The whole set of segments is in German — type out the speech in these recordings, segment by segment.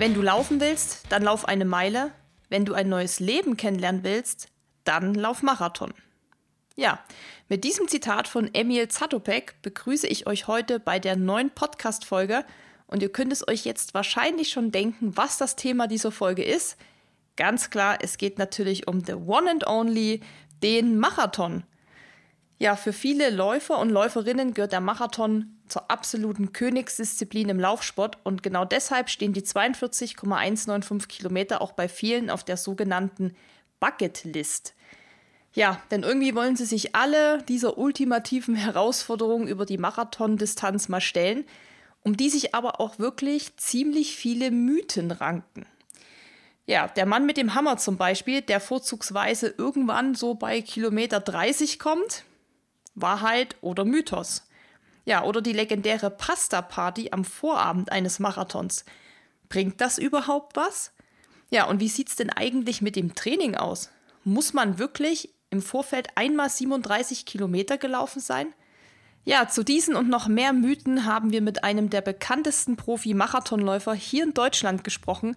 Wenn du laufen willst, dann lauf eine Meile. Wenn du ein neues Leben kennenlernen willst, dann lauf Marathon. Ja, mit diesem Zitat von Emil Zatopek begrüße ich euch heute bei der neuen Podcast-Folge und ihr könnt es euch jetzt wahrscheinlich schon denken, was das Thema dieser Folge ist. Ganz klar, es geht natürlich um the one and only, den Marathon. Ja, für viele Läufer und Läuferinnen gehört der Marathon zur absoluten Königsdisziplin im Laufsport und genau deshalb stehen die 42,195 Kilometer auch bei vielen auf der sogenannten Bucketlist. Ja, denn irgendwie wollen sie sich alle dieser ultimativen Herausforderung über die Marathondistanz mal stellen, um die sich aber auch wirklich ziemlich viele Mythen ranken. Ja, der Mann mit dem Hammer zum Beispiel, der vorzugsweise irgendwann so bei Kilometer 30 kommt, Wahrheit oder Mythos. Ja, oder die legendäre Pasta-Party am Vorabend eines Marathons. Bringt das überhaupt was? Ja, und wie sieht es denn eigentlich mit dem Training aus? Muss man wirklich im Vorfeld einmal 37 Kilometer gelaufen sein? Ja, zu diesen und noch mehr Mythen haben wir mit einem der bekanntesten Profi-Marathonläufer hier in Deutschland gesprochen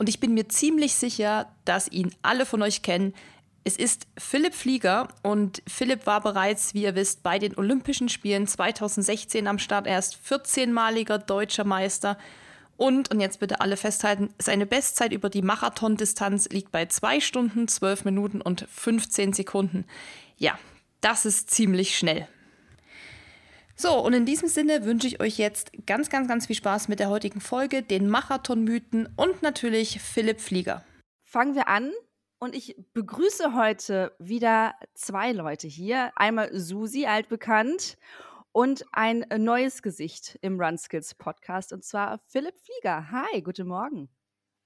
und ich bin mir ziemlich sicher, dass ihn alle von euch kennen. Es ist Philipp Flieger und Philipp war bereits, wie ihr wisst, bei den Olympischen Spielen 2016 am Start. Er ist 14-maliger deutscher Meister und, und jetzt bitte alle festhalten, seine Bestzeit über die Marathondistanz liegt bei 2 Stunden, 12 Minuten und 15 Sekunden. Ja, das ist ziemlich schnell. So, und in diesem Sinne wünsche ich euch jetzt ganz, ganz, ganz viel Spaß mit der heutigen Folge, den Marathonmythen und natürlich Philipp Flieger. Fangen wir an und ich begrüße heute wieder zwei Leute hier. Einmal Susi, altbekannt, und ein neues Gesicht im Run Skills Podcast, und zwar Philipp Flieger. Hi, guten Morgen.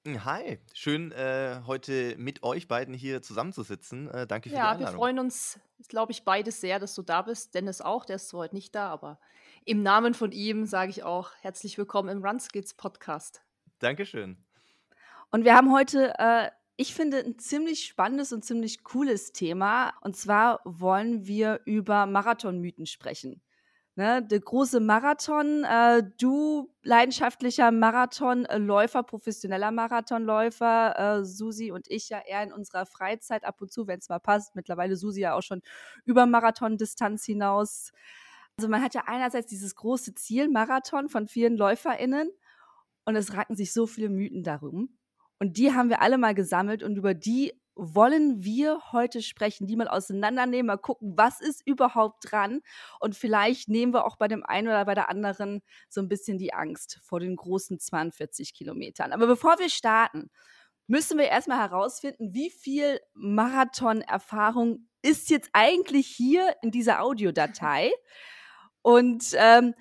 Hm, hi, schön äh, heute mit euch beiden hier zusammenzusitzen. Äh, danke für ja, die Einladung. Ja, wir freuen uns, glaube ich, beides sehr, dass du da bist. Dennis auch, der ist zwar heute nicht da, aber im Namen von ihm sage ich auch herzlich willkommen im Run Skills Podcast. Dankeschön. Und wir haben heute äh, ich finde ein ziemlich spannendes und ziemlich cooles Thema. Und zwar wollen wir über Marathonmythen sprechen. Ne, der große Marathon, äh, du leidenschaftlicher Marathonläufer, professioneller Marathonläufer, äh, Susi und ich ja eher in unserer Freizeit ab und zu, wenn es mal passt. Mittlerweile Susi ja auch schon über Marathondistanz hinaus. Also man hat ja einerseits dieses große Ziel, Marathon von vielen LäuferInnen und es ranken sich so viele Mythen darum. Und die haben wir alle mal gesammelt und über die wollen wir heute sprechen, die mal auseinandernehmen, mal gucken, was ist überhaupt dran. Und vielleicht nehmen wir auch bei dem einen oder bei der anderen so ein bisschen die Angst vor den großen 42 Kilometern. Aber bevor wir starten, müssen wir erstmal herausfinden, wie viel Marathon-Erfahrung ist jetzt eigentlich hier in dieser Audiodatei. Und ähm,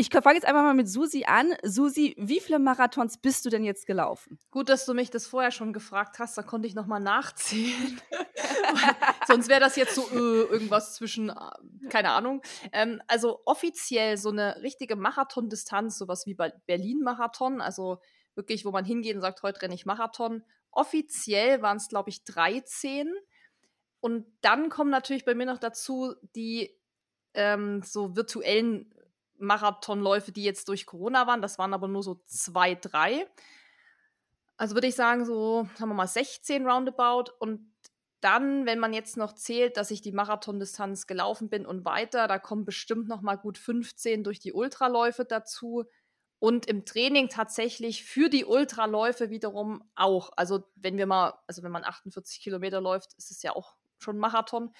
ich fange jetzt einfach mal mit Susi an. Susi, wie viele Marathons bist du denn jetzt gelaufen? Gut, dass du mich das vorher schon gefragt hast, da konnte ich nochmal nachzählen. Sonst wäre das jetzt so äh, irgendwas zwischen, äh, keine Ahnung. Ähm, also offiziell so eine richtige Marathondistanz, sowas wie Berlin-Marathon, also wirklich, wo man hingeht und sagt, heute renne ich Marathon. Offiziell waren es, glaube ich, 13. Und dann kommen natürlich bei mir noch dazu die ähm, so virtuellen Marathonläufe, die jetzt durch Corona waren. Das waren aber nur so zwei, drei. Also würde ich sagen, so, sagen wir mal, 16 roundabout. Und dann, wenn man jetzt noch zählt, dass ich die Marathondistanz gelaufen bin und weiter, da kommen bestimmt noch mal gut 15 durch die Ultraläufe dazu. Und im Training tatsächlich für die Ultraläufe wiederum auch. Also wenn wir mal, also wenn man 48 Kilometer läuft, ist es ja auch schon Marathon.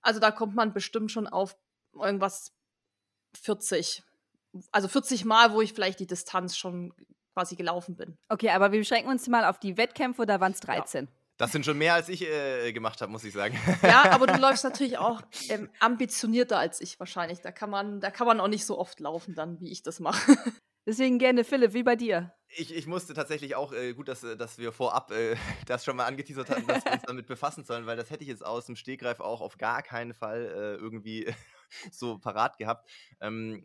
Also da kommt man bestimmt schon auf irgendwas 40. Also 40 Mal, wo ich vielleicht die Distanz schon quasi gelaufen bin. Okay, aber wir beschränken uns mal auf die Wettkämpfe, da waren es 13. Ja. Das sind schon mehr, als ich äh, gemacht habe, muss ich sagen. Ja, aber du läufst natürlich auch ähm, ambitionierter als ich wahrscheinlich. Da kann, man, da kann man auch nicht so oft laufen, dann, wie ich das mache. Deswegen gerne, Philipp, wie bei dir? Ich, ich musste tatsächlich auch, äh, gut, dass, äh, dass wir vorab äh, das schon mal angeteasert hatten, dass wir uns damit befassen sollen, weil das hätte ich jetzt aus dem Stegreif auch auf gar keinen Fall äh, irgendwie so parat gehabt. Ähm,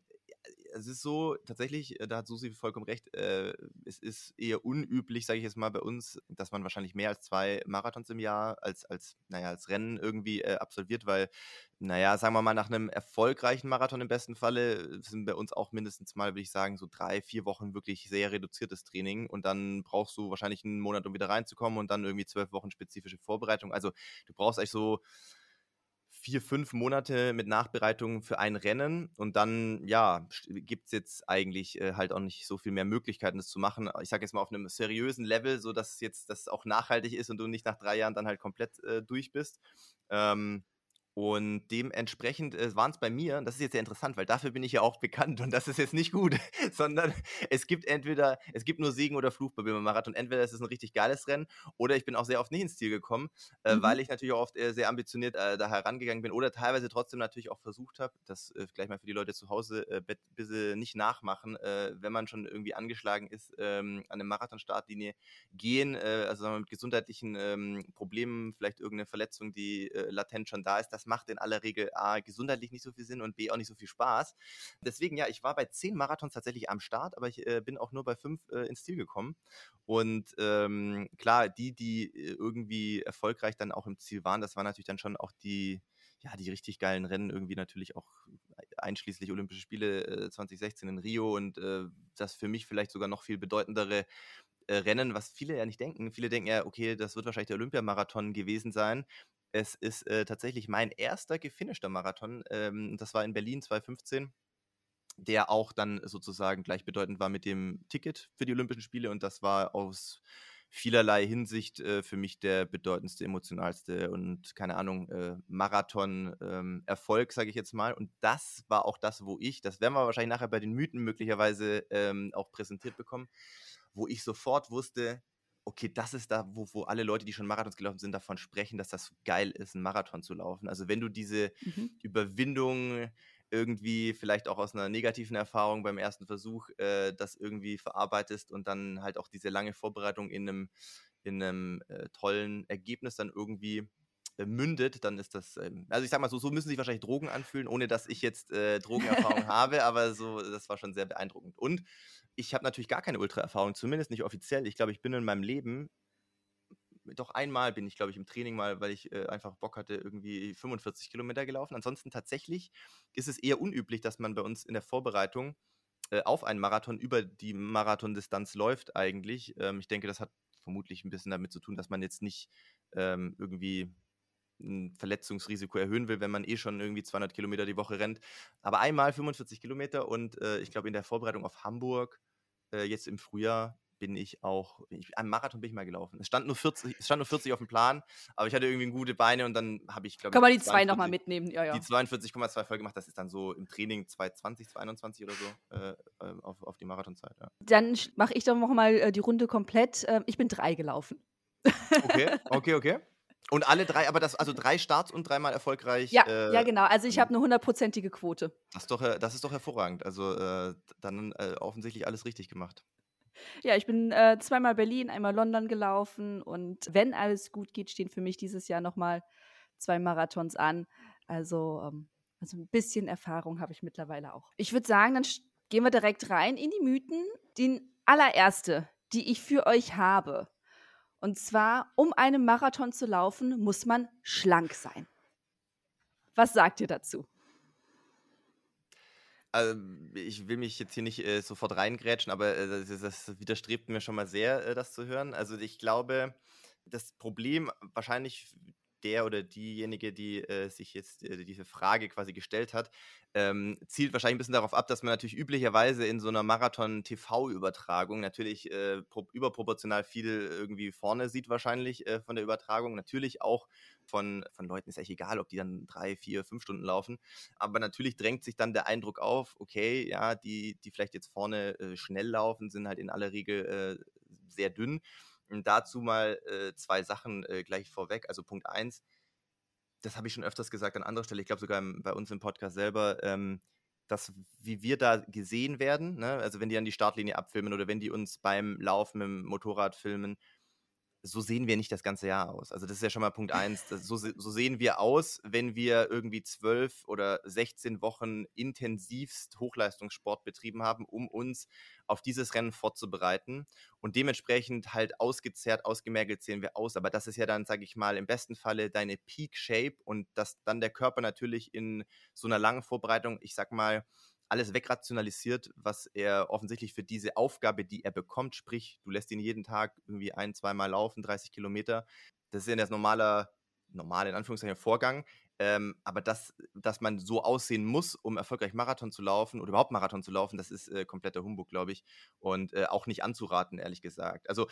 es ist so, tatsächlich, äh, da hat Susi vollkommen recht, äh, es ist eher unüblich, sage ich jetzt mal bei uns, dass man wahrscheinlich mehr als zwei Marathons im Jahr als, als, naja, als Rennen irgendwie äh, absolviert, weil, naja, sagen wir mal, nach einem erfolgreichen Marathon im besten Falle sind bei uns auch mindestens mal, würde ich sagen, so drei, vier Wochen wirklich sehr reduziertes Training und dann brauchst du wahrscheinlich einen Monat, um wieder reinzukommen und dann irgendwie zwölf Wochen spezifische Vorbereitung. Also du brauchst eigentlich so vier, fünf Monate mit Nachbereitung für ein Rennen und dann, ja, gibt es jetzt eigentlich äh, halt auch nicht so viel mehr Möglichkeiten, das zu machen. Ich sage jetzt mal auf einem seriösen Level, so dass jetzt das auch nachhaltig ist und du nicht nach drei Jahren dann halt komplett äh, durch bist. Ähm, und dementsprechend äh, waren es bei mir, das ist jetzt sehr interessant, weil dafür bin ich ja auch bekannt und das ist jetzt nicht gut, sondern es gibt entweder, es gibt nur Segen oder Fluch bei beim Marathon. Entweder es ist ein richtig geiles Rennen oder ich bin auch sehr oft nicht ins Ziel gekommen, äh, mhm. weil ich natürlich auch oft äh, sehr ambitioniert äh, da herangegangen bin oder teilweise trotzdem natürlich auch versucht habe, das äh, gleich mal für die Leute zu Hause, äh, bitte nicht nachmachen, äh, wenn man schon irgendwie angeschlagen ist, ähm, an eine Marathonstartlinie gehen, also sagen wir, mit gesundheitlichen ähm, Problemen, vielleicht irgendeine Verletzung, die latent schon da ist, das macht in aller Regel A, gesundheitlich nicht so viel Sinn und B, auch nicht so viel Spaß. Deswegen, ja, ich war bei zehn Marathons tatsächlich am Start, aber ich äh, bin auch nur bei fünf äh, ins Ziel gekommen. Und ähm, klar, die, die äh, irgendwie erfolgreich dann auch im Ziel waren, das waren natürlich dann schon auch die, ja, die richtig geilen Rennen, irgendwie natürlich auch einschließlich Olympische Spiele äh, 2016 in Rio und äh, das für mich vielleicht sogar noch viel bedeutendere äh, Rennen, was viele ja nicht denken. Viele denken ja, okay, das wird wahrscheinlich der Olympiamarathon gewesen sein. Es ist äh, tatsächlich mein erster gefinischter Marathon. Ähm, das war in Berlin 2015 der auch dann sozusagen gleichbedeutend war mit dem Ticket für die Olympischen Spiele und das war aus vielerlei Hinsicht äh, für mich der bedeutendste, emotionalste und keine Ahnung, äh, Marathon-Erfolg, ähm, sage ich jetzt mal. Und das war auch das, wo ich, das werden wir wahrscheinlich nachher bei den Mythen möglicherweise ähm, auch präsentiert bekommen, wo ich sofort wusste, okay, das ist da, wo, wo alle Leute, die schon Marathons gelaufen sind, davon sprechen, dass das geil ist, einen Marathon zu laufen. Also wenn du diese mhm. Überwindung irgendwie vielleicht auch aus einer negativen Erfahrung beim ersten Versuch äh, das irgendwie verarbeitest und dann halt auch diese lange Vorbereitung in einem, in einem äh, tollen Ergebnis dann irgendwie mündet, dann ist das, ähm, also ich sag mal so, so müssen sich wahrscheinlich Drogen anfühlen, ohne dass ich jetzt äh, Drogenerfahrung habe, aber so, das war schon sehr beeindruckend. Und ich habe natürlich gar keine Ultra-Erfahrung, zumindest nicht offiziell. Ich glaube, ich bin in meinem Leben doch einmal bin ich, glaube ich, im Training mal, weil ich äh, einfach Bock hatte, irgendwie 45 Kilometer gelaufen. Ansonsten tatsächlich ist es eher unüblich, dass man bei uns in der Vorbereitung äh, auf einen Marathon über die Marathondistanz läuft eigentlich. Ähm, ich denke, das hat vermutlich ein bisschen damit zu tun, dass man jetzt nicht ähm, irgendwie ein Verletzungsrisiko erhöhen will, wenn man eh schon irgendwie 200 Kilometer die Woche rennt. Aber einmal 45 Kilometer und äh, ich glaube in der Vorbereitung auf Hamburg äh, jetzt im Frühjahr bin ich auch, ich, am Marathon bin ich mal gelaufen. Es stand nur 40, es stand nur 40 auf dem Plan, aber ich hatte irgendwie gute Beine und dann habe ich, glaube ich. Kann man die zwei nochmal mitnehmen, ja, ja. Die 42,2 voll gemacht, das ist dann so im Training 220, 221 oder so äh, ähm, auf, auf die Marathonzeit, ja. Dann mache ich doch nochmal äh, die Runde komplett. Äh, ich bin drei gelaufen. Okay, okay, okay. Und alle drei, aber das, also drei Starts und dreimal erfolgreich. Ja, äh, ja genau. Also ich habe eine hundertprozentige Quote. Das ist, doch, äh, das ist doch hervorragend. Also äh, dann äh, offensichtlich alles richtig gemacht. Ja, ich bin äh, zweimal Berlin, einmal London gelaufen und wenn alles gut geht, stehen für mich dieses Jahr nochmal zwei Marathons an. Also, ähm, also ein bisschen Erfahrung habe ich mittlerweile auch. Ich würde sagen, dann gehen wir direkt rein in die Mythen. Die allererste, die ich für euch habe. Und zwar, um einen Marathon zu laufen, muss man schlank sein. Was sagt ihr dazu? Also, ich will mich jetzt hier nicht äh, sofort reingrätschen, aber äh, das, das, widerstrebt mir schon mal sehr, äh, das zu hören. Also ich glaube, das Problem wahrscheinlich der oder diejenige, die äh, sich jetzt äh, diese Frage quasi gestellt hat, ähm, zielt wahrscheinlich ein bisschen darauf ab, dass man natürlich üblicherweise in so einer Marathon-TV-Übertragung natürlich äh, überproportional viel irgendwie vorne sieht, wahrscheinlich äh, von der Übertragung. Natürlich auch von, von Leuten, ist eigentlich egal, ob die dann drei, vier, fünf Stunden laufen. Aber natürlich drängt sich dann der Eindruck auf, okay, ja, die, die vielleicht jetzt vorne äh, schnell laufen, sind halt in aller Regel äh, sehr dünn. Und dazu mal äh, zwei Sachen äh, gleich vorweg. Also Punkt eins, das habe ich schon öfters gesagt an anderer Stelle, ich glaube sogar im, bei uns im Podcast selber, ähm, dass wie wir da gesehen werden, ne? also wenn die an die Startlinie abfilmen oder wenn die uns beim Laufen mit dem Motorrad filmen, so sehen wir nicht das ganze Jahr aus. Also das ist ja schon mal Punkt eins. So, so, sehen wir aus, wenn wir irgendwie zwölf oder 16 Wochen intensivst Hochleistungssport betrieben haben, um uns auf dieses Rennen vorzubereiten. Und dementsprechend halt ausgezehrt, ausgemergelt sehen wir aus. Aber das ist ja dann, sage ich mal, im besten Falle deine Peak Shape und dass dann der Körper natürlich in so einer langen Vorbereitung, ich sag mal, alles wegrationalisiert, was er offensichtlich für diese Aufgabe, die er bekommt, sprich, du lässt ihn jeden Tag irgendwie ein, zweimal laufen, 30 Kilometer. Das ist ja das normale, normale in Anführungszeichen Vorgang. Ähm, aber das, dass man so aussehen muss, um erfolgreich Marathon zu laufen oder überhaupt Marathon zu laufen, das ist äh, kompletter Humbug, glaube ich. Und äh, auch nicht anzuraten, ehrlich gesagt. Also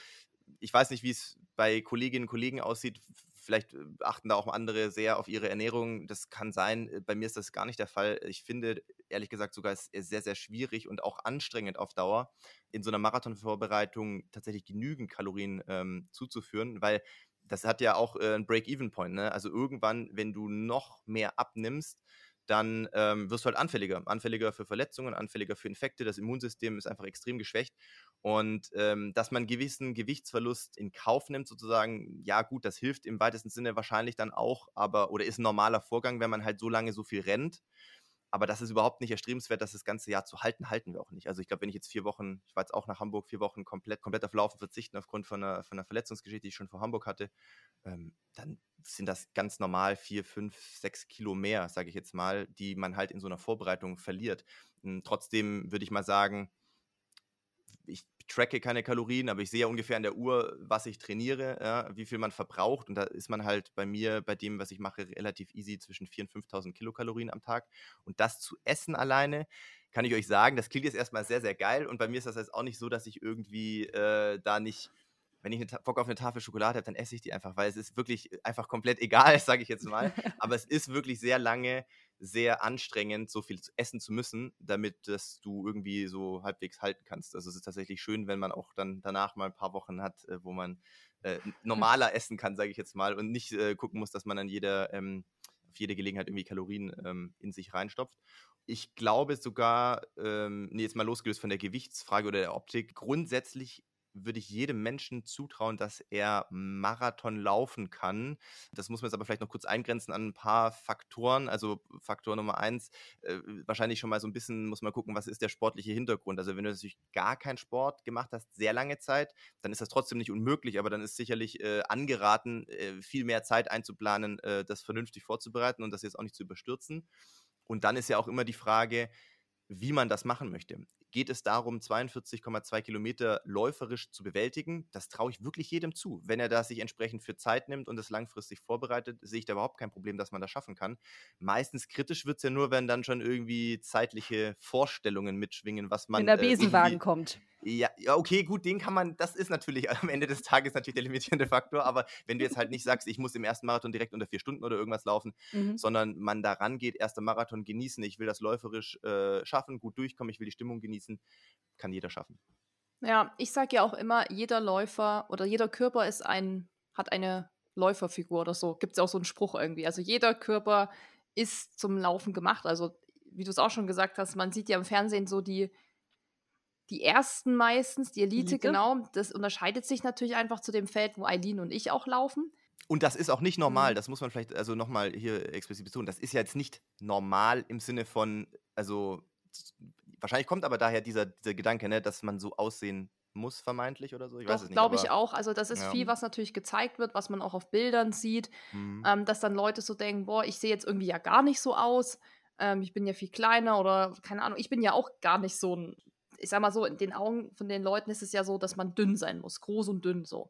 ich weiß nicht, wie es bei Kolleginnen und Kollegen aussieht. Vielleicht äh, achten da auch andere sehr auf ihre Ernährung. Das kann sein. Äh, bei mir ist das gar nicht der Fall. Ich finde, ehrlich gesagt, sogar es sehr, sehr schwierig und auch anstrengend auf Dauer, in so einer Marathonvorbereitung tatsächlich genügend Kalorien ähm, zuzuführen, weil das hat ja auch äh, einen Break-Even-Point. Ne? Also irgendwann, wenn du noch mehr abnimmst, dann ähm, wirst du halt anfälliger. Anfälliger für Verletzungen, anfälliger für Infekte. Das Immunsystem ist einfach extrem geschwächt. Und ähm, dass man gewissen Gewichtsverlust in Kauf nimmt, sozusagen, ja gut, das hilft im weitesten Sinne wahrscheinlich dann auch, aber oder ist ein normaler Vorgang, wenn man halt so lange so viel rennt. Aber das ist überhaupt nicht erstrebenswert, das das ganze Jahr zu halten, halten wir auch nicht. Also ich glaube, wenn ich jetzt vier Wochen, ich war jetzt auch nach Hamburg, vier Wochen komplett, komplett auf Laufen verzichten aufgrund von einer, von einer Verletzungsgeschichte, die ich schon vor Hamburg hatte, ähm, dann sind das ganz normal vier, fünf, sechs Kilo mehr, sage ich jetzt mal, die man halt in so einer Vorbereitung verliert. Und hm, trotzdem würde ich mal sagen, tracke keine Kalorien, aber ich sehe ja ungefähr an der Uhr, was ich trainiere, ja, wie viel man verbraucht. Und da ist man halt bei mir, bei dem, was ich mache, relativ easy zwischen 4.000 und 5.000 Kilokalorien am Tag. Und das zu essen alleine, kann ich euch sagen, das klingt jetzt erstmal sehr, sehr geil. Und bei mir ist das jetzt auch nicht so, dass ich irgendwie äh, da nicht wenn ich eine, Bock auf eine Tafel Schokolade habe, dann esse ich die einfach, weil es ist wirklich einfach komplett egal, sage ich jetzt mal. Aber es ist wirklich sehr lange sehr anstrengend, so viel essen zu müssen, damit dass du irgendwie so halbwegs halten kannst. Also es ist tatsächlich schön, wenn man auch dann danach mal ein paar Wochen hat, äh, wo man äh, normaler essen kann, sage ich jetzt mal, und nicht äh, gucken muss, dass man an jeder, ähm, auf jede Gelegenheit irgendwie Kalorien ähm, in sich reinstopft. Ich glaube sogar, ähm, nee, jetzt mal losgelöst von der Gewichtsfrage oder der Optik, grundsätzlich würde ich jedem Menschen zutrauen, dass er Marathon laufen kann. Das muss man jetzt aber vielleicht noch kurz eingrenzen an ein paar Faktoren. Also Faktor Nummer eins, äh, wahrscheinlich schon mal so ein bisschen muss man gucken, was ist der sportliche Hintergrund. Also wenn du natürlich gar keinen Sport gemacht hast, sehr lange Zeit, dann ist das trotzdem nicht unmöglich, aber dann ist sicherlich äh, angeraten, äh, viel mehr Zeit einzuplanen, äh, das vernünftig vorzubereiten und das jetzt auch nicht zu überstürzen. Und dann ist ja auch immer die Frage, wie man das machen möchte geht es darum, 42,2 Kilometer läuferisch zu bewältigen. Das traue ich wirklich jedem zu. Wenn er da sich entsprechend für Zeit nimmt und es langfristig vorbereitet, sehe ich da überhaupt kein Problem, dass man das schaffen kann. Meistens kritisch wird es ja nur, wenn dann schon irgendwie zeitliche Vorstellungen mitschwingen, was man. Wenn der äh, Besenwagen äh, kommt. Ja, ja, okay, gut, den kann man, das ist natürlich am Ende des Tages natürlich der limitierende Faktor, aber wenn du jetzt halt nicht sagst, ich muss im ersten Marathon direkt unter vier Stunden oder irgendwas laufen, mhm. sondern man da rangeht, erster Marathon genießen, ich will das läuferisch äh, schaffen, gut durchkommen, ich will die Stimmung genießen, kann jeder schaffen. Ja, ich sage ja auch immer, jeder Läufer oder jeder Körper ist ein, hat eine Läuferfigur oder so. Gibt es auch so einen Spruch irgendwie. Also jeder Körper ist zum Laufen gemacht. Also, wie du es auch schon gesagt hast, man sieht ja im Fernsehen so die die ersten meistens, die Elite, Elite, genau. Das unterscheidet sich natürlich einfach zu dem Feld, wo Eileen und ich auch laufen. Und das ist auch nicht normal, mhm. das muss man vielleicht also nochmal hier explizit betonen. Das ist ja jetzt nicht normal im Sinne von, also wahrscheinlich kommt aber daher dieser, dieser Gedanke, ne, dass man so aussehen muss, vermeintlich oder so. Ich Doch, glaube ich auch. Also, das ist ja. viel, was natürlich gezeigt wird, was man auch auf Bildern sieht, mhm. ähm, dass dann Leute so denken: Boah, ich sehe jetzt irgendwie ja gar nicht so aus. Ähm, ich bin ja viel kleiner oder keine Ahnung. Ich bin ja auch gar nicht so ein ich sag mal so, in den Augen von den Leuten ist es ja so, dass man dünn sein muss, groß und dünn so.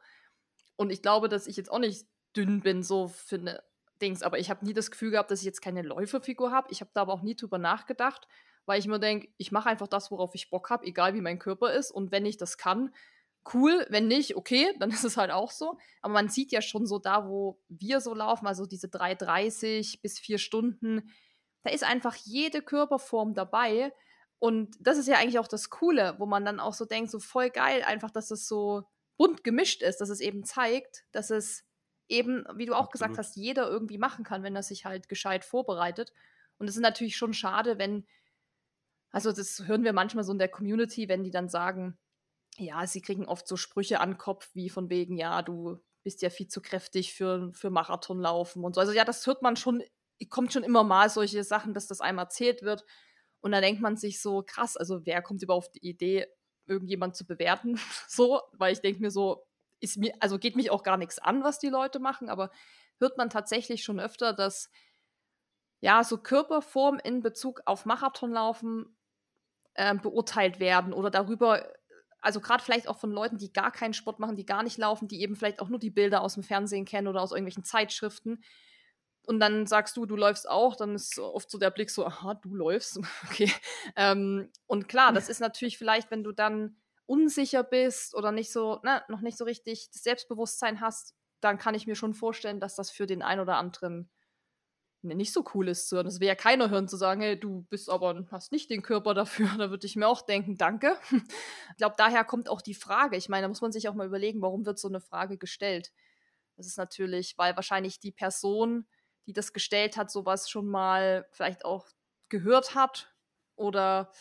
Und ich glaube, dass ich jetzt auch nicht dünn bin, so für eine Dings, aber ich habe nie das Gefühl gehabt, dass ich jetzt keine Läuferfigur habe. Ich habe da aber auch nie drüber nachgedacht, weil ich mir denke, ich mache einfach das, worauf ich Bock habe, egal wie mein Körper ist. Und wenn ich das kann, cool. Wenn nicht, okay, dann ist es halt auch so. Aber man sieht ja schon so da, wo wir so laufen, also diese 3,30 bis 4 Stunden, da ist einfach jede Körperform dabei. Und das ist ja eigentlich auch das Coole, wo man dann auch so denkt, so voll geil, einfach, dass es so bunt gemischt ist, dass es eben zeigt, dass es eben, wie du auch Absolut. gesagt hast, jeder irgendwie machen kann, wenn er sich halt gescheit vorbereitet. Und es ist natürlich schon schade, wenn, also das hören wir manchmal so in der Community, wenn die dann sagen, ja, sie kriegen oft so Sprüche an den Kopf, wie von wegen, ja, du bist ja viel zu kräftig für, für Marathonlaufen und so. Also ja, das hört man schon, kommt schon immer mal solche Sachen, dass das einem erzählt wird. Und da denkt man sich so, krass, also wer kommt überhaupt auf die Idee, irgendjemand zu bewerten? so, weil ich denke mir so, ist mir, also geht mich auch gar nichts an, was die Leute machen, aber hört man tatsächlich schon öfter, dass ja, so Körperform in Bezug auf Marathonlaufen äh, beurteilt werden oder darüber, also gerade vielleicht auch von Leuten, die gar keinen Sport machen, die gar nicht laufen, die eben vielleicht auch nur die Bilder aus dem Fernsehen kennen oder aus irgendwelchen Zeitschriften. Und dann sagst du, du läufst auch, dann ist oft so der Blick so, aha, du läufst, okay. Ähm, und klar, das ist natürlich vielleicht, wenn du dann unsicher bist oder nicht so, ne, noch nicht so richtig das Selbstbewusstsein hast, dann kann ich mir schon vorstellen, dass das für den einen oder anderen nicht so cool ist. Das will ja keiner hören, zu sagen, hey, du bist aber, hast nicht den Körper dafür. Da würde ich mir auch denken, danke. Ich glaube, daher kommt auch die Frage. Ich meine, da muss man sich auch mal überlegen, warum wird so eine Frage gestellt? Das ist natürlich, weil wahrscheinlich die Person, die das gestellt hat, sowas schon mal vielleicht auch gehört hat oder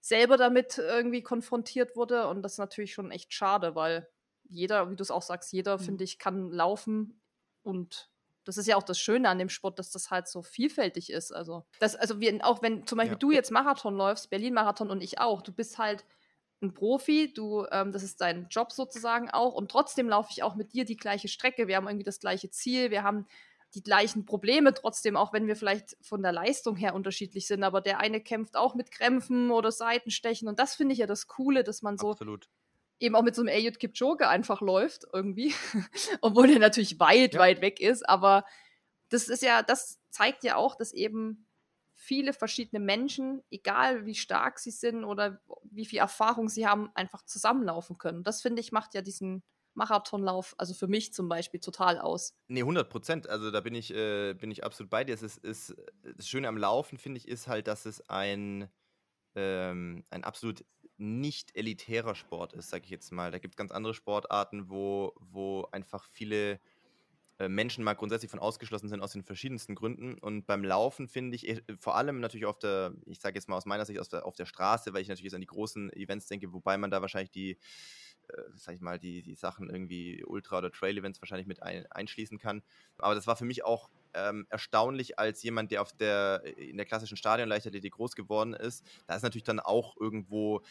selber damit irgendwie konfrontiert wurde. Und das ist natürlich schon echt schade, weil jeder, wie du es auch sagst, jeder, mhm. finde ich, kann laufen und das ist ja auch das Schöne an dem Sport, dass das halt so vielfältig ist. Also, das, also wir, auch wenn zum Beispiel ja. du jetzt Marathon läufst, Berlin-Marathon und ich auch, du bist halt ein Profi, du, ähm, das ist dein Job sozusagen auch und trotzdem laufe ich auch mit dir die gleiche Strecke. Wir haben irgendwie das gleiche Ziel, wir haben die gleichen Probleme trotzdem, auch wenn wir vielleicht von der Leistung her unterschiedlich sind. Aber der eine kämpft auch mit Krämpfen oder Seitenstechen und das finde ich ja das Coole, dass man so Absolut eben auch mit so einem Elliot Kipchoge einfach läuft irgendwie, obwohl er natürlich weit, ja. weit weg ist, aber das ist ja, das zeigt ja auch, dass eben viele verschiedene Menschen, egal wie stark sie sind oder wie viel Erfahrung sie haben, einfach zusammenlaufen können. Das finde ich macht ja diesen Marathonlauf, also für mich zum Beispiel, total aus. Nee, 100 Prozent. Also da bin ich, äh, bin ich absolut bei dir. Es ist, ist, das Schöne am Laufen, finde ich, ist halt, dass es ein, ähm, ein absolut nicht elitärer Sport ist, sage ich jetzt mal. Da gibt es ganz andere Sportarten, wo, wo einfach viele Menschen mal grundsätzlich von ausgeschlossen sind aus den verschiedensten Gründen. Und beim Laufen finde ich, äh, vor allem natürlich auf der, ich sage jetzt mal aus meiner Sicht, auf der, auf der Straße, weil ich natürlich jetzt an die großen Events denke, wobei man da wahrscheinlich die, äh, sag ich mal, die, die Sachen irgendwie Ultra- oder Trail-Events wahrscheinlich mit ein, einschließen kann. Aber das war für mich auch ähm, erstaunlich als jemand, der auf der, in der klassischen Stadionleichtathletik groß geworden ist. Da ist natürlich dann auch irgendwo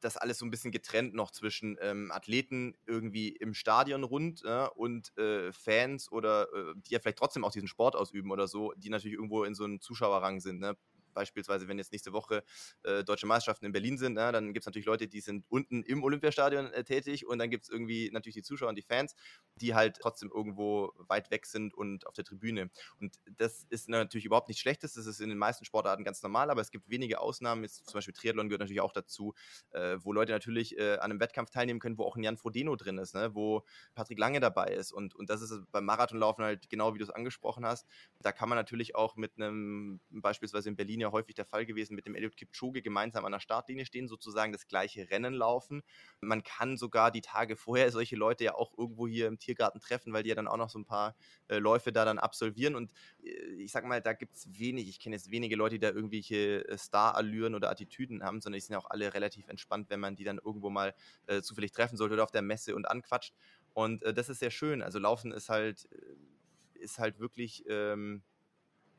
das alles so ein bisschen getrennt noch zwischen ähm, Athleten irgendwie im Stadion rund äh, und äh, Fans oder äh, die ja vielleicht trotzdem auch diesen Sport ausüben oder so, die natürlich irgendwo in so einem Zuschauerrang sind. Ne? Beispielsweise, wenn jetzt nächste Woche äh, deutsche Meisterschaften in Berlin sind, na, dann gibt es natürlich Leute, die sind unten im Olympiastadion äh, tätig und dann gibt es irgendwie natürlich die Zuschauer und die Fans, die halt trotzdem irgendwo weit weg sind und auf der Tribüne. Und das ist natürlich überhaupt nichts Schlechtes, das ist in den meisten Sportarten ganz normal, aber es gibt wenige Ausnahmen, jetzt zum Beispiel Triathlon gehört natürlich auch dazu, äh, wo Leute natürlich äh, an einem Wettkampf teilnehmen können, wo auch ein Jan Frodeno drin ist, ne? wo Patrick Lange dabei ist und, und das ist beim Marathonlaufen halt genau wie du es angesprochen hast. Da kann man natürlich auch mit einem, beispielsweise in Berlin ja häufig der Fall gewesen, mit dem Eliud Kipchoge gemeinsam an der Startlinie stehen, sozusagen das gleiche Rennen laufen. Man kann sogar die Tage vorher solche Leute ja auch irgendwo hier im Tiergarten treffen, weil die ja dann auch noch so ein paar äh, Läufe da dann absolvieren. Und äh, ich sag mal, da gibt es wenig, ich kenne jetzt wenige Leute, die da irgendwelche äh, Star-Allüren oder Attitüden haben, sondern die sind ja auch alle relativ entspannt, wenn man die dann irgendwo mal äh, zufällig treffen sollte oder auf der Messe und anquatscht. Und äh, das ist sehr schön. Also Laufen ist halt, äh, ist halt wirklich. Ähm,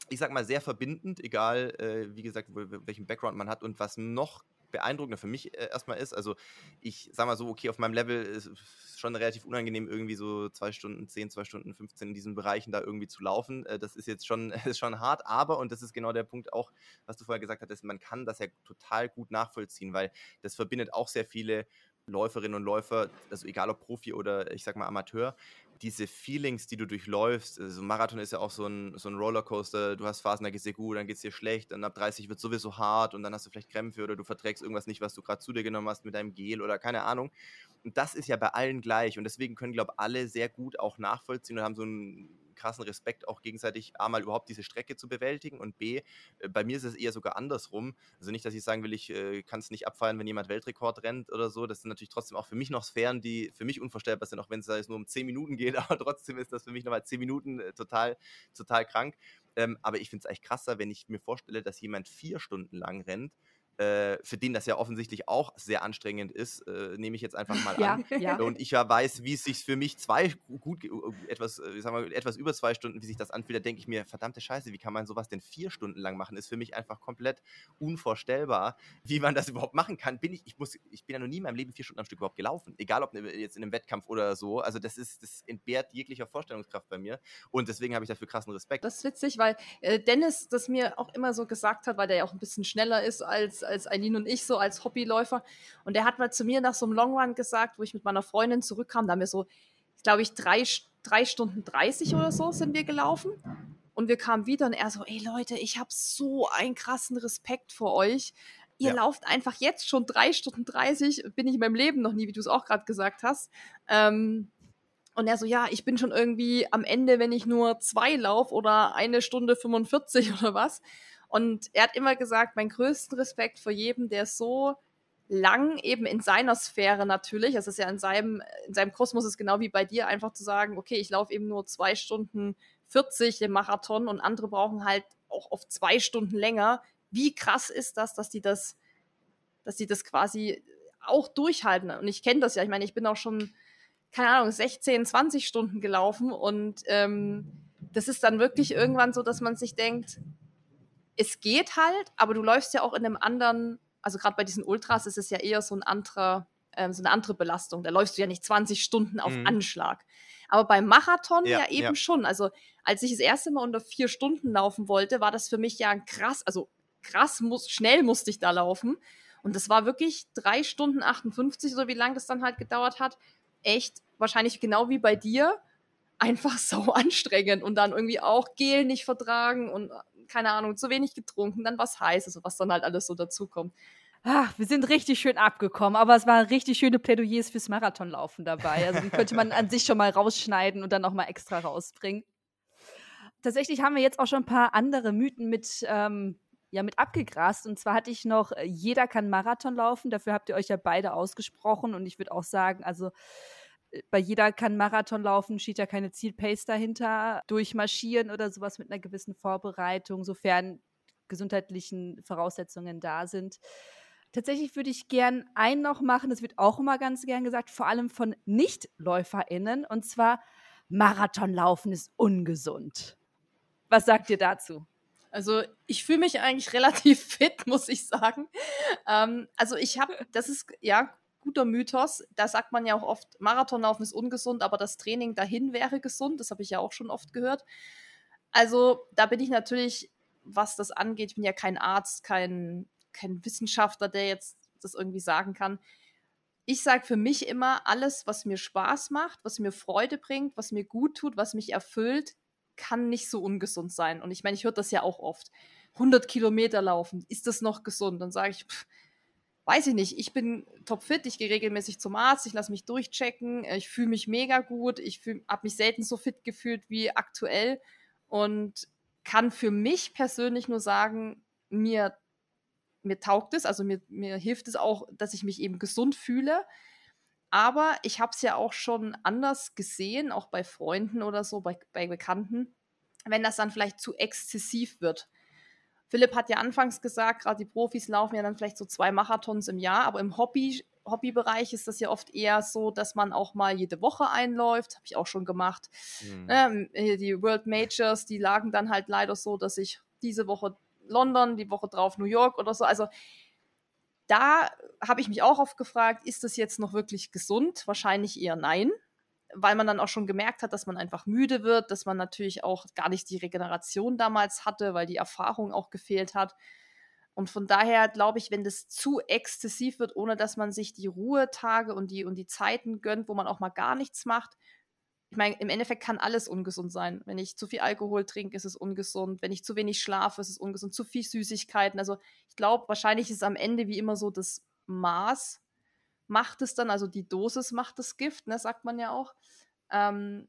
ich sag mal, sehr verbindend, egal, äh, wie gesagt, welchen Background man hat und was noch beeindruckender für mich äh, erstmal ist. Also, ich sag mal so, okay, auf meinem Level ist es schon relativ unangenehm, irgendwie so zwei Stunden, zehn, zwei Stunden, 15 in diesen Bereichen da irgendwie zu laufen. Äh, das ist jetzt schon, ist schon hart, aber, und das ist genau der Punkt auch, was du vorher gesagt hattest, man kann das ja total gut nachvollziehen, weil das verbindet auch sehr viele Läuferinnen und Läufer, also egal ob Profi oder ich sag mal Amateur, diese Feelings, die du durchläufst, also Marathon ist ja auch so ein, so ein Rollercoaster, du hast Phasen, da geht es dir gut, dann geht es dir schlecht, dann ab 30 wird es sowieso hart und dann hast du vielleicht Krämpfe oder du verträgst irgendwas nicht, was du gerade zu dir genommen hast mit deinem Gel oder keine Ahnung. Und das ist ja bei allen gleich und deswegen können, glaube ich, alle sehr gut auch nachvollziehen und haben so ein krassen Respekt auch gegenseitig A mal überhaupt diese Strecke zu bewältigen und B, äh, bei mir ist es eher sogar andersrum. Also nicht, dass ich sagen will, ich äh, kann es nicht abfeiern, wenn jemand Weltrekord rennt oder so. Das sind natürlich trotzdem auch für mich noch Sphären, die für mich unvorstellbar sind, auch wenn es nur um 10 Minuten geht, aber trotzdem ist das für mich nochmal 10 Minuten äh, total, total krank. Ähm, aber ich finde es eigentlich krasser, wenn ich mir vorstelle, dass jemand vier Stunden lang rennt für den das ja offensichtlich auch sehr anstrengend ist, äh, nehme ich jetzt einfach mal Ja, an. ja. Und ich ja weiß, wie es sich für mich zwei gut, ge- etwas, äh, sagen wir, etwas über zwei Stunden, wie sich das anfühlt, da denke ich mir, verdammte Scheiße, wie kann man sowas denn vier Stunden lang machen? Ist für mich einfach komplett unvorstellbar, wie man das überhaupt machen kann. Bin ich, ich muss, ich bin ja noch nie in meinem Leben vier Stunden am Stück überhaupt gelaufen. Egal ob jetzt in einem Wettkampf oder so. Also das ist, das entbehrt jeglicher Vorstellungskraft bei mir. Und deswegen habe ich dafür krassen Respekt. Das ist witzig, weil äh, Dennis das mir auch immer so gesagt hat, weil der ja auch ein bisschen schneller ist als, als Eileen und ich, so als Hobbyläufer. Und der hat mal zu mir nach so einem Long Run gesagt, wo ich mit meiner Freundin zurückkam, da haben wir so, glaube ich, drei, drei Stunden 30 oder so sind wir gelaufen. Und wir kamen wieder und er so, ey Leute, ich habe so einen krassen Respekt vor euch. Ihr Ja. lauft einfach jetzt schon drei Stunden 30, bin ich in meinem Leben noch nie, wie du es auch gerade gesagt hast. Ähm, und er so, ja, ich bin schon irgendwie am Ende, wenn ich nur zwei laufe oder eine Stunde 45 oder was. Und er hat immer gesagt, mein größten Respekt vor jedem, der so lang eben in seiner Sphäre natürlich, das ist ja in seinem, in seinem Kosmos ist genau wie bei dir, einfach zu sagen, okay, ich laufe eben nur zwei Stunden 40 im Marathon und andere brauchen halt auch oft zwei Stunden länger. Wie krass ist das, dass die das, dass die das quasi auch durchhalten? Und ich kenne das ja, ich meine, ich bin auch schon keine Ahnung, 16, 20 Stunden gelaufen und ähm, das ist dann wirklich irgendwann so, dass man sich denkt, es geht halt, aber du läufst ja auch in einem anderen, also gerade bei diesen Ultras ist es ja eher so ein anderer, ähm, so eine andere Belastung. Da läufst du ja nicht 20 Stunden auf Mhm. Anschlag. Aber beim Marathon ja, Ja, eben ja. schon. Also als ich das erste Mal unter vier Stunden laufen wollte, war das für mich ja krass, also krass, muss, schnell musste ich da laufen. Und das war wirklich drei Stunden 58 oder wie lange das dann halt gedauert hat. Echt, wahrscheinlich genau wie bei dir, einfach so anstrengend und dann irgendwie auch Gel nicht vertragen und keine Ahnung, zu wenig getrunken, dann was Heißes, was dann halt alles so dazukommt. Ah, wir sind richtig schön abgekommen, aber es waren richtig schöne Plädoyers fürs Marathonlaufen dabei. Also die könnte man an sich schon mal rausschneiden und dann noch mal extra rausbringen. Tatsächlich haben wir jetzt auch schon ein paar andere Mythen mit, ähm, ja, mit abgegrast. Und zwar hatte ich noch, äh, jeder kann Marathon laufen. Dafür habt ihr euch ja beide ausgesprochen. Und ich würde auch sagen, also bei jeder kann Marathon laufen, steht ja keine Zielpace dahinter. Durchmarschieren oder sowas mit einer gewissen Vorbereitung, sofern gesundheitlichen Voraussetzungen da sind. Tatsächlich würde ich gern einen noch machen, das wird auch immer ganz gern gesagt, vor allem von NichtläuferInnen, und zwar Marathonlaufen ist ungesund. Was sagt ihr dazu? Also ich fühle mich eigentlich relativ fit, muss ich sagen. Ähm, also ich habe, das ist ja guter Mythos. Da sagt man ja auch oft, Marathonlaufen ist ungesund, aber das Training dahin wäre gesund. Das habe ich ja auch schon oft gehört. Also da bin ich natürlich, was das angeht, ich bin ja kein Arzt, kein, kein Wissenschaftler, der jetzt das irgendwie sagen kann. Ich sage für mich immer, alles, was mir Spaß macht, was mir Freude bringt, was mir gut tut, was mich erfüllt, kann nicht so ungesund sein. Und ich meine, ich höre das ja auch oft. 100 Kilometer laufen, ist das noch gesund? Dann sage ich, pff, weiß ich nicht, ich bin topfit, ich gehe regelmäßig zum Arzt, ich lasse mich durchchecken, äh, ich fühle mich mega gut, ich habe mich selten so fit gefühlt wie aktuell und kann für mich persönlich nur sagen, mir, mir taugt es, also mir, mir hilft es auch, dass ich mich eben gesund fühle. Aber ich habe es ja auch schon anders gesehen, auch bei Freunden oder so, bei, bei Bekannten, wenn das dann vielleicht zu exzessiv wird. Philipp hat ja anfangs gesagt, gerade die Profis laufen ja dann vielleicht so zwei Marathons im Jahr, aber im Hobby, Hobbybereich ist das ja oft eher so, dass man auch mal jede Woche einläuft. Habe ich auch schon gemacht. Mhm. Ähm, die World Majors, die lagen dann halt leider so, dass ich diese Woche London, die Woche drauf New York oder so. Also da habe ich mich auch oft gefragt, ist das jetzt noch wirklich gesund? Wahrscheinlich eher nein, weil man dann auch schon gemerkt hat, dass man einfach müde wird, dass man natürlich auch gar nicht die Regeneration damals hatte, weil die Erfahrung auch gefehlt hat. Und von daher glaube ich, wenn das zu exzessiv wird, ohne dass man sich die Ruhetage und die, und die Zeiten gönnt, wo man auch mal gar nichts macht, ich meine, im Endeffekt kann alles ungesund sein. Wenn ich zu viel Alkohol trinke, ist es ungesund. Wenn ich zu wenig schlafe, ist es ungesund. Zu viel Süßigkeiten. Also ich glaube, wahrscheinlich ist am Ende wie immer so das Maß macht es dann, also die Dosis macht das Gift, ne, sagt man ja auch. Ähm,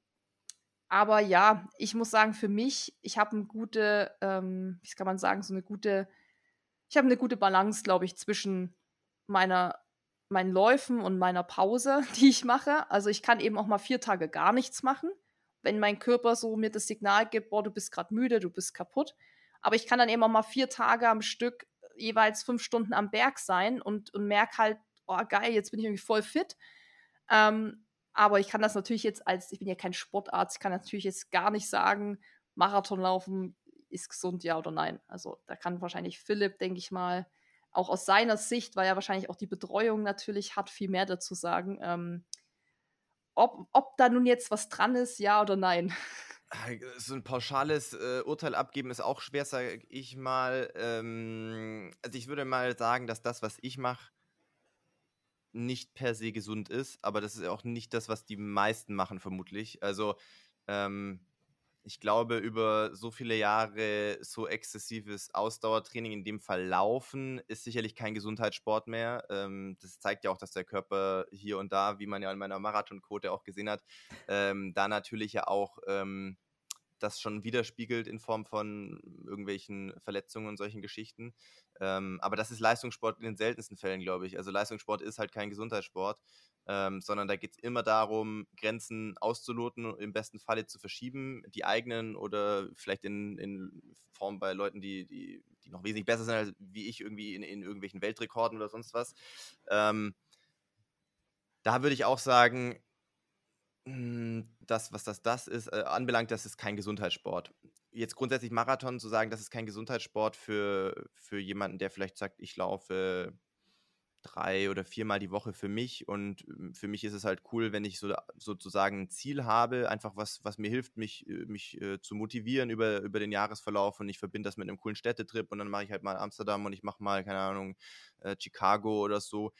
aber ja, ich muss sagen, für mich, ich habe eine gute, ähm, wie kann man sagen, so eine gute, ich habe eine gute Balance, glaube ich, zwischen meiner meinen Läufen und meiner Pause, die ich mache. Also ich kann eben auch mal vier Tage gar nichts machen, wenn mein Körper so mir das Signal gibt, boah, du bist gerade müde, du bist kaputt. Aber ich kann dann eben auch mal vier Tage am Stück jeweils fünf Stunden am Berg sein und, und merke halt, oh geil, jetzt bin ich irgendwie voll fit. Ähm, aber ich kann das natürlich jetzt als, ich bin ja kein Sportarzt, ich kann natürlich jetzt gar nicht sagen, Marathon laufen ist gesund, ja oder nein. Also da kann wahrscheinlich Philipp, denke ich mal, auch aus seiner Sicht, weil er wahrscheinlich auch die Betreuung natürlich hat, viel mehr dazu sagen. Ähm, ob, ob da nun jetzt was dran ist, ja oder nein. So ein pauschales äh, Urteil abgeben ist auch schwer, sage ich mal. Ähm, also ich würde mal sagen, dass das, was ich mache, nicht per se gesund ist, aber das ist auch nicht das, was die meisten machen, vermutlich. Also ähm, ich glaube, über so viele Jahre so exzessives Ausdauertraining, in dem Fall Laufen, ist sicherlich kein Gesundheitssport mehr. Ähm, das zeigt ja auch, dass der Körper hier und da, wie man ja in meiner Marathonquote auch gesehen hat, ähm, da natürlich ja auch ähm, das schon widerspiegelt in Form von irgendwelchen Verletzungen und solchen Geschichten. Ähm, aber das ist Leistungssport in den seltensten Fällen, glaube ich. Also Leistungssport ist halt kein Gesundheitssport, ähm, sondern da geht es immer darum, Grenzen auszuloten im besten Falle zu verschieben, die eigenen oder vielleicht in, in Form bei Leuten, die, die, die noch wesentlich besser sind als wie ich irgendwie in, in irgendwelchen Weltrekorden oder sonst was. Ähm, da würde ich auch sagen, das, was das, das ist, äh, anbelangt, das ist kein Gesundheitssport. Jetzt grundsätzlich Marathon zu sagen, das ist kein Gesundheitssport für, für jemanden, der vielleicht sagt, ich laufe drei oder viermal die Woche für mich und ähm, für mich ist es halt cool, wenn ich so sozusagen ein Ziel habe, einfach was, was mir hilft, mich, äh, mich äh, zu motivieren über, über den Jahresverlauf und ich verbinde das mit einem coolen Städtetrip und dann mache ich halt mal Amsterdam und ich mache mal, keine Ahnung, äh, Chicago oder so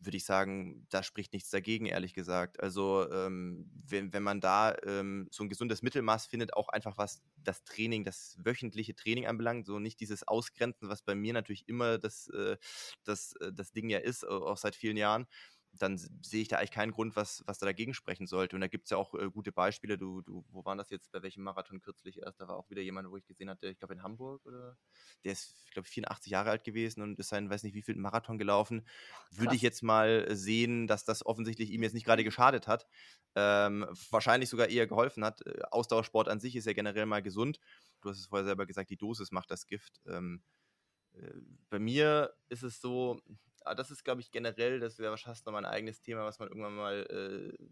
würde ich sagen, da spricht nichts dagegen, ehrlich gesagt. Also, ähm, wenn, wenn man da ähm, so ein gesundes Mittelmaß findet, auch einfach was das Training, das wöchentliche Training anbelangt, so nicht dieses Ausgrenzen, was bei mir natürlich immer das, äh, das, äh, das Ding ja ist, auch seit vielen Jahren dann sehe ich da eigentlich keinen Grund, was, was da dagegen sprechen sollte. Und da gibt es ja auch äh, gute Beispiele. Du, du, wo waren das jetzt, bei welchem Marathon kürzlich erst? Da war auch wieder jemand, wo ich gesehen hatte, ich glaube in Hamburg oder der ist, glaube ich, 84 Jahre alt gewesen und ist ein, weiß nicht wie viel Marathon gelaufen. Würde ich jetzt mal sehen, dass das offensichtlich ihm jetzt nicht gerade geschadet hat. Ähm, wahrscheinlich sogar eher geholfen hat. Äh, Ausdauersport an sich ist ja generell mal gesund. Du hast es vorher selber gesagt, die Dosis macht das Gift. Ähm, äh, bei mir ist es so, aber das ist, glaube ich, generell, das wäre wahrscheinlich nochmal ein eigenes Thema, was man irgendwann mal äh,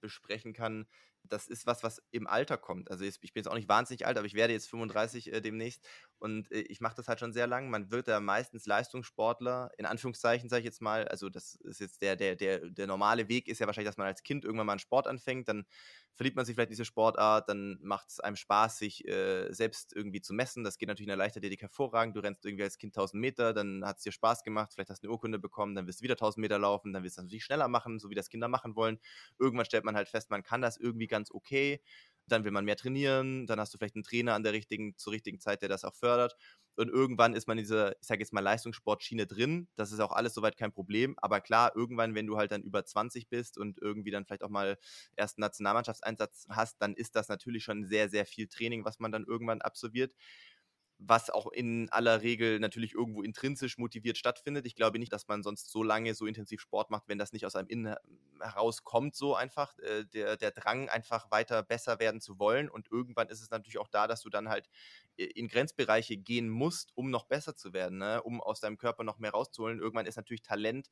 besprechen kann. Das ist was, was im Alter kommt. Also ich bin jetzt auch nicht wahnsinnig alt, aber ich werde jetzt 35 äh, demnächst und äh, ich mache das halt schon sehr lang. Man wird da meistens Leistungssportler, in Anführungszeichen sage ich jetzt mal. Also das ist jetzt der, der, der, der normale Weg ist ja wahrscheinlich, dass man als Kind irgendwann mal einen Sport anfängt, dann verliebt man sich vielleicht in diese Sportart, dann macht es einem Spaß, sich äh, selbst irgendwie zu messen. Das geht natürlich in der Leichtathletik hervorragend. Du rennst irgendwie als Kind 1000 Meter, dann hat es dir Spaß gemacht, vielleicht hast du eine Urkunde bekommen, dann wirst du wieder 1000 Meter laufen, dann wirst du natürlich schneller machen, so wie das Kinder machen wollen. Irgendwann stellt man halt fest, man kann das irgendwie ganz okay dann will man mehr trainieren, dann hast du vielleicht einen Trainer an der richtigen, zur richtigen Zeit, der das auch fördert. Und irgendwann ist man in dieser, ich sage jetzt mal, Leistungssportschiene drin. Das ist auch alles soweit kein Problem. Aber klar, irgendwann, wenn du halt dann über 20 bist und irgendwie dann vielleicht auch mal ersten Nationalmannschaftseinsatz hast, dann ist das natürlich schon sehr, sehr viel Training, was man dann irgendwann absolviert was auch in aller Regel natürlich irgendwo intrinsisch motiviert stattfindet. Ich glaube nicht, dass man sonst so lange so intensiv Sport macht, wenn das nicht aus einem Innen herauskommt, so einfach. Äh, der, der Drang, einfach weiter besser werden zu wollen. Und irgendwann ist es natürlich auch da, dass du dann halt äh, in Grenzbereiche gehen musst, um noch besser zu werden, ne? um aus deinem Körper noch mehr rauszuholen. Irgendwann ist natürlich Talent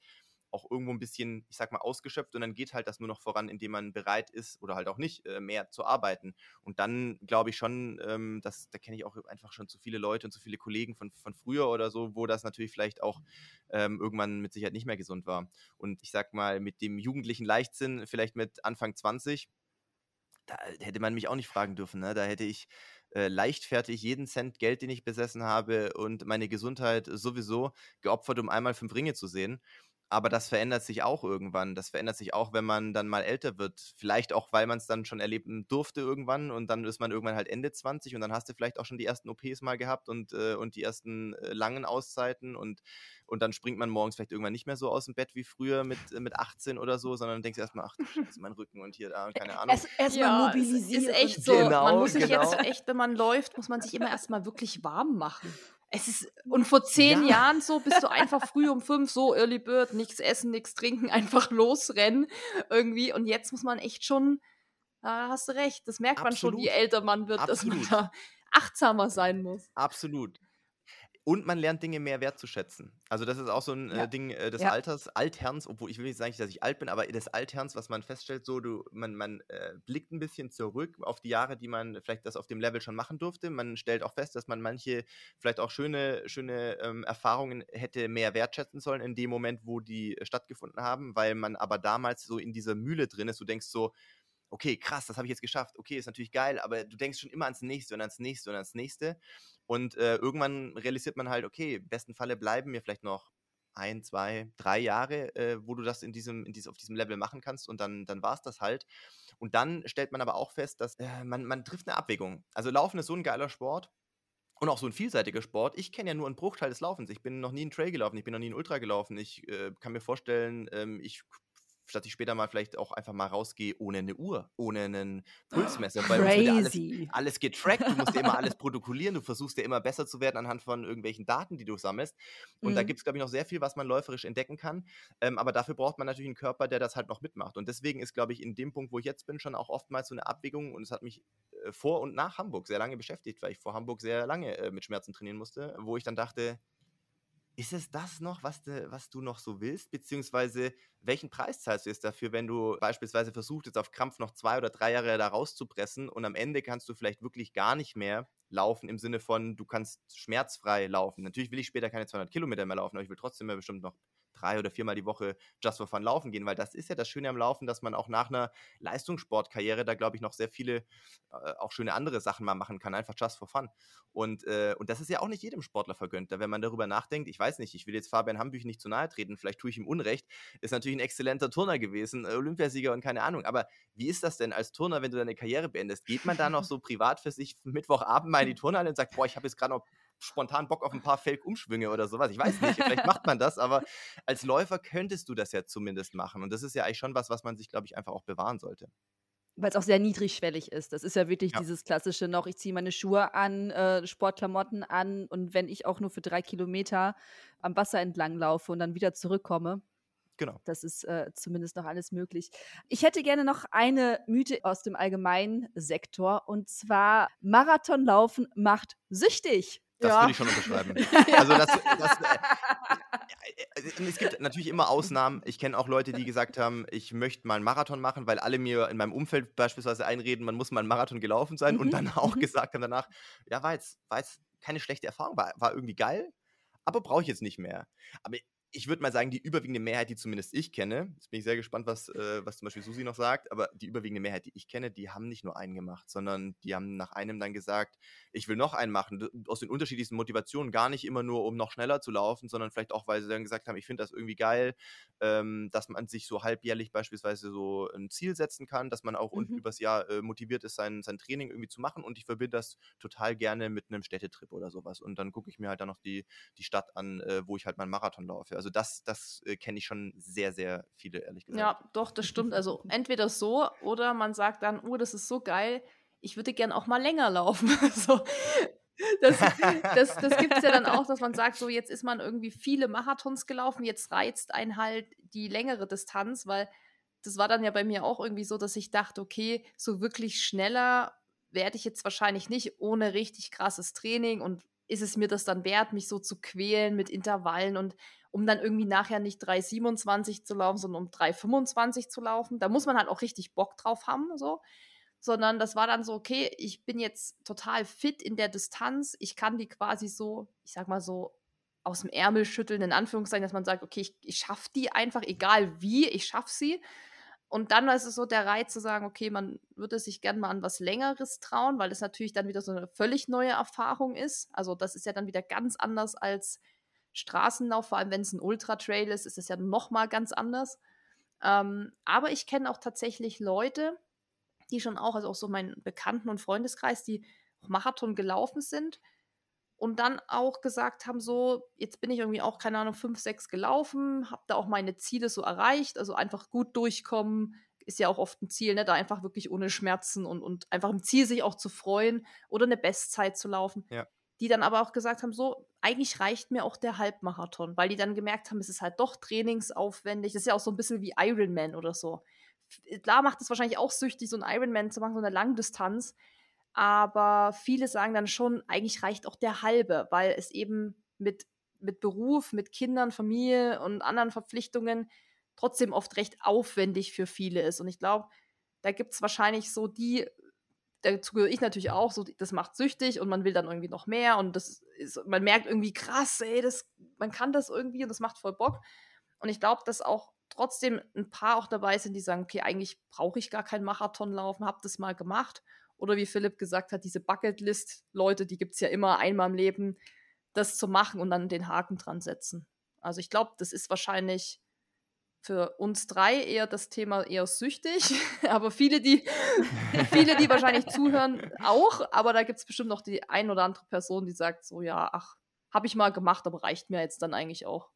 auch irgendwo ein bisschen, ich sag mal, ausgeschöpft und dann geht halt das nur noch voran, indem man bereit ist oder halt auch nicht äh, mehr zu arbeiten. Und dann glaube ich schon, ähm, dass, da kenne ich auch einfach schon zu viele Leute und zu viele Kollegen von, von früher oder so, wo das natürlich vielleicht auch ähm, irgendwann mit Sicherheit nicht mehr gesund war. Und ich sag mal, mit dem jugendlichen Leichtsinn, vielleicht mit Anfang 20, da hätte man mich auch nicht fragen dürfen. Ne? Da hätte ich äh, leichtfertig jeden Cent Geld, den ich besessen habe und meine Gesundheit sowieso geopfert, um einmal fünf Ringe zu sehen aber das verändert sich auch irgendwann. Das verändert sich auch, wenn man dann mal älter wird. Vielleicht auch, weil man es dann schon erleben durfte irgendwann und dann ist man irgendwann halt Ende 20 und dann hast du vielleicht auch schon die ersten OPs mal gehabt und, äh, und die ersten äh, langen Auszeiten und, und dann springt man morgens vielleicht irgendwann nicht mehr so aus dem Bett wie früher mit, äh, mit 18 oder so, sondern denkst erstmal, ach, das ist mein Rücken und hier, da, keine Ahnung. Erstmal ja, mobilisieren. Ist echt so. Genau, man muss sich genau. jetzt echt, wenn man läuft, muss man sich immer erstmal wirklich warm machen. Es ist, und vor zehn ja. Jahren so bist du einfach früh um fünf so Early Bird, nichts essen, nichts trinken, einfach losrennen irgendwie. Und jetzt muss man echt schon, da hast du recht, das merkt Absolut. man schon, je älter man wird, Absolut. dass man da achtsamer sein muss. Absolut Und man lernt Dinge mehr wertzuschätzen. Also das ist auch so ein äh, Ja. Ding äh, des Ja. Alters, Altherrns, obwohl ich will nicht sagen, dass ich alt bin, aber des Altherrns, was man feststellt, so du, man, man äh, blickt ein bisschen zurück auf die Jahre, die man vielleicht das auf dem Level schon machen durfte. Man stellt auch fest, dass man manche vielleicht auch schöne, schöne ähm, Erfahrungen hätte mehr wertschätzen sollen in dem Moment, wo die äh, stattgefunden haben, weil man aber damals so in dieser Mühle drin ist. Du denkst so, okay, krass, das habe ich jetzt geschafft. Okay, ist natürlich geil, aber du denkst schon immer ans nächste und ans nächste und ans nächste. Und äh, irgendwann realisiert man halt, okay, im besten Falle bleiben mir vielleicht noch ein, zwei, drei Jahre, äh, wo du das in diesem, in diesem, auf diesem Level machen kannst und dann, dann war es das halt. Und dann stellt man aber auch fest, dass äh, man, man trifft eine Abwägung. Also Laufen ist so ein geiler Sport. Und auch so ein vielseitiger Sport. Ich kenne ja nur einen Bruchteil des Laufens. Ich bin noch nie einen Trail gelaufen, ich bin noch nie einen Ultra gelaufen. Ich äh, kann mir vorstellen, ähm, ich statt ich später mal vielleicht auch einfach mal rausgehe ohne eine Uhr, ohne einen Pulsmesser. Weil ja alles, Crazy. alles getrackt, du musst ja immer alles protokollieren, du versuchst ja immer besser zu werden anhand von irgendwelchen Daten, die du sammelst. Und da Mhm. gibt es, glaube ich, noch sehr viel, was man läuferisch entdecken kann. Ähm, aber dafür braucht man natürlich einen Körper, der das halt noch mitmacht. Und deswegen ist, glaube ich, in dem Punkt, wo ich jetzt bin, schon auch oftmals so eine Abwägung und es hat mich äh, vor und nach Hamburg sehr lange beschäftigt, weil ich vor Hamburg sehr lange äh, mit Schmerzen trainieren musste, wo ich dann dachte, ist es das noch, was, de, was du noch so willst? Beziehungsweise welchen Preis zahlst du jetzt dafür, wenn du beispielsweise versuchst, jetzt auf Krampf noch zwei oder drei Jahre da rauszupressen und am Ende kannst du vielleicht wirklich gar nicht mehr laufen im Sinne von, du kannst schmerzfrei laufen. Natürlich will ich später keine 200 Kilometer mehr laufen, aber ich will trotzdem mehr bestimmt noch drei oder viermal die Woche just for fun laufen gehen, weil das ist ja das Schöne am Laufen, dass man auch nach einer Leistungssportkarriere da, glaube ich, noch sehr viele äh, auch schöne andere Sachen mal machen kann, einfach just for fun. Und, äh, und das ist ja auch nicht jedem Sportler vergönnt. Da, wenn man darüber nachdenkt, ich weiß nicht, ich will jetzt Fabian Hambüch nicht zu nahe treten, vielleicht tue ich ihm Unrecht, ist natürlich ein exzellenter Turner gewesen, äh, Olympiasieger und keine Ahnung. Aber wie ist das denn als Turner, wenn du deine Karriere beendest? Geht man da noch so privat für sich Mittwochabend mal in die Turnhalle und sagt, boah, ich habe jetzt gerade noch spontan Bock auf ein paar Fake-Umschwünge oder sowas. Ich weiß nicht, vielleicht macht man das, aber als Läufer könntest du das ja zumindest machen. Und das ist ja eigentlich schon was, was man sich, glaube ich, einfach auch bewahren sollte. Weil es auch sehr niedrigschwellig ist. Das ist ja wirklich Ja. dieses klassische noch, ich ziehe meine Schuhe an, äh, Sportklamotten an und wenn ich auch nur für drei Kilometer am Wasser entlang laufe und dann wieder zurückkomme, Genau. das ist äh, zumindest noch alles möglich. Ich hätte gerne noch eine Mythe aus dem allgemeinen Sektor und zwar Marathonlaufen macht süchtig. Das Ja. würde ich schon unterschreiben. Also das, das, äh, es gibt natürlich immer Ausnahmen. Ich kenne auch Leute, die gesagt haben, ich möchte mal einen Marathon machen, weil alle mir in meinem Umfeld beispielsweise einreden, man muss mal einen Marathon gelaufen sein und Mhm, dann auch mhm. gesagt haben danach, ja, war jetzt, war jetzt keine schlechte Erfahrung, war, war irgendwie geil, aber brauche ich jetzt nicht mehr. Aber ich würde mal sagen, die überwiegende Mehrheit, die zumindest ich kenne, jetzt bin ich sehr gespannt, was, äh, was zum Beispiel Susi noch sagt, aber die überwiegende Mehrheit, die ich kenne, die haben nicht nur einen gemacht, sondern die haben nach einem dann gesagt, ich will noch einen machen, aus den unterschiedlichsten Motivationen, gar nicht immer nur, um noch schneller zu laufen, sondern vielleicht auch, weil sie dann gesagt haben, ich finde das irgendwie geil, ähm, dass man sich so halbjährlich beispielsweise so ein Ziel setzen kann, dass man auch unten Mhm. übers Jahr äh, motiviert ist, sein, sein Training irgendwie zu machen und ich verbinde das total gerne mit einem Städtetrip oder sowas und dann gucke ich mir halt dann noch die, die Stadt an, äh, wo ich halt meinen Marathon laufe. Also das, das äh, kenne ich schon sehr, sehr viele, ehrlich gesagt. Ja, doch, das stimmt. Also entweder so oder man sagt dann, oh, das ist so geil, ich würde gern auch mal länger laufen. so. Das, das, das gibt es ja dann auch, dass man sagt, so jetzt ist man irgendwie viele Marathons gelaufen, jetzt reizt einen halt die längere Distanz, weil das war dann ja bei mir auch irgendwie so, dass ich dachte, okay, so wirklich schneller werde ich jetzt wahrscheinlich nicht ohne richtig krasses Training und ist es mir das dann wert, mich so zu quälen mit Intervallen und um dann irgendwie nachher nicht 3,27 zu laufen, sondern um 3,25 zu laufen. Da muss man halt auch richtig Bock drauf haben, so. Sondern das war dann so, okay, ich bin jetzt total fit in der Distanz. Ich kann die quasi so, ich sag mal so, aus dem Ärmel schütteln, in Anführungszeichen, dass man sagt, okay, ich, ich schaffe die einfach, egal wie, ich schaffe sie. Und dann ist es so der Reiz zu sagen, okay, man würde sich gerne mal an was Längeres trauen, weil es natürlich dann wieder so eine völlig neue Erfahrung ist. Also das ist ja dann wieder ganz anders als Straßenlauf, vor allem wenn es ein Ultra-Trail ist, ist es ja noch mal ganz anders. Ähm, aber ich kenne auch tatsächlich Leute, die schon auch, also auch so meinen Bekannten- und Freundeskreis, die Marathon gelaufen sind und dann auch gesagt haben, so, jetzt bin ich irgendwie auch, keine Ahnung, fünf, sechs gelaufen, habe da auch meine Ziele so erreicht, also einfach gut durchkommen, ist ja auch oft ein Ziel, ne, da einfach wirklich ohne Schmerzen und, und einfach im Ziel sich auch zu freuen oder eine Bestzeit zu laufen. Ja. Die dann aber auch gesagt haben, so, eigentlich reicht mir auch der Halbmarathon, weil die dann gemerkt haben, es ist halt doch trainingsaufwendig. Das ist ja auch so ein bisschen wie Ironman oder so. Klar macht es wahrscheinlich auch süchtig, so ein Ironman zu machen, so eine Langdistanz. Aber viele sagen dann schon, eigentlich reicht auch der halbe, weil es eben mit, mit Beruf, mit Kindern, Familie und anderen Verpflichtungen trotzdem oft recht aufwendig für viele ist. Und ich glaube, da gibt es wahrscheinlich so die, dazu gehöre ich natürlich auch, so, das macht süchtig und man will dann irgendwie noch mehr und das ist, man merkt irgendwie krass, ey, das, man kann das irgendwie und das macht voll Bock. Und ich glaube, dass auch trotzdem ein paar auch dabei sind, die sagen, okay, eigentlich brauche ich gar keinen Marathon laufen, habe das mal gemacht. Oder wie Philipp gesagt hat, diese Bucketlist-Leute, die gibt es ja immer einmal im Leben, das zu machen und dann den Haken dran setzen. Also ich glaube, das ist wahrscheinlich für uns drei eher das Thema eher süchtig, aber viele, die, viele, die wahrscheinlich zuhören, auch. Aber da gibt es bestimmt noch die ein oder andere Person, die sagt so, ja, ach, habe ich mal gemacht, aber reicht mir jetzt dann eigentlich auch.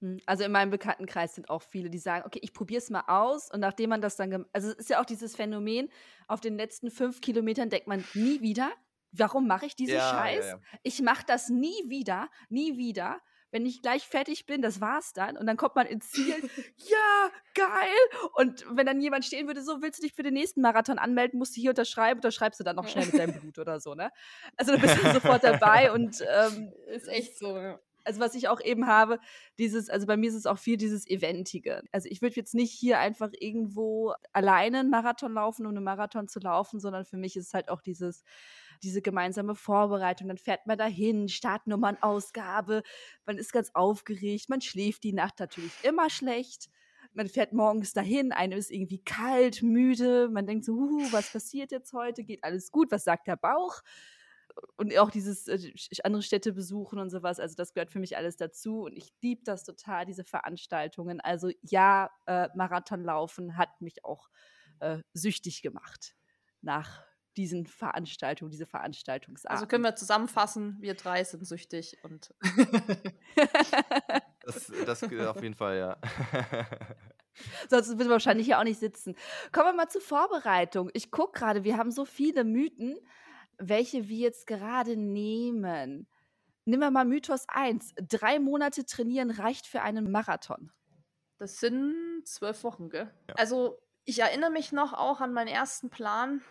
Hm, also in meinem Bekanntenkreis sind auch viele, die sagen, okay, ich probiere es mal aus und nachdem man das dann, also es ist ja auch dieses Phänomen, auf den letzten fünf Kilometern denkt man nie wieder, warum mache ich diesen ja, Scheiß? Ja, ja. Ich mache das nie wieder, nie wieder wenn ich gleich fertig bin, das war's dann. Und dann kommt man ins Ziel. ja, geil. Und wenn dann jemand stehen würde, so, willst du dich für den nächsten Marathon anmelden, musst du hier unterschreiben, unterschreibst du dann noch schnell mit deinem Blut oder so, ne? Also du bist dann sofort dabei und ähm, ist echt so, ja also was ich auch eben habe, dieses, also bei mir ist es auch viel dieses Eventige. Also ich würde jetzt nicht hier einfach irgendwo alleine einen Marathon laufen, um einen Marathon zu laufen, sondern für mich ist es halt auch dieses, diese gemeinsame Vorbereitung. Dann fährt man dahin, Startnummernausgabe, man ist ganz aufgeregt, man schläft die Nacht natürlich immer schlecht. Man fährt morgens dahin, einem ist irgendwie kalt, müde, man denkt so, uh, was passiert jetzt heute? Geht alles gut? Was sagt der Bauch? Und auch dieses äh, andere Städte besuchen und sowas, also das gehört für mich alles dazu und ich liebe das total, diese Veranstaltungen. Also ja, äh, Marathonlaufen hat mich auch äh, süchtig gemacht nach diesen Veranstaltungen, diese Veranstaltungsart. Also können wir zusammenfassen, wir drei sind süchtig und das, das auf jeden Fall, ja. Sonst würden wir wahrscheinlich hier auch nicht sitzen. Kommen wir mal zur Vorbereitung. Ich gucke gerade, wir haben so viele Mythen, welche wir jetzt gerade nehmen. Nehmen wir mal Mythos 1. Drei Monate trainieren reicht für einen Marathon. Das sind zwölf Wochen, gell? Ja. Also ich erinnere mich noch auch an meinen ersten Plan.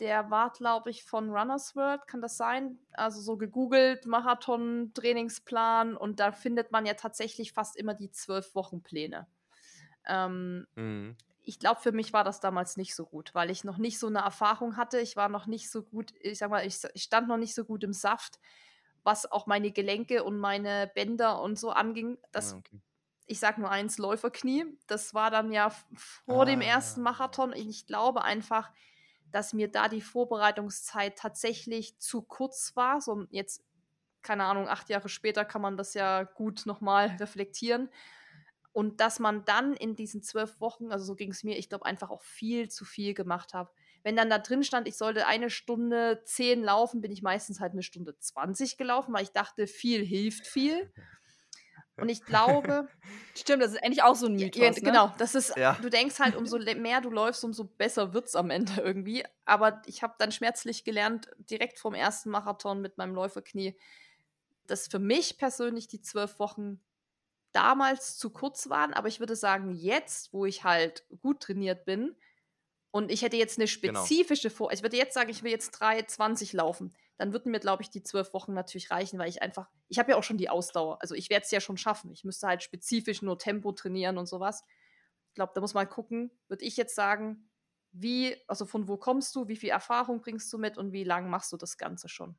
Der war, glaube ich, von Runners World, kann das sein? Also so gegoogelt, Marathon-Trainingsplan und da findet man ja tatsächlich fast immer die zwölf Wochen Pläne. Ähm, mhm. Ich glaube, für mich war das damals nicht so gut, weil ich noch nicht so eine Erfahrung hatte. Ich war noch nicht so gut, ich sag mal, ich, ich stand noch nicht so gut im Saft, was auch meine Gelenke und meine Bänder und so anging. Das, ah, okay. Ich sag nur eins, Läuferknie. Das war dann ja vor ah. dem ersten Marathon. Ich glaube einfach, dass mir da die Vorbereitungszeit tatsächlich zu kurz war. So jetzt, keine Ahnung, acht Jahre später kann man das ja gut nochmal reflektieren. Und dass man dann in diesen zwölf Wochen, also so ging es mir, ich glaube, einfach auch viel zu viel gemacht habe. Wenn dann da drin stand, ich sollte eine Stunde zehn laufen, bin ich meistens halt eine Stunde zwanzig gelaufen, weil ich dachte, viel hilft viel. Und ich glaube. Stimmt, das ist eigentlich auch so ein Mythos. Ja, ne? Genau, das ist, ja. du denkst halt, umso mehr du läufst, umso besser wird es am Ende irgendwie. Aber ich habe dann schmerzlich gelernt, direkt vom ersten Marathon mit meinem Läuferknie, dass für mich persönlich die zwölf Wochen damals zu kurz waren. Aber ich würde sagen, jetzt, wo ich halt gut trainiert bin, und ich hätte jetzt eine genau. spezifische genau. Vor. Ich würde jetzt sagen, ich will jetzt 3,20 laufen. Dann würden mir, glaube ich, die zwölf Wochen natürlich reichen, weil ich einfach, ich habe ja auch schon die Ausdauer. Also ich werde es ja schon schaffen. Ich müsste halt spezifisch nur Tempo trainieren und sowas. Ich glaube, da muss man gucken, würde ich jetzt sagen, wie, also von wo kommst du, wie viel Erfahrung bringst du mit und wie lange machst du das Ganze schon?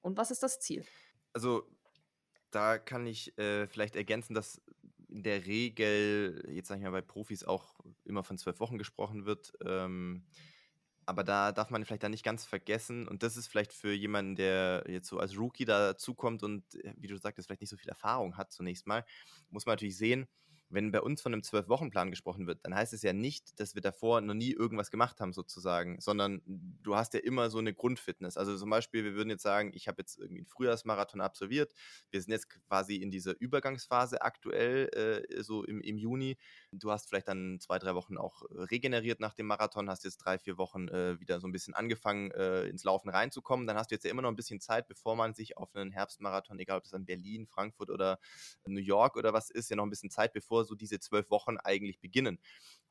Und was ist das Ziel? Also, da kann ich äh, vielleicht ergänzen, dass in der Regel, jetzt sage ich mal, bei Profis auch immer von zwölf Wochen gesprochen wird. Ähm, aber da darf man vielleicht dann nicht ganz vergessen, und das ist vielleicht für jemanden, der jetzt so als Rookie dazukommt und, äh, wie du sagtest, vielleicht nicht so viel Erfahrung hat zunächst mal, muss man natürlich sehen, wenn bei uns von einem Zwölf-Wochen-Plan gesprochen wird, dann heißt es ja nicht, dass wir davor noch nie irgendwas gemacht haben, sozusagen, sondern du hast ja immer so eine Grundfitness. Also zum Beispiel, wir würden jetzt sagen, ich habe jetzt irgendwie einen Frühjahrsmarathon absolviert. Wir sind jetzt quasi in dieser Übergangsphase aktuell, äh, so im, im Juni. Du hast vielleicht dann zwei, drei Wochen auch regeneriert nach dem Marathon, hast jetzt drei, vier Wochen äh, wieder so ein bisschen angefangen, äh, ins Laufen reinzukommen. Dann hast du jetzt ja immer noch ein bisschen Zeit, bevor man sich auf einen Herbstmarathon, egal ob es dann Berlin, Frankfurt oder New York oder was ist, ja noch ein bisschen Zeit, bevor bevor so diese zwölf Wochen eigentlich beginnen.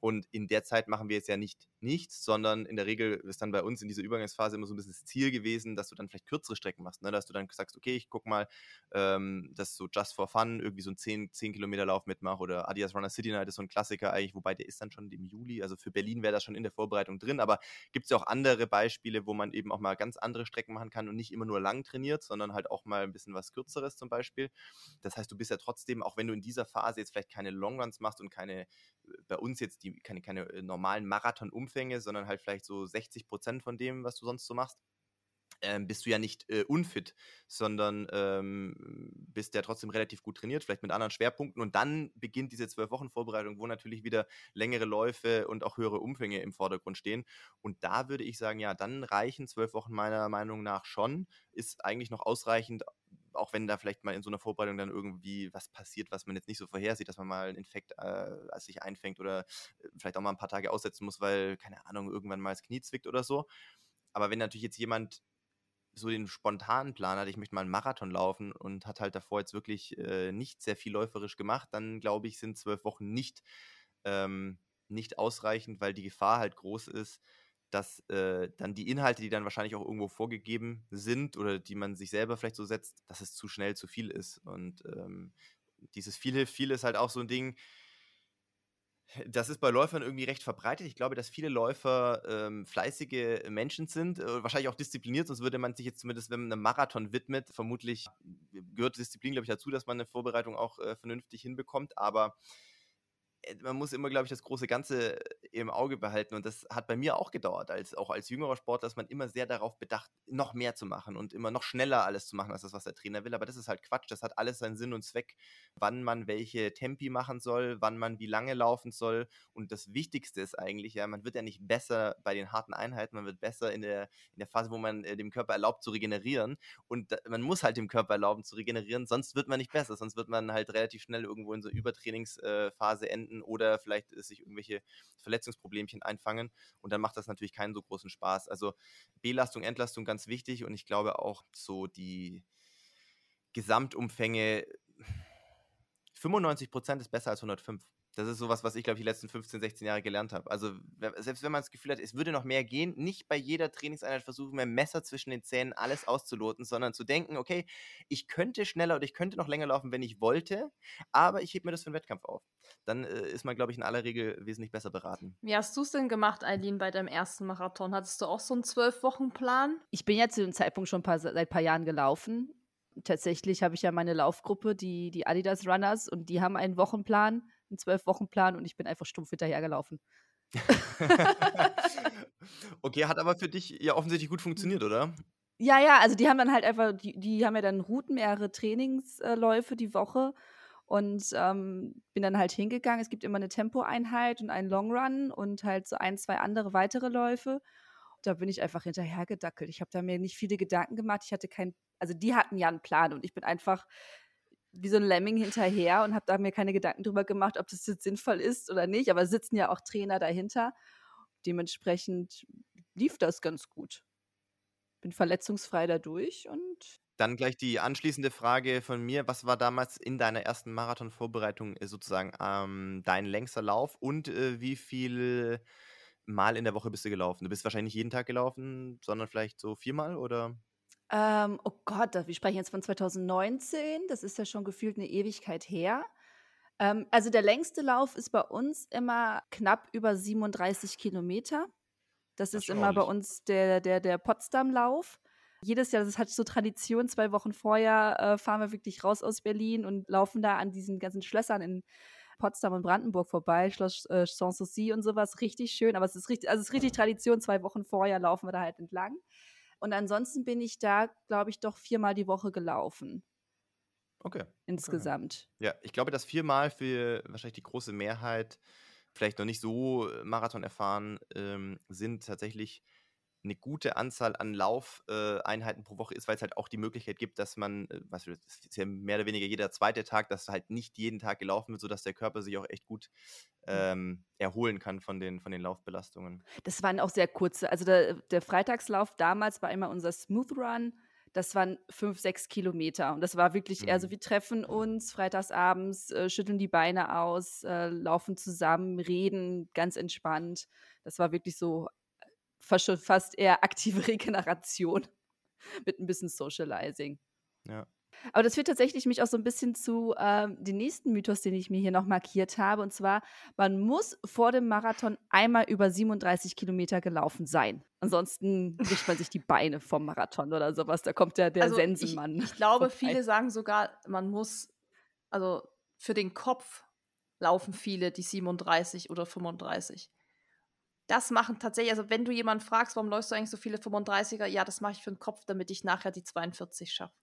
Und in der Zeit machen wir jetzt ja nicht nichts, sondern in der Regel ist dann bei uns in dieser Übergangsphase immer so ein bisschen das Ziel gewesen, dass du dann vielleicht kürzere Strecken machst, ne? dass du dann sagst, okay, ich guck mal, ähm, dass so just for fun irgendwie so ein 10, 10 Kilometer Lauf mitmache oder Adidas Runner City Night ist so ein Klassiker eigentlich, wobei der ist dann schon im Juli, also für Berlin wäre das schon in der Vorbereitung drin, aber gibt es ja auch andere Beispiele, wo man eben auch mal ganz andere Strecken machen kann und nicht immer nur lang trainiert, sondern halt auch mal ein bisschen was Kürzeres zum Beispiel. Das heißt, du bist ja trotzdem, auch wenn du in dieser Phase jetzt vielleicht keine Longruns machst und keine, äh, bei uns jetzt die, keine, keine äh, normalen Marathon-Umfänge, sondern halt vielleicht so 60 Prozent von dem, was du sonst so machst, ähm, bist du ja nicht äh, unfit, sondern ähm, bist ja trotzdem relativ gut trainiert, vielleicht mit anderen Schwerpunkten. Und dann beginnt diese zwölf Wochen Vorbereitung, wo natürlich wieder längere Läufe und auch höhere Umfänge im Vordergrund stehen. Und da würde ich sagen, ja, dann reichen zwölf Wochen meiner Meinung nach schon. Ist eigentlich noch ausreichend, auch wenn da vielleicht mal in so einer Vorbereitung dann irgendwie was passiert, was man jetzt nicht so vorhersieht, dass man mal einen Infekt äh, sich einfängt oder äh, vielleicht auch mal ein paar Tage aussetzen muss, weil, keine Ahnung, irgendwann mal das Knie zwickt oder so. Aber wenn natürlich jetzt jemand so den spontanen Plan hat, ich möchte mal einen Marathon laufen und hat halt davor jetzt wirklich äh, nicht sehr viel läuferisch gemacht, dann glaube ich, sind zwölf Wochen nicht, ähm, nicht ausreichend, weil die Gefahr halt groß ist, dass äh, dann die Inhalte, die dann wahrscheinlich auch irgendwo vorgegeben sind oder die man sich selber vielleicht so setzt, dass es zu schnell zu viel ist. Und ähm, dieses viel hilft viel ist halt auch so ein Ding, das ist bei Läufern irgendwie recht verbreitet. Ich glaube, dass viele Läufer ähm, fleißige Menschen sind, äh, wahrscheinlich auch diszipliniert, sonst würde man sich jetzt zumindest, wenn man einem Marathon widmet, vermutlich gehört Disziplin, glaube ich, dazu, dass man eine Vorbereitung auch äh, vernünftig hinbekommt. Aber man muss immer, glaube ich, das große Ganze im Auge behalten. Und das hat bei mir auch gedauert, als, auch als jüngerer Sportler, dass man immer sehr darauf bedacht, noch mehr zu machen und immer noch schneller alles zu machen, als das, was der Trainer will. Aber das ist halt Quatsch. Das hat alles seinen Sinn und Zweck, wann man welche Tempi machen soll, wann man wie lange laufen soll. Und das Wichtigste ist eigentlich, ja, man wird ja nicht besser bei den harten Einheiten, man wird besser in der, in der Phase, wo man äh, dem Körper erlaubt zu regenerieren. Und da, man muss halt dem Körper erlauben zu regenerieren, sonst wird man nicht besser. Sonst wird man halt relativ schnell irgendwo in so Übertrainingsphase äh, enden oder vielleicht sich irgendwelche Verletzungsproblemchen einfangen. Und dann macht das natürlich keinen so großen Spaß. Also Belastung, Entlastung ganz wichtig und ich glaube auch so die Gesamtumfänge 95 Prozent ist besser als 105. Das ist sowas, was ich, glaube ich, die letzten 15, 16 Jahre gelernt habe. Also, selbst wenn man das Gefühl hat, es würde noch mehr gehen, nicht bei jeder Trainingseinheit versuchen, mit Messer zwischen den Zähnen alles auszuloten, sondern zu denken, okay, ich könnte schneller oder ich könnte noch länger laufen, wenn ich wollte, aber ich hebe mir das für den Wettkampf auf. Dann äh, ist man, glaube ich, in aller Regel wesentlich besser beraten. Wie hast du es denn gemacht, Eileen, bei deinem ersten Marathon? Hattest du auch so einen Zwölf-Wochen-Plan? Ich bin ja zu dem Zeitpunkt schon paar, seit ein paar Jahren gelaufen. Tatsächlich habe ich ja meine Laufgruppe, die, die Adidas Runners, und die haben einen Wochenplan einen Zwölf-Wochen-Plan und ich bin einfach stumpf hinterhergelaufen. okay, hat aber für dich ja offensichtlich gut funktioniert, oder? Ja, ja, also die haben dann halt einfach, die, die haben ja dann Routen, mehrere Trainingsläufe die Woche und ähm, bin dann halt hingegangen. Es gibt immer eine Tempoeinheit und einen Long Run und halt so ein, zwei andere weitere Läufe. Da bin ich einfach hinterhergedackelt. Ich habe da mir nicht viele Gedanken gemacht. Ich hatte keinen, also die hatten ja einen Plan und ich bin einfach wie so ein Lemming hinterher und habe da mir keine Gedanken drüber gemacht, ob das jetzt sinnvoll ist oder nicht. Aber sitzen ja auch Trainer dahinter. Dementsprechend lief das ganz gut. Bin verletzungsfrei dadurch und. Dann gleich die anschließende Frage von mir. Was war damals in deiner ersten Marathon-Vorbereitung äh, sozusagen ähm, dein längster Lauf und äh, wie viel Mal in der Woche bist du gelaufen? Du bist wahrscheinlich nicht jeden Tag gelaufen, sondern vielleicht so viermal oder? Ähm, oh Gott, wir sprechen jetzt von 2019. Das ist ja schon gefühlt eine Ewigkeit her. Ähm, also der längste Lauf ist bei uns immer knapp über 37 Kilometer. Das ist immer bei uns der, der, der Potsdam-Lauf. Jedes Jahr, das hat so Tradition, zwei Wochen vorher äh, fahren wir wirklich raus aus Berlin und laufen da an diesen ganzen Schlössern in Potsdam und Brandenburg vorbei, Schloss äh, Sanssouci und sowas. Richtig schön, aber es ist richtig, also es ist richtig Tradition, zwei Wochen vorher laufen wir da halt entlang. Und ansonsten bin ich da, glaube ich, doch viermal die Woche gelaufen. Okay. Insgesamt. Okay. Ja, ich glaube, dass viermal für wahrscheinlich die große Mehrheit vielleicht noch nicht so äh, Marathon erfahren ähm, sind, tatsächlich eine gute Anzahl an Laufeinheiten pro Woche ist, weil es halt auch die Möglichkeit gibt, dass man, äh, was ist ja mehr oder weniger jeder zweite Tag, dass halt nicht jeden Tag gelaufen wird, sodass der Körper sich auch echt gut hm. ähm, erholen kann von den, von den Laufbelastungen. Das waren auch sehr kurze. Also der, der Freitagslauf damals war immer unser Smooth Run. das waren fünf, sechs Kilometer. Und das war wirklich mhm. eher so, mhm. wir treffen uns freitagsabends, äh, schütteln die Beine aus, äh, laufen zusammen, reden ganz entspannt. Das war wirklich so fast, fast eher aktive Regeneration mit ein bisschen Socializing. Ja. Aber das führt tatsächlich mich auch so ein bisschen zu ähm, dem nächsten Mythos, den ich mir hier noch markiert habe. Und zwar, man muss vor dem Marathon einmal über 37 Kilometer gelaufen sein. Ansonsten bricht man sich die Beine vom Marathon oder sowas. Da kommt ja der also Sensenmann. Ich, ich glaube, vorbei. viele sagen sogar, man muss, also für den Kopf laufen viele die 37 oder 35 das machen tatsächlich, also wenn du jemanden fragst, warum läufst du eigentlich so viele 35er, ja, das mache ich für den Kopf, damit ich nachher die 42 schaffe.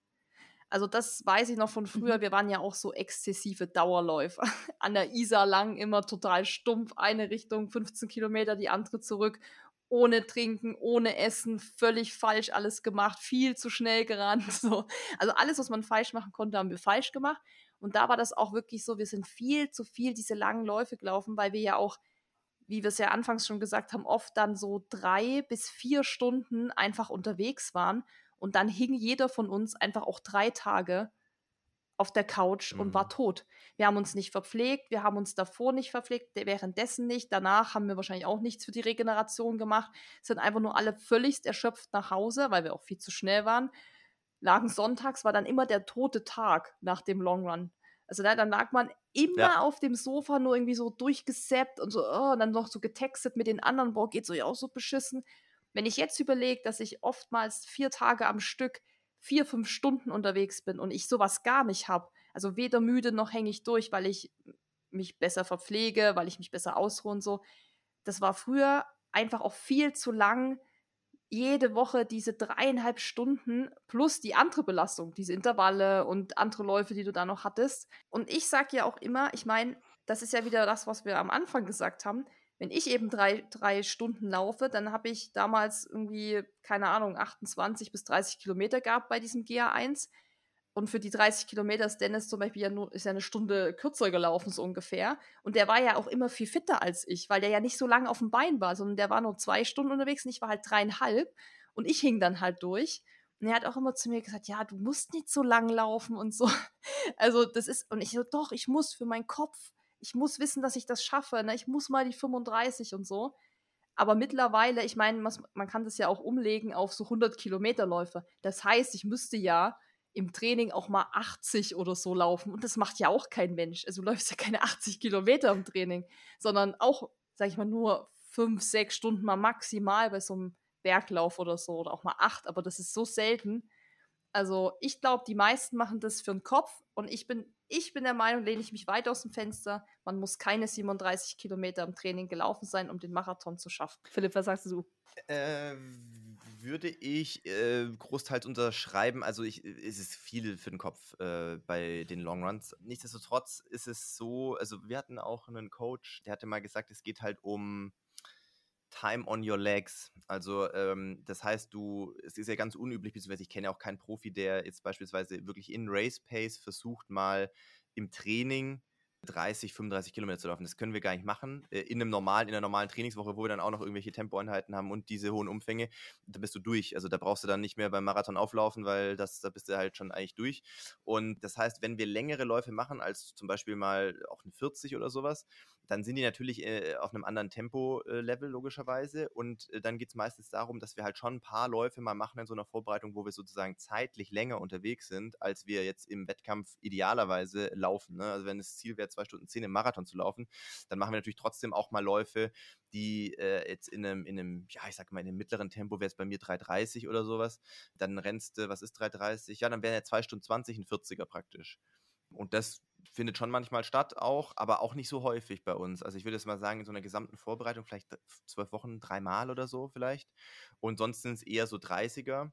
Also das weiß ich noch von früher. Mhm. Wir waren ja auch so exzessive Dauerläufer. An der Isar lang immer total stumpf, eine Richtung, 15 Kilometer, die andere zurück. Ohne Trinken, ohne Essen, völlig falsch alles gemacht, viel zu schnell gerannt. So. Also alles, was man falsch machen konnte, haben wir falsch gemacht. Und da war das auch wirklich so, wir sind viel zu viel diese langen Läufe gelaufen, weil wir ja auch, wie wir es ja anfangs schon gesagt haben, oft dann so drei bis vier Stunden einfach unterwegs waren und dann hing jeder von uns einfach auch drei Tage auf der Couch mhm. und war mhm. tot. Wir haben uns nicht verpflegt, wir haben uns davor nicht verpflegt, währenddessen nicht. Danach haben wir wahrscheinlich auch nichts für die Regeneration gemacht, sind einfach nur alle völligst erschöpft nach Hause, weil wir auch viel zu schnell waren. Lagen sonntags, war dann immer der tote Tag nach dem Long Run. Also da, dann lag man immer ja. auf dem Sofa nur irgendwie so durchgesappt und so, oh, und dann noch so getextet mit den anderen, boah, geht so ja auch so beschissen. Wenn ich jetzt überlege, dass ich oftmals vier Tage am Stück vier, fünf Stunden unterwegs bin und ich sowas gar nicht habe, also weder müde noch hänge ich durch, weil ich mich besser verpflege, weil ich mich besser ausruhe und so. Das war früher einfach auch viel zu lang, jede Woche diese dreieinhalb Stunden plus die andere Belastung, diese Intervalle und andere Läufe, die du da noch hattest. Und ich sage ja auch immer, ich meine, das ist ja wieder das, was wir am Anfang gesagt haben, wenn ich eben drei, drei Stunden laufe, dann habe ich damals irgendwie, keine Ahnung, 28 bis 30 Kilometer gehabt bei diesem GA1. Und für die 30 Kilometer ist Dennis zum Beispiel ja nur, ist ja eine Stunde kürzer gelaufen, so ungefähr. Und der war ja auch immer viel fitter als ich, weil der ja nicht so lange auf dem Bein war, sondern der war nur zwei Stunden unterwegs und ich war halt dreieinhalb. Und ich hing dann halt durch. Und er hat auch immer zu mir gesagt, ja, du musst nicht so lang laufen und so. Also das ist, und ich so, doch, ich muss für meinen Kopf ich muss wissen, dass ich das schaffe, ne? ich muss mal die 35 und so. Aber mittlerweile, ich meine, man kann das ja auch umlegen auf so 100 Kilometerläufe. Das heißt, ich müsste ja im Training auch mal 80 oder so laufen. Und das macht ja auch kein Mensch. Also du läufst ja keine 80 Kilometer im Training, sondern auch, sag ich mal, nur 5, 6 Stunden mal maximal bei so einem Berglauf oder so oder auch mal 8. Aber das ist so selten. Also ich glaube, die meisten machen das für den Kopf und ich bin ich bin der Meinung, lehne ich mich weit aus dem Fenster. Man muss keine 37 Kilometer im Training gelaufen sein, um den Marathon zu schaffen. Philipp, was sagst du? Äh, würde ich äh, großteils unterschreiben. Also ich, es ist viel für den Kopf äh, bei den Longruns. Nichtsdestotrotz ist es so, also wir hatten auch einen Coach, der hatte mal gesagt, es geht halt um Time on your legs. Also ähm, das heißt, du, es ist ja ganz unüblich, beziehungsweise ich kenne auch keinen Profi, der jetzt beispielsweise wirklich in Race Pace versucht mal im Training 30, 35 Kilometer zu laufen. Das können wir gar nicht machen. Äh, in einem normalen, in einer normalen Trainingswoche, wo wir dann auch noch irgendwelche Tempoeinheiten haben und diese hohen Umfänge, da bist du durch. Also da brauchst du dann nicht mehr beim Marathon auflaufen, weil das, da bist du halt schon eigentlich durch. Und das heißt, wenn wir längere Läufe machen, als zum Beispiel mal auch ein 40 oder sowas, dann sind die natürlich äh, auf einem anderen Tempo-Level äh, logischerweise. Und äh, dann geht es meistens darum, dass wir halt schon ein paar Läufe mal machen in so einer Vorbereitung, wo wir sozusagen zeitlich länger unterwegs sind, als wir jetzt im Wettkampf idealerweise laufen. Ne? Also wenn das Ziel wäre, zwei Stunden zehn im Marathon zu laufen, dann machen wir natürlich trotzdem auch mal Läufe, die äh, jetzt in einem, in einem, ja, ich sag mal, in einem mittleren Tempo wäre es bei mir 3,30 oder sowas. Dann rennst du, was ist 3,30? Ja, dann wären ja 2 Stunden 20 ein 40er praktisch. Und das findet schon manchmal statt auch, aber auch nicht so häufig bei uns. Also ich würde jetzt mal sagen, in so einer gesamten Vorbereitung vielleicht zwölf Wochen, dreimal oder so vielleicht. Und sonst sind es eher so 30er.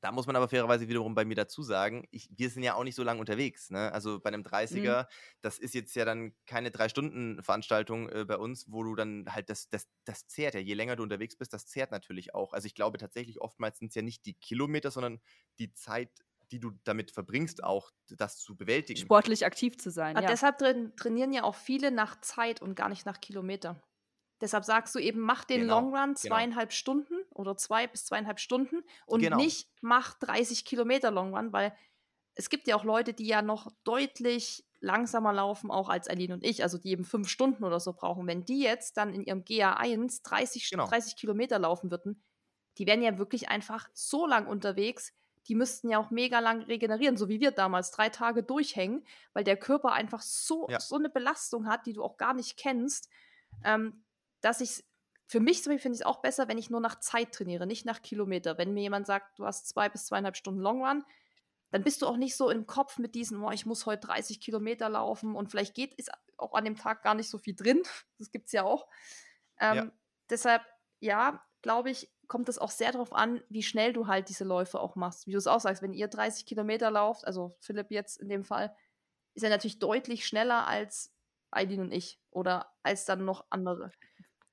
Da muss man aber fairerweise wiederum bei mir dazu sagen, ich, wir sind ja auch nicht so lange unterwegs. Ne? Also bei einem 30er, mhm. das ist jetzt ja dann keine Drei-Stunden-Veranstaltung äh, bei uns, wo du dann halt das, das, das zehrt ja. Je länger du unterwegs bist, das zehrt natürlich auch. Also ich glaube tatsächlich, oftmals sind es ja nicht die Kilometer, sondern die Zeit, die du damit verbringst, auch das zu bewältigen. Sportlich aktiv zu sein. Ja. Deshalb trainieren ja auch viele nach Zeit und gar nicht nach Kilometer. Deshalb sagst du eben, mach den genau, Long Run genau. zweieinhalb genau. Stunden oder zwei bis zweieinhalb Stunden und Genau. nicht mach 30 Kilometer Long Run, weil es gibt ja auch Leute, die ja noch deutlich langsamer laufen, auch als Aline und ich, also die eben fünf Stunden oder so brauchen. Wenn die jetzt dann in ihrem GA1 30, Genau. 30 Kilometer laufen würden, die wären ja wirklich einfach so lang unterwegs, die müssten ja auch mega lang regenerieren, so wie wir damals, drei Tage durchhängen, weil der Körper einfach so, Ja. so eine Belastung hat, die du auch gar nicht kennst, ähm, dass ich für mich zum Beispiel finde ich es auch besser, wenn ich nur nach Zeit trainiere, nicht nach Kilometer. Wenn mir jemand sagt, du hast zwei bis zweieinhalb Stunden Long Run, dann bist du auch nicht so im Kopf mit diesen, oh, ich muss heute 30 Kilometer laufen und vielleicht geht, ist auch an dem Tag gar nicht so viel drin. Das gibt es ja auch. Ähm, Ja. Deshalb, ja, glaube ich, kommt es auch sehr darauf an, wie schnell du halt diese Läufe auch machst. Wie du es auch sagst, wenn ihr 30 Kilometer lauft, also Philipp jetzt in dem Fall, ist er natürlich deutlich schneller als Eileen und ich oder als dann noch andere.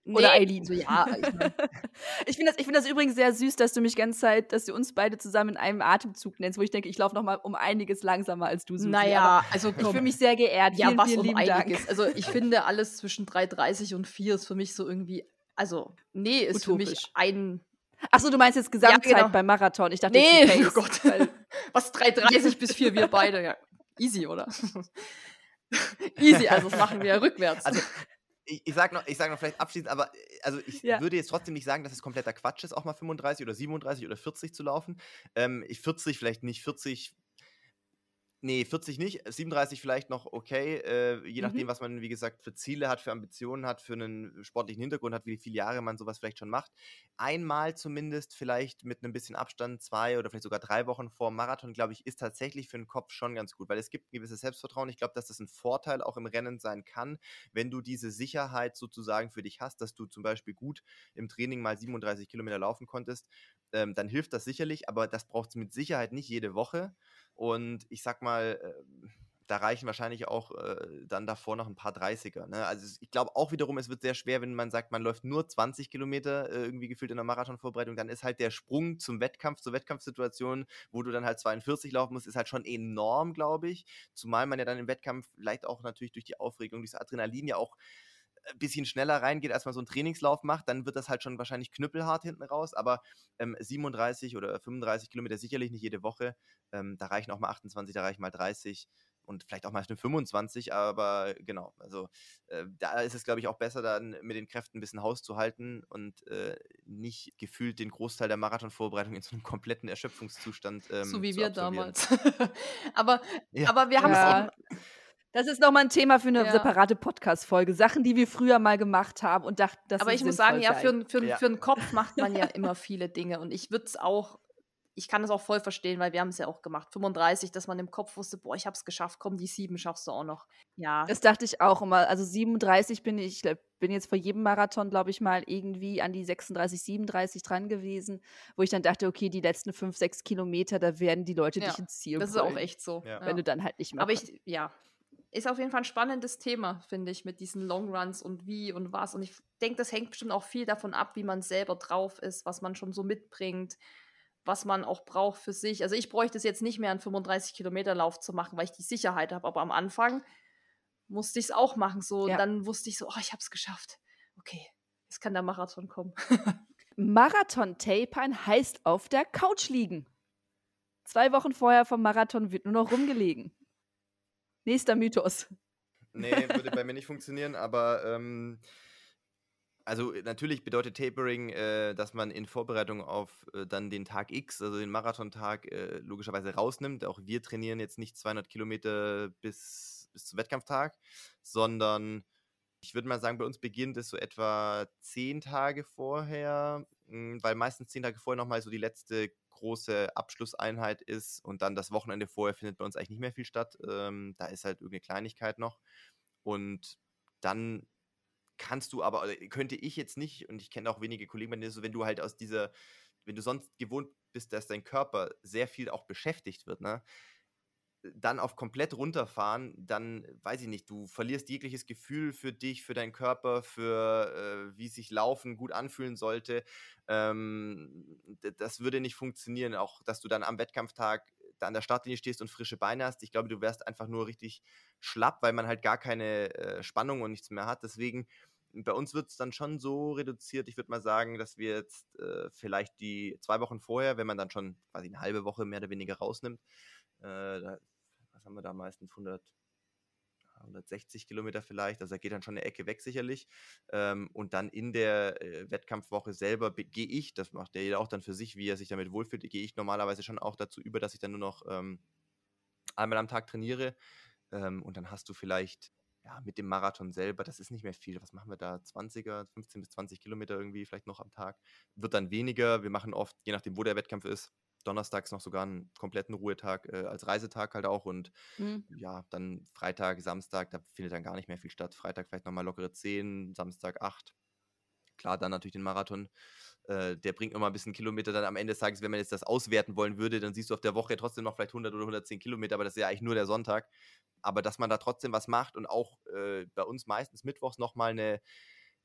Oder Eileen. So, ja, ich mein, Ich finde das, ich find das übrigens sehr süß, dass du mich ganze Zeit, dass du uns beide zusammen in einem Atemzug nennst, wo ich denke, ich laufe noch mal um einiges langsamer als du, Susi. naja, also Aber ich fühle mich sehr geehrt. Ja, vielen, was vielen um einiges. Dank. Also ich finde alles zwischen 3,30 und 4 ist für mich so irgendwie, also nee, ist für Utopisch. mich ein, Achso, du meinst jetzt Gesamtzeit genau. beim Marathon. Ich dachte, nee, oh Pace, Gott, weil- was 3,30 bis 4, wir beide, ja, easy, oder? easy, also das machen wir ja rückwärts. Also, ich, ich sag noch, ich sag noch vielleicht abschließend, aber also ich Ja. würde jetzt trotzdem nicht sagen, dass es kompletter Quatsch ist, auch mal 35 oder 37 oder 40 zu laufen. Ähm, ich 40 vielleicht nicht, 40. Nee, 40 nicht, 37 vielleicht noch okay, äh, je nachdem, Mhm. was man, wie gesagt, für Ziele hat, für Ambitionen hat, für einen sportlichen Hintergrund hat, wie viele Jahre man sowas vielleicht schon macht. Einmal zumindest, vielleicht mit einem bisschen Abstand, zwei oder vielleicht sogar drei Wochen vor Marathon, glaube ich, ist tatsächlich für den Kopf schon ganz gut, weil es gibt ein gewisses Selbstvertrauen. Ich glaube, dass das ein Vorteil auch im Rennen sein kann, wenn du diese Sicherheit sozusagen für dich hast, dass du zum Beispiel gut im Training mal 37 Kilometer laufen konntest, ähm, dann hilft das sicherlich, aber das braucht es mit Sicherheit nicht jede Woche. Und ich sag mal, ähm, da reichen wahrscheinlich auch äh, dann davor noch ein paar 30er. Ne? Also ich glaube auch wiederum, es wird sehr schwer, wenn man sagt, man läuft nur 20 Kilometer äh, irgendwie gefühlt in der Marathonvorbereitung, dann ist halt der Sprung zum Wettkampf, zur Wettkampfsituation, wo du dann halt 42 laufen musst, ist halt schon enorm, glaube ich. Zumal man ja dann im Wettkampf vielleicht auch natürlich durch die Aufregung, durch das Adrenalin ja auch ein bisschen schneller reingeht, als man so einen Trainingslauf macht, dann wird das halt schon wahrscheinlich knüppelhart hinten raus. Aber ähm, 37 oder 35 Kilometer sicherlich nicht jede Woche. Ähm, da reichen auch mal 28, da reichen mal 30 und vielleicht auch mal eine 25. Aber genau, also äh, da ist es, glaube ich, auch besser, dann mit den Kräften ein bisschen Haus zu halten und äh, nicht gefühlt den Großteil der Marathonvorbereitung in so einem kompletten Erschöpfungszustand. Ähm, so wie zu wir damals. aber, Ja. aber wir haben es Ja. eben, Das ist nochmal ein Thema für eine Ja. separate Podcast-Folge. Sachen, die wir früher mal gemacht haben und dachten, das aber ist ich muss sagen, ja, für, für, Ja. für einen Kopf macht man ja immer viele Dinge. Und ich würde es auch, ich kann es auch voll verstehen, weil wir haben es ja auch gemacht. 35, dass man im Kopf wusste, boah, ich habe es geschafft, komm, die sieben schaffst du auch noch. Ja. Das dachte ich auch immer. Also 37 bin ich, ich bin jetzt vor jedem Marathon, glaube ich, mal irgendwie an die 36, 37 dran gewesen, wo ich dann dachte, okay, die letzten 5, 6 Kilometer, da werden die Leute Ja, dich ins Ziel das ist auch echt so. Ja. Wenn du dann halt nicht mehr Aber kannst. ich, ja, ist auf jeden Fall ein spannendes Thema, finde ich, mit diesen Longruns und wie und was. Und ich denke, das hängt bestimmt auch viel davon ab, wie man selber drauf ist, was man schon so mitbringt, was man auch braucht für sich. Also ich bräuchte es jetzt nicht mehr, einen 35 Kilometer Lauf zu machen, weil ich die Sicherheit habe. Aber am Anfang musste ich es auch machen. So, Ja. und dann wusste ich so, oh, ich habe es geschafft. Okay, jetzt kann der Marathon kommen. Marathon-Tapern heißt auf der Couch liegen. Zwei Wochen vorher vom Marathon wird nur noch rumgelegen. Nächster Mythos. Nee, würde bei mir nicht funktionieren, aber ähm, also natürlich bedeutet Tapering, äh, dass man in Vorbereitung auf äh, dann den Tag X, also den Marathontag, äh, logischerweise rausnimmt. Auch wir trainieren jetzt nicht 200 Kilometer bis, bis zum Wettkampftag, sondern ich würde mal sagen, bei uns beginnt es so etwa zehn Tage vorher, mh, weil meistens zehn Tage vorher nochmal so die letzte große Abschlusseinheit ist und dann das Wochenende vorher findet bei uns eigentlich nicht mehr viel statt. Ähm, da ist halt irgendeine Kleinigkeit noch. Und dann kannst du aber, oder könnte ich jetzt nicht, und ich kenne auch wenige Kollegen bei denen, so wenn du halt aus dieser, wenn du sonst gewohnt bist, dass dein Körper sehr viel auch beschäftigt wird, ne? Dann auf komplett runterfahren, dann weiß ich nicht, du verlierst jegliches Gefühl für dich, für deinen Körper, für äh, wie sich Laufen gut anfühlen sollte. Ähm, das würde nicht funktionieren, auch dass du dann am Wettkampftag da an der Startlinie stehst und frische Beine hast. Ich glaube, du wärst einfach nur richtig schlapp, weil man halt gar keine äh, Spannung und nichts mehr hat. Deswegen bei uns wird es dann schon so reduziert, ich würde mal sagen, dass wir jetzt äh, vielleicht die zwei Wochen vorher, wenn man dann schon quasi eine halbe Woche mehr oder weniger rausnimmt, äh, was haben wir da meistens, 100, 160 Kilometer vielleicht, also da geht dann schon eine Ecke weg sicherlich. Ähm, und dann in der äh, Wettkampfwoche selber gehe ich, das macht der jeder auch dann für sich, wie er sich damit wohlfühlt, gehe ich normalerweise schon auch dazu über, dass ich dann nur noch ähm, einmal am Tag trainiere. Ähm, und dann hast du vielleicht ja, mit dem Marathon selber, das ist nicht mehr viel. Was machen wir da? 20er, 15 bis 20 Kilometer irgendwie vielleicht noch am Tag. Wird dann weniger. Wir machen oft, je nachdem, wo der Wettkampf ist, donnerstags noch sogar einen kompletten Ruhetag äh, als Reisetag halt auch und mhm. ja, dann Freitag, Samstag, da findet dann gar nicht mehr viel statt. Freitag vielleicht nochmal lockere 10, Samstag 8. Klar, dann natürlich den Marathon. Äh, der bringt nochmal ein bisschen Kilometer. Dann am Ende des Tages, wenn man jetzt das auswerten wollen würde, dann siehst du auf der Woche trotzdem noch vielleicht 100 oder 110 Kilometer, aber das ist ja eigentlich nur der Sonntag. Aber dass man da trotzdem was macht und auch äh, bei uns meistens mittwochs nochmal eine,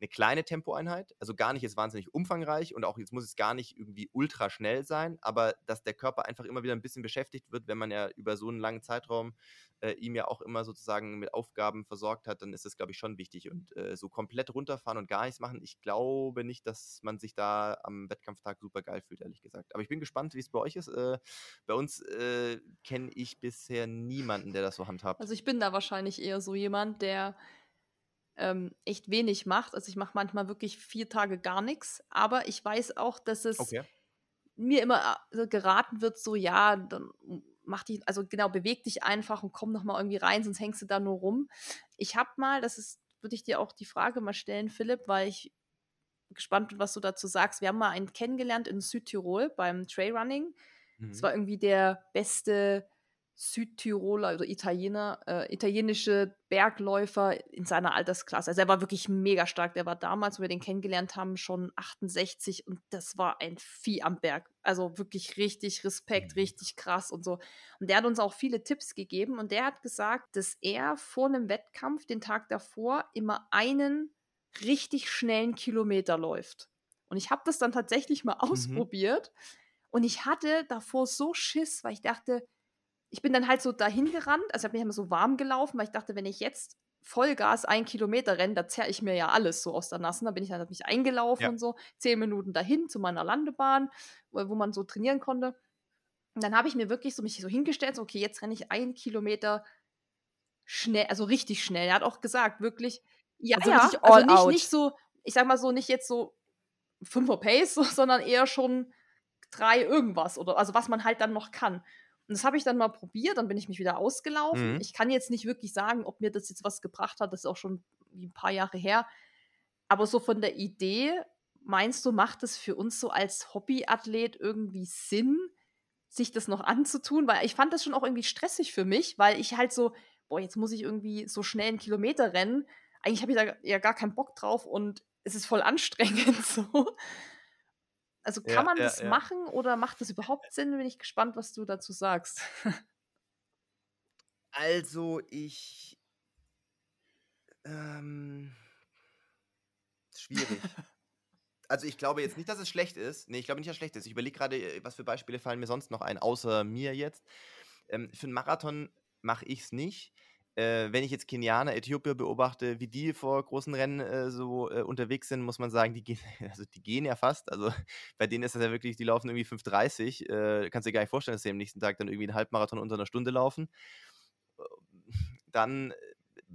eine kleine Tempoeinheit, also gar nicht jetzt wahnsinnig umfangreich und auch jetzt muss es gar nicht irgendwie ultra schnell sein, aber dass der Körper einfach immer wieder ein bisschen beschäftigt wird, wenn man ja über so einen langen Zeitraum äh, ihm ja auch immer sozusagen mit Aufgaben versorgt hat, dann ist das, glaube ich, schon wichtig. Und äh, so komplett runterfahren und gar nichts machen, ich glaube nicht, dass man sich da am Wettkampftag super geil fühlt, ehrlich gesagt. Aber ich bin gespannt, wie es bei euch ist. Äh, bei uns äh, kenne ich bisher niemanden, der das so handhabt. Also ich bin da wahrscheinlich eher so jemand, der ähm, echt wenig macht. Also ich mache manchmal wirklich vier Tage gar nichts, aber ich weiß auch, dass es okay. mir immer äh, geraten wird, so ja, dann mach dich, also genau, beweg dich einfach und komm noch mal irgendwie rein, sonst hängst du da nur rum. Ich habe mal, das ist, würde ich dir auch die Frage mal stellen, Philipp, weil ich gespannt bin, was du dazu sagst. Wir haben mal einen kennengelernt in Südtirol beim Trailrunning. Mhm. Das war irgendwie der beste Südtiroler oder Italiener, äh, italienische Bergläufer in seiner Altersklasse. Also er war wirklich mega stark. Der war damals, wo wir den kennengelernt haben, schon 68 und das war ein Vieh am Berg. Also wirklich richtig Respekt, mhm. richtig krass und so. Und der hat uns auch viele Tipps gegeben und der hat gesagt, dass er vor einem Wettkampf den Tag davor immer einen richtig schnellen Kilometer läuft. Und ich habe das dann tatsächlich mal mhm. ausprobiert und ich hatte davor so Schiss, weil ich dachte, ich bin dann halt so dahin gerannt, also ich habe mich immer so warm gelaufen, weil ich dachte, wenn ich jetzt Vollgas ein Kilometer renne, da zerre ich mir ja alles so aus der Nassen. Da bin ich dann mich eingelaufen ja. und so, zehn Minuten dahin zu meiner Landebahn, wo, wo man so trainieren konnte. Und dann habe ich mir wirklich so mich so hingestellt, so, okay, jetzt renne ich ein Kilometer schnell, also richtig schnell. Er hat auch gesagt, wirklich, ja, also, ja, also nicht, nicht so, ich sag mal so, nicht jetzt so 5er Pace, so, sondern eher schon drei irgendwas oder also was man halt dann noch kann. Und das habe ich dann mal probiert, dann bin ich mich wieder ausgelaufen. Mhm. Ich kann jetzt nicht wirklich sagen, ob mir das jetzt was gebracht hat, das ist auch schon ein paar Jahre her. Aber so von der Idee, meinst du, macht es für uns so als Hobbyathlet irgendwie Sinn, sich das noch anzutun? Weil ich fand das schon auch irgendwie stressig für mich, weil ich halt so, boah, jetzt muss ich irgendwie so schnell einen Kilometer rennen. Eigentlich habe ich da ja gar keinen Bock drauf und es ist voll anstrengend so. Also kann ja, man ja, das ja. machen oder macht das überhaupt Sinn? Bin ich gespannt, was du dazu sagst. also ich ähm, schwierig. also ich glaube jetzt nicht, dass es schlecht ist. Nee, ich glaube nicht, dass es schlecht ist. Ich überlege gerade, äh, was für Beispiele fallen mir sonst noch ein, außer mir jetzt. Ähm, für einen Marathon mache ich es nicht äh, wenn ich jetzt Kenianer, Äthiopier beobachte, wie die vor großen Rennen äh, so äh, unterwegs sind, muss man sagen, die gehen, also die gehen ja fast. Also bei denen ist das ja wirklich, die laufen irgendwie 5,30. Äh, kannst dir gar nicht vorstellen, dass sie am nächsten Tag dann irgendwie einen Halbmarathon unter einer Stunde laufen. Dann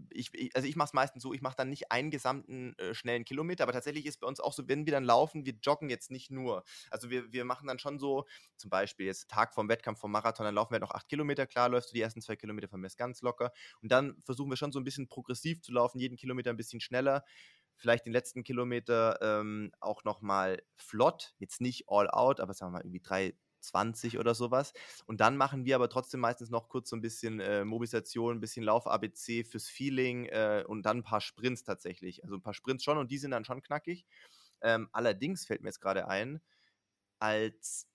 ich, also ich mache es meistens so, ich mache dann nicht einen gesamten äh, schnellen Kilometer, aber tatsächlich ist bei uns auch so, wenn wir dann laufen, wir joggen jetzt nicht nur. Also wir, wir machen dann schon so, zum Beispiel jetzt Tag vom Wettkampf vom Marathon, dann laufen wir noch acht Kilometer, klar läufst du die ersten zwei Kilometer von mir ganz locker. Und dann versuchen wir schon so ein bisschen progressiv zu laufen, jeden Kilometer ein bisschen schneller. Vielleicht den letzten Kilometer ähm, auch nochmal flott, jetzt nicht all out, aber sagen wir mal irgendwie drei, 20 oder sowas. Und dann machen wir aber trotzdem meistens noch kurz so ein bisschen äh, Mobilisation, ein bisschen Lauf-ABC fürs Feeling äh, und dann ein paar Sprints tatsächlich. Also ein paar Sprints schon und die sind dann schon knackig. Ähm, allerdings fällt mir jetzt gerade ein, als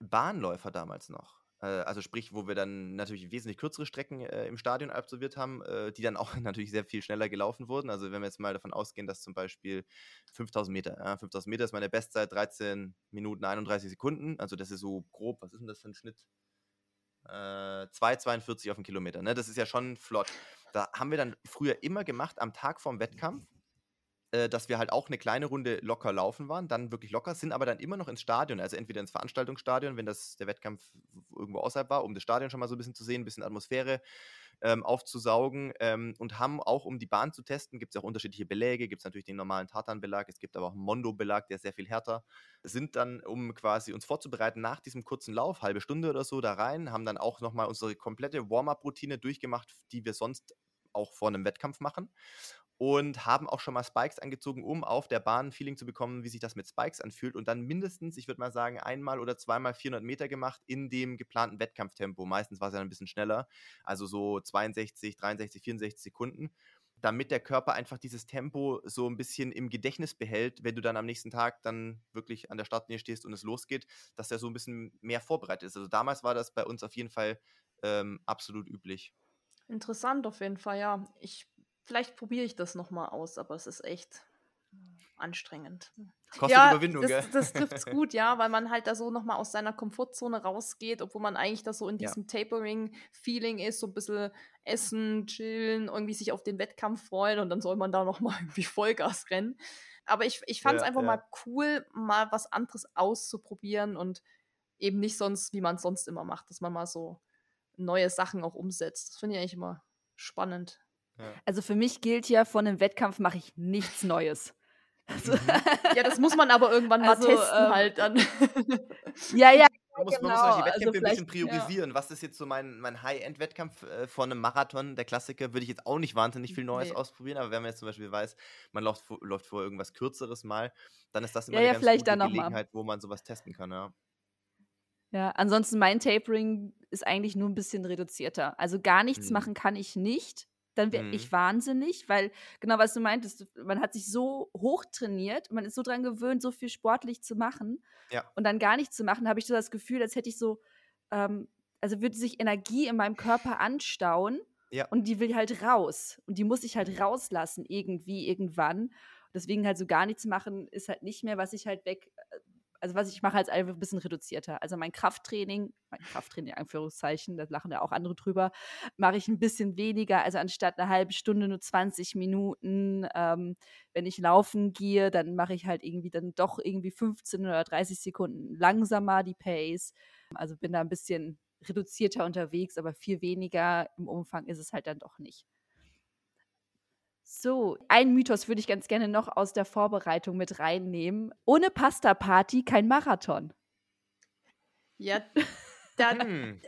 Bahnläufer damals noch, also sprich, wo wir dann natürlich wesentlich kürzere Strecken äh, im Stadion absolviert haben, äh, die dann auch natürlich sehr viel schneller gelaufen wurden. Also wenn wir jetzt mal davon ausgehen, dass zum Beispiel 5000 Meter, ja, 5000 Meter ist meine Bestzeit 13 Minuten 31 Sekunden, also das ist so grob, was ist denn das für ein Schnitt? Äh, 2,42 auf den Kilometer, ne? das ist ja schon flott. Da haben wir dann früher immer gemacht am Tag vorm Wettkampf, äh, dass wir halt auch eine kleine Runde locker laufen waren, dann wirklich locker, sind aber dann immer noch ins Stadion, also entweder ins Veranstaltungsstadion, wenn das der Wettkampf irgendwo außerhalb war, um das Stadion schon mal so ein bisschen zu sehen, ein bisschen Atmosphäre ähm, aufzusaugen ähm, und haben auch, um die Bahn zu testen, gibt es auch unterschiedliche Beläge, gibt es natürlich den normalen Tartan-Belag, es gibt aber auch einen Mondo-Belag, der ist sehr viel härter, sind dann, um quasi uns vorzubereiten, nach diesem kurzen Lauf, halbe Stunde oder so, da rein, haben dann auch nochmal unsere komplette Warm-Up-Routine durchgemacht, die wir sonst auch vor einem Wettkampf machen und haben auch schon mal Spikes angezogen, um auf der Bahn ein Feeling zu bekommen, wie sich das mit Spikes anfühlt und dann mindestens, ich würde mal sagen, einmal oder zweimal 400 Meter gemacht in dem geplanten Wettkampftempo. Meistens war es ja ein bisschen schneller, also so 62, 63, 64 Sekunden, damit der Körper einfach dieses Tempo so ein bisschen im Gedächtnis behält, wenn du dann am nächsten Tag dann wirklich an der Startlinie stehst und es losgeht, dass er so ein bisschen mehr vorbereitet ist. Also damals war das bei uns auf jeden Fall ähm, absolut üblich. Interessant auf jeden Fall, ja. Ich vielleicht probiere ich das nochmal aus, aber es ist echt anstrengend. Kostet ja, Überwindung, das, gell? das trifft es gut, ja, weil man halt da so nochmal aus seiner Komfortzone rausgeht, obwohl man eigentlich da so in diesem ja. Tapering-Feeling ist, so ein bisschen essen, chillen, irgendwie sich auf den Wettkampf freuen und dann soll man da nochmal irgendwie Vollgas rennen. Aber ich, ich fand es ja, einfach mal cool, mal was anderes auszuprobieren und eben nicht sonst, wie man es sonst immer macht, dass man mal so neue Sachen auch umsetzt. Das finde ich eigentlich immer spannend. Also für mich gilt ja, von einem Wettkampf mache ich nichts Neues. Also, mhm. ja, das muss man aber irgendwann mal also, testen ähm, halt dann. ja, ja. Man muss, genau. man muss genau, die Wettkämpfe also ein bisschen priorisieren. Ja. Was ist jetzt so mein, mein High-End-Wettkampf äh, von einem Marathon, der Klassiker, würde ich jetzt auch nicht wahnsinnig viel Neues nee. ausprobieren, aber wenn man jetzt zum Beispiel weiß, man läuft, läuft vor irgendwas Kürzeres mal, dann ist das immer ja, eine ja, ganz gute Gelegenheit, wo man sowas testen kann, ja. Ja, ansonsten mein Tapering ist eigentlich nur ein bisschen reduzierter. Also gar nichts hm. machen kann ich nicht dann wäre mhm. ich wahnsinnig, weil genau was du meintest, man hat sich so hoch trainiert, man ist so dran gewöhnt, so viel sportlich zu machen ja. und dann gar nichts zu machen, habe ich so das Gefühl, als hätte ich so, ähm, also würde sich Energie in meinem Körper anstauen ja. und die will halt raus und die muss ich halt rauslassen irgendwie irgendwann. Deswegen halt so gar nichts machen ist halt nicht mehr, was ich halt weg äh, also was ich mache, als einfach ein bisschen reduzierter. Also mein Krafttraining, mein Krafttraining, Anführungszeichen, da lachen ja auch andere drüber, mache ich ein bisschen weniger. Also anstatt eine halbe Stunde nur 20 Minuten. Ähm, wenn ich laufen gehe, dann mache ich halt irgendwie dann doch irgendwie 15 oder 30 Sekunden langsamer die Pace. Also bin da ein bisschen reduzierter unterwegs, aber viel weniger im Umfang ist es halt dann doch nicht. So, ein Mythos würde ich ganz gerne noch aus der Vorbereitung mit reinnehmen. Ohne Pasta-Party kein Marathon. Ja, dann. Hm.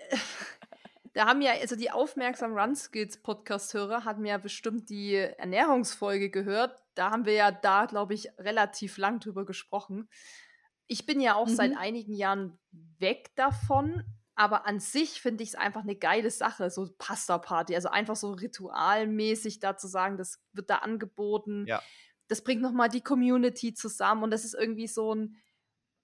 Da haben ja, also die aufmerksamen Run-Skills-Podcast-Hörer hatten ja bestimmt die Ernährungsfolge gehört. Da haben wir ja da, glaube ich, relativ lang drüber gesprochen. Ich bin ja auch mhm. seit einigen Jahren weg davon, aber an sich finde ich es einfach eine geile Sache, so Pasta-Party. Also einfach so ritualmäßig da zu sagen, das wird da angeboten. Ja. Das bringt nochmal die Community zusammen und das ist irgendwie so ein,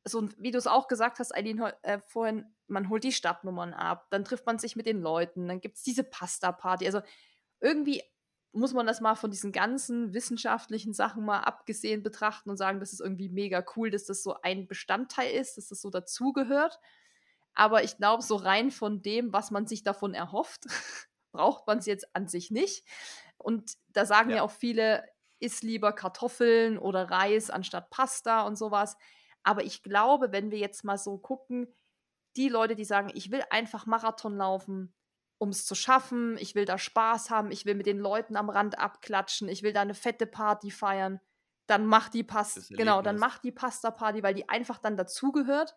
so ein wie du es auch gesagt hast, Eileen, äh, vorhin, man holt die Stadtnummern ab, dann trifft man sich mit den Leuten, dann gibt es diese Pasta-Party. Also irgendwie muss man das mal von diesen ganzen wissenschaftlichen Sachen mal abgesehen betrachten und sagen, das ist irgendwie mega cool, dass das so ein Bestandteil ist, dass das so dazugehört. Aber ich glaube, so rein von dem, was man sich davon erhofft, braucht man es jetzt an sich nicht. Und da sagen ja. ja auch viele, isst lieber Kartoffeln oder Reis anstatt Pasta und sowas. Aber ich glaube, wenn wir jetzt mal so gucken, die Leute, die sagen, ich will einfach Marathon laufen, um es zu schaffen, ich will da Spaß haben, ich will mit den Leuten am Rand abklatschen, ich will da eine fette Party feiern, dann mach die Pasta, genau, dann mach die Pasta-Party, weil die einfach dann dazugehört.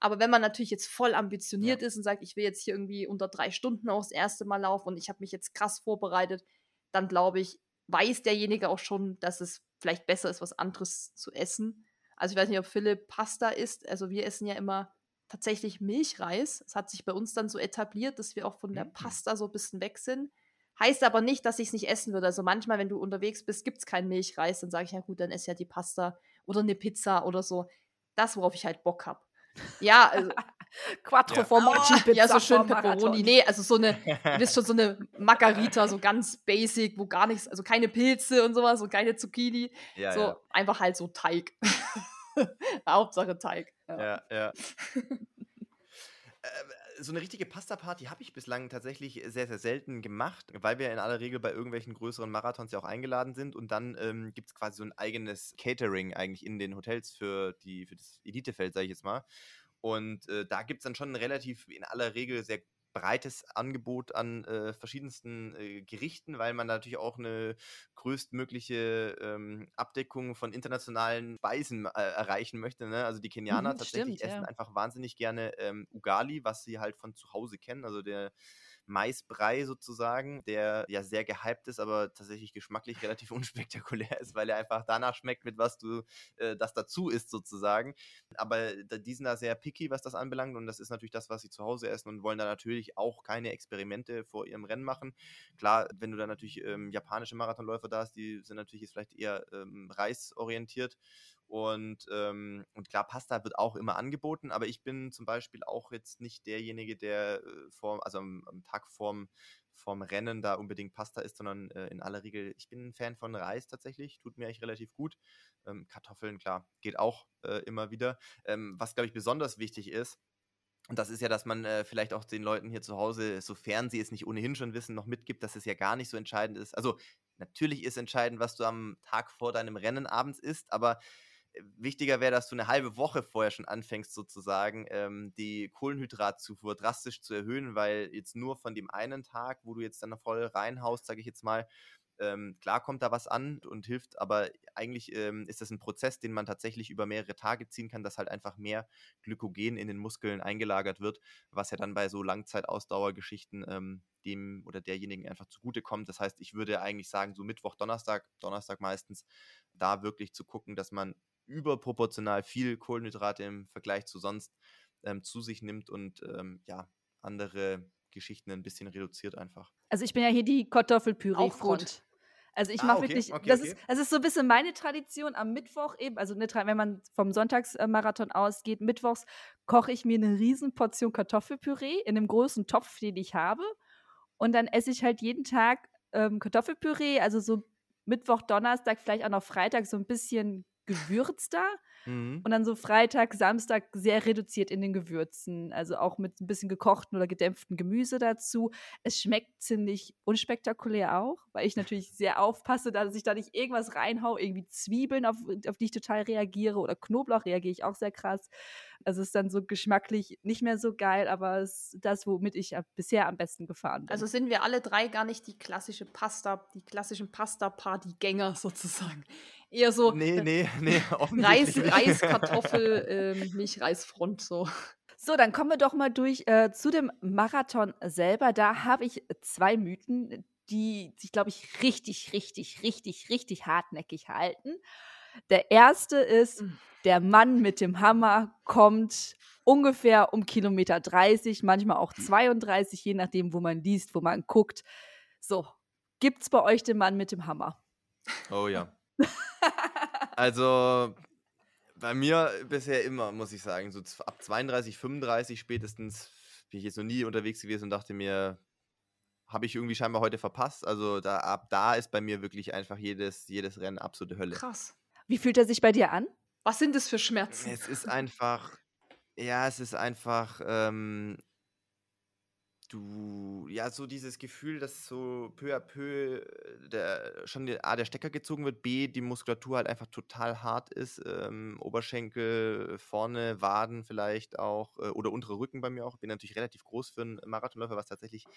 Aber wenn man natürlich jetzt voll ambitioniert ja. ist und sagt, ich will jetzt hier irgendwie unter drei Stunden auch das erste Mal laufen und ich habe mich jetzt krass vorbereitet, dann glaube ich, weiß derjenige auch schon, dass es vielleicht besser ist, was anderes zu essen. Also ich weiß nicht, ob Philipp Pasta isst. Also wir essen ja immer tatsächlich Milchreis. Es hat sich bei uns dann so etabliert, dass wir auch von der mhm. Pasta so ein bisschen weg sind. Heißt aber nicht, dass ich es nicht essen würde. Also manchmal, wenn du unterwegs bist, gibt es keinen Milchreis, dann sage ich, ja gut, dann esse ja die Pasta oder eine Pizza oder so. Das, worauf ich halt Bock habe. Ja, also, Quattro ja. Formaggi Pizza. Ja, so schön Pepperoni. Nee, also so eine, du bist schon so eine Margarita, so ganz basic, wo gar nichts, also keine Pilze und sowas und keine Zucchini. Ja, so ja. einfach halt so Teig. Hauptsache Teig. Ja, ja. äh, so eine richtige Pasta-Party habe ich bislang tatsächlich sehr, sehr selten gemacht, weil wir in aller Regel bei irgendwelchen größeren Marathons ja auch eingeladen sind und dann ähm, gibt es quasi so ein eigenes Catering eigentlich in den Hotels für, die, für das Elitefeld, sage ich jetzt mal. Und äh, da gibt es dann schon relativ in aller Regel sehr breites Angebot an äh, verschiedensten äh, Gerichten, weil man natürlich auch eine größtmögliche ähm, Abdeckung von internationalen Speisen äh, erreichen möchte. Ne? Also die Kenianer Mhm, tatsächlich stimmt, essen ja. einfach wahnsinnig gerne ähm, Ugali, was sie halt von zu Hause kennen. Also der Maisbrei sozusagen, der ja sehr gehypt ist, aber tatsächlich geschmacklich relativ unspektakulär ist, weil er einfach danach schmeckt, mit was du äh, das dazu isst sozusagen. Aber die sind da sehr picky, was das anbelangt und das ist natürlich das, was sie zu Hause essen und wollen da natürlich auch keine Experimente vor ihrem Rennen machen. Klar, wenn du da natürlich ähm, japanische Marathonläufer da hast, die sind natürlich jetzt vielleicht eher ähm, reisorientiert und, ähm, und klar, Pasta wird auch immer angeboten, aber ich bin zum Beispiel auch jetzt nicht derjenige, der äh, vor, also am, am Tag vorm, vorm Rennen da unbedingt Pasta isst, sondern äh, in aller Regel, ich bin ein Fan von Reis tatsächlich, tut mir eigentlich relativ gut. Ähm, Kartoffeln, klar, geht auch äh, immer wieder. Ähm, was, glaube ich, besonders wichtig ist, und das ist ja, dass man äh, vielleicht auch den Leuten hier zu Hause, sofern sie es nicht ohnehin schon wissen, noch mitgibt, dass es ja gar nicht so entscheidend ist. Also natürlich ist entscheidend, was du am Tag vor deinem Rennen abends isst, aber wichtiger wäre, dass du eine halbe Woche vorher schon anfängst, sozusagen ähm, die Kohlenhydratzufuhr drastisch zu erhöhen, weil jetzt nur von dem einen Tag, wo du jetzt dann voll reinhaust, sage ich jetzt mal, ähm, klar kommt da was an und hilft, aber eigentlich ähm, ist das ein Prozess, den man tatsächlich über mehrere Tage ziehen kann, dass halt einfach mehr Glykogen in den Muskeln eingelagert wird, was ja dann bei so Langzeitausdauergeschichten ähm, dem oder derjenigen einfach zugutekommt. Das heißt, ich würde eigentlich sagen, so Mittwoch, Donnerstag, Donnerstag meistens, da wirklich zu gucken, dass man überproportional viel Kohlenhydrate im Vergleich zu sonst ähm, zu sich nimmt und ähm, ja, andere Geschichten ein bisschen reduziert einfach. Also ich bin ja hier die Auch Kartoffelpüree-Front. gut. Also ich Ah, mache okay, wirklich, okay, das, okay. Ist, das ist so ein bisschen meine Tradition am Mittwoch eben, also Tra- wenn man vom Sonntagsmarathon ausgeht, mittwochs koche ich mir eine riesen Portion Kartoffelpüree in einem großen Topf, den ich habe. Und dann esse ich halt jeden Tag ähm, Kartoffelpüree, also so Mittwoch, Donnerstag, vielleicht auch noch Freitag so ein bisschen gewürzter. Mhm. Und dann so Freitag, Samstag sehr reduziert in den Gewürzen. Also auch mit ein bisschen gekochten oder gedämpften Gemüse dazu. Es schmeckt ziemlich unspektakulär auch, weil ich natürlich sehr aufpasse, dass ich da nicht irgendwas reinhau. Irgendwie Zwiebeln, auf, auf die ich total reagiere. Oder Knoblauch reagiere ich auch sehr krass. Also es ist dann so geschmacklich nicht mehr so geil, aber es ist das, womit ich bisher am besten gefahren bin. Also sind wir alle drei gar nicht die klassische Pasta, die klassischen Pasta-Party-Gänger sozusagen. Eher so Nee, äh, nee, nee, Reis, offensichtlich nicht. Reis, Kartoffel, ähm, Milchreisfront so. So, dann kommen wir doch mal durch äh, zu dem Marathon selber. Da habe ich zwei Mythen, die sich, glaube ich, richtig, richtig, richtig, richtig hartnäckig halten. Der erste ist, Mm. der Mann mit dem Hammer kommt ungefähr um Kilometer 30, manchmal auch 32, je nachdem, wo man liest, wo man guckt. So, gibt's bei euch den Mann mit dem Hammer? Oh ja. Also bei mir bisher immer, muss ich sagen, so ab 32, 35 spätestens bin ich jetzt noch nie unterwegs gewesen und dachte mir, habe ich irgendwie scheinbar heute verpasst. Also da, ab da ist bei mir wirklich einfach jedes, jedes Rennen absolute Hölle. Krass. Wie fühlt er sich bei dir an? Was sind das für Schmerzen? Es ist einfach, ja, es ist einfach, ähm, du, ja, so dieses Gefühl, dass so peu à peu äh, der, schon der, A, der Stecker gezogen wird, B, die Muskulatur halt einfach total hart ist, ähm, Oberschenkel, vorne, Waden vielleicht auch, äh, oder untere Rücken bei mir auch. Bin natürlich relativ groß für einen Marathonläufer, was tatsächlich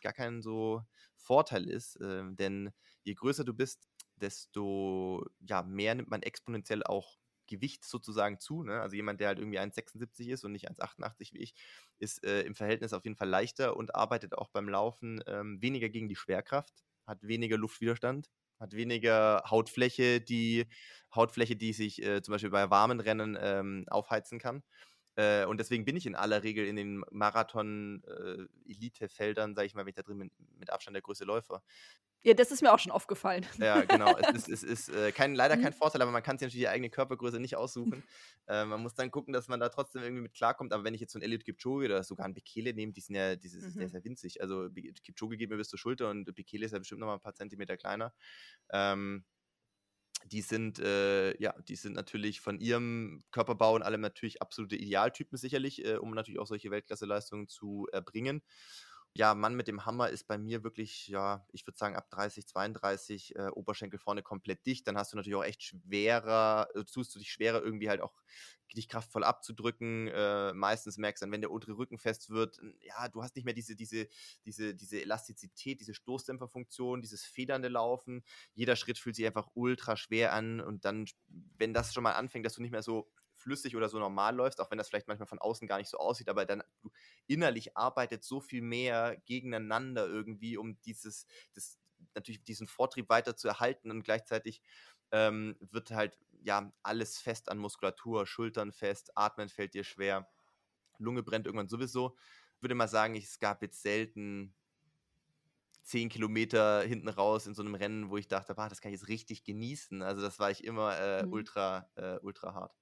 gar kein so Vorteil ist, ähm, denn je größer du bist, desto ja, mehr nimmt man exponentiell auch Gewicht sozusagen zu. Ne? Also jemand, der halt irgendwie 1,76 ist und nicht 1,88 wie ich, ist äh, im Verhältnis auf jeden Fall leichter und arbeitet auch beim Laufen ähm, weniger gegen die Schwerkraft, hat weniger Luftwiderstand, hat weniger Hautfläche, die Hautfläche, die sich äh, zum Beispiel bei warmen Rennen ähm, aufheizen kann. Äh, und deswegen bin ich in aller Regel in den Marathon-Elite-Feldern, sage ich mal, wenn ich da drin bin, mit Abstand der größte Läufer. Ja, das ist mir auch schon aufgefallen. Ja, genau. es ist, es ist äh, kein, leider Mhm. kein Vorteil, aber man kann sich natürlich die eigene Körpergröße nicht aussuchen. Äh, man muss dann gucken, dass man da trotzdem irgendwie mit klarkommt. Aber wenn ich jetzt so einen Eliud Kipchoge oder sogar einen Bekele nehme, die sind ja, dieses, der Mhm. ist ja winzig. Also Kipchoge geht mir bis zur Schulter und Bekele ist ja bestimmt noch mal ein paar Zentimeter kleiner. Ähm, die sind, äh, ja, die sind natürlich von ihrem Körperbau und allem natürlich absolute Idealtypen sicherlich, äh, um natürlich auch solche Weltklasseleistungen zu erbringen. Ja, Mann mit dem Hammer ist bei mir wirklich, ja, ich würde sagen ab 30, 32, äh, Oberschenkel vorne komplett dicht. Dann hast du natürlich auch echt schwerer, äh, tust du dich schwerer irgendwie halt auch dich kraftvoll abzudrücken. Äh, meistens merkst du dann, wenn der untere Rücken fest wird, ja, du hast nicht mehr diese, diese, diese, diese Elastizität, diese Stoßdämpferfunktion, dieses federnde Laufen. Jeder Schritt fühlt sich einfach ultra schwer an und dann, wenn das schon mal anfängt, dass du nicht mehr so flüssig oder so normal läufst, auch wenn das vielleicht manchmal von außen gar nicht so aussieht, aber dann du innerlich arbeitet so viel mehr gegeneinander irgendwie, um dieses, das, natürlich diesen Vortrieb weiter zu erhalten und gleichzeitig ähm, wird halt ja alles fest an Muskulatur, Schultern fest, Atmen fällt dir schwer, Lunge brennt irgendwann sowieso. Ich würde mal sagen, es gab jetzt selten zehn Kilometer hinten raus in so einem Rennen, wo ich dachte, das kann ich jetzt richtig genießen. Also das war ich immer äh, mhm. ultra, äh, ultra hart.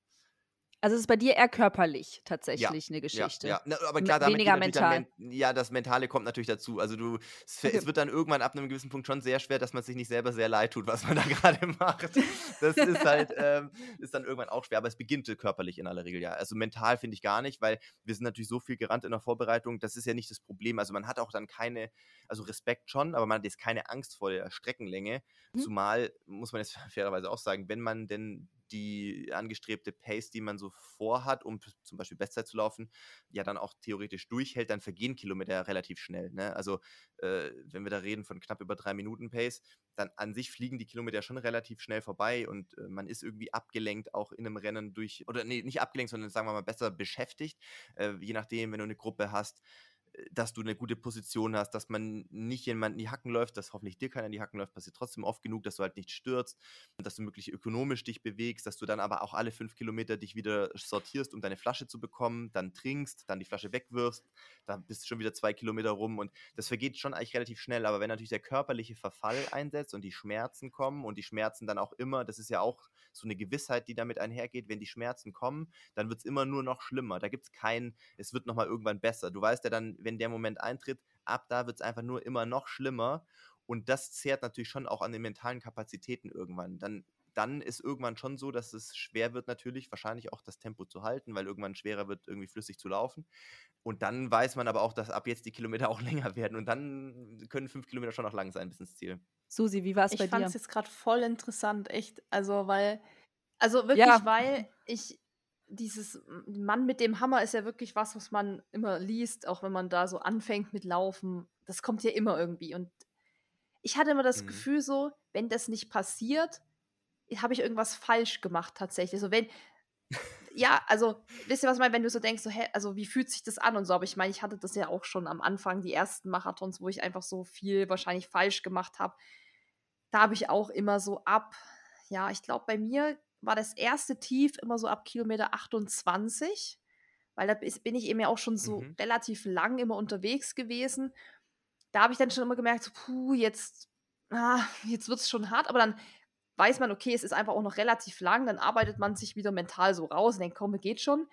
Also es ist bei dir eher körperlich tatsächlich ja, eine Geschichte. Ja, ja. aber klar, damit weniger mental. Men ja, das Mentale kommt natürlich dazu. Also du, es, okay. es, wird dann irgendwann ab einem gewissen Punkt schon sehr schwer, dass man sich nicht selber sehr leid tut, was man da gerade macht. Das ist halt, ähm, ist dann irgendwann auch schwer, aber es beginnt körperlich in aller Regel, ja. Also mental finde ich gar nicht, weil wir sind natürlich so viel gerannt in der Vorbereitung, das ist ja nicht das Problem. Also man hat auch dann keine, also Respekt schon, aber man hat jetzt keine Angst vor der Streckenlänge. Mhm. Zumal, muss man jetzt fairerweise auch sagen, wenn man denn die angestrebte Pace, die man so vorhat, um zum Beispiel Bestzeit zu laufen, ja dann auch theoretisch durchhält, dann vergehen Kilometer relativ schnell. Ne? Also äh, wenn wir da reden von knapp über drei Minuten Pace, dann an sich fliegen die Kilometer schon relativ schnell vorbei und äh, man ist irgendwie abgelenkt auch in einem Rennen durch, oder nee, nicht abgelenkt, sondern sagen wir mal besser beschäftigt, äh, je nachdem, wenn du eine Gruppe hast, dass du eine gute Position hast, dass man nicht jemand in die Hacken läuft, dass hoffentlich dir keiner in die Hacken läuft, passiert trotzdem oft genug, dass du halt nicht stürzt, dass du möglichst ökonomisch dich bewegst, dass du dann aber auch alle fünf Kilometer dich wieder sortierst, um deine Flasche zu bekommen, dann trinkst, dann die Flasche wegwirfst, dann bist du schon wieder zwei Kilometer rum und das vergeht schon eigentlich relativ schnell, aber wenn natürlich der körperliche Verfall einsetzt und die Schmerzen kommen und die Schmerzen dann auch immer, das ist ja auch so eine Gewissheit, die damit einhergeht, wenn die Schmerzen kommen, dann wird es immer nur noch schlimmer. Da gibt es kein, es wird nochmal irgendwann besser. Du weißt ja dann, wenn der Moment eintritt, ab da wird es einfach nur immer noch schlimmer. Und das zehrt natürlich schon auch an den mentalen Kapazitäten irgendwann. Dann, dann ist irgendwann schon so, dass es schwer wird, natürlich wahrscheinlich auch das Tempo zu halten, weil irgendwann schwerer wird, irgendwie flüssig zu laufen. Und dann weiß man aber auch, dass ab jetzt die Kilometer auch länger werden. Und dann können fünf Kilometer schon noch lang sein bis ins Ziel. Susi, wie war es bei dir? Ich fand es jetzt gerade voll interessant, echt. Also, weil, also wirklich, ja. weil ich dieses Mann mit dem Hammer ist ja wirklich was, was man immer liest, auch wenn man da so anfängt mit Laufen. Das kommt ja immer irgendwie. Und ich hatte immer das mhm. Gefühl so, wenn das nicht passiert, habe ich irgendwas falsch gemacht tatsächlich. Also wenn, ja, also wisst ihr, was ich meine, wenn du so denkst, so, hä, also wie fühlt sich das an und so, aber ich meine, ich hatte das ja auch schon am Anfang, die ersten Marathons, wo ich einfach so viel wahrscheinlich falsch gemacht habe. Da habe ich auch immer so ab, ja, ich glaube, bei mir war das erste Tief immer so ab Kilometer 28, weil da bin ich eben ja auch schon so mhm. relativ lang immer unterwegs gewesen. Da habe ich dann schon immer gemerkt, so, puh, jetzt, ah, jetzt wird es schon hart, aber dann weiß man, okay, es ist einfach auch noch relativ lang, dann arbeitet man sich wieder mental so raus und denkt, komm, geht schon.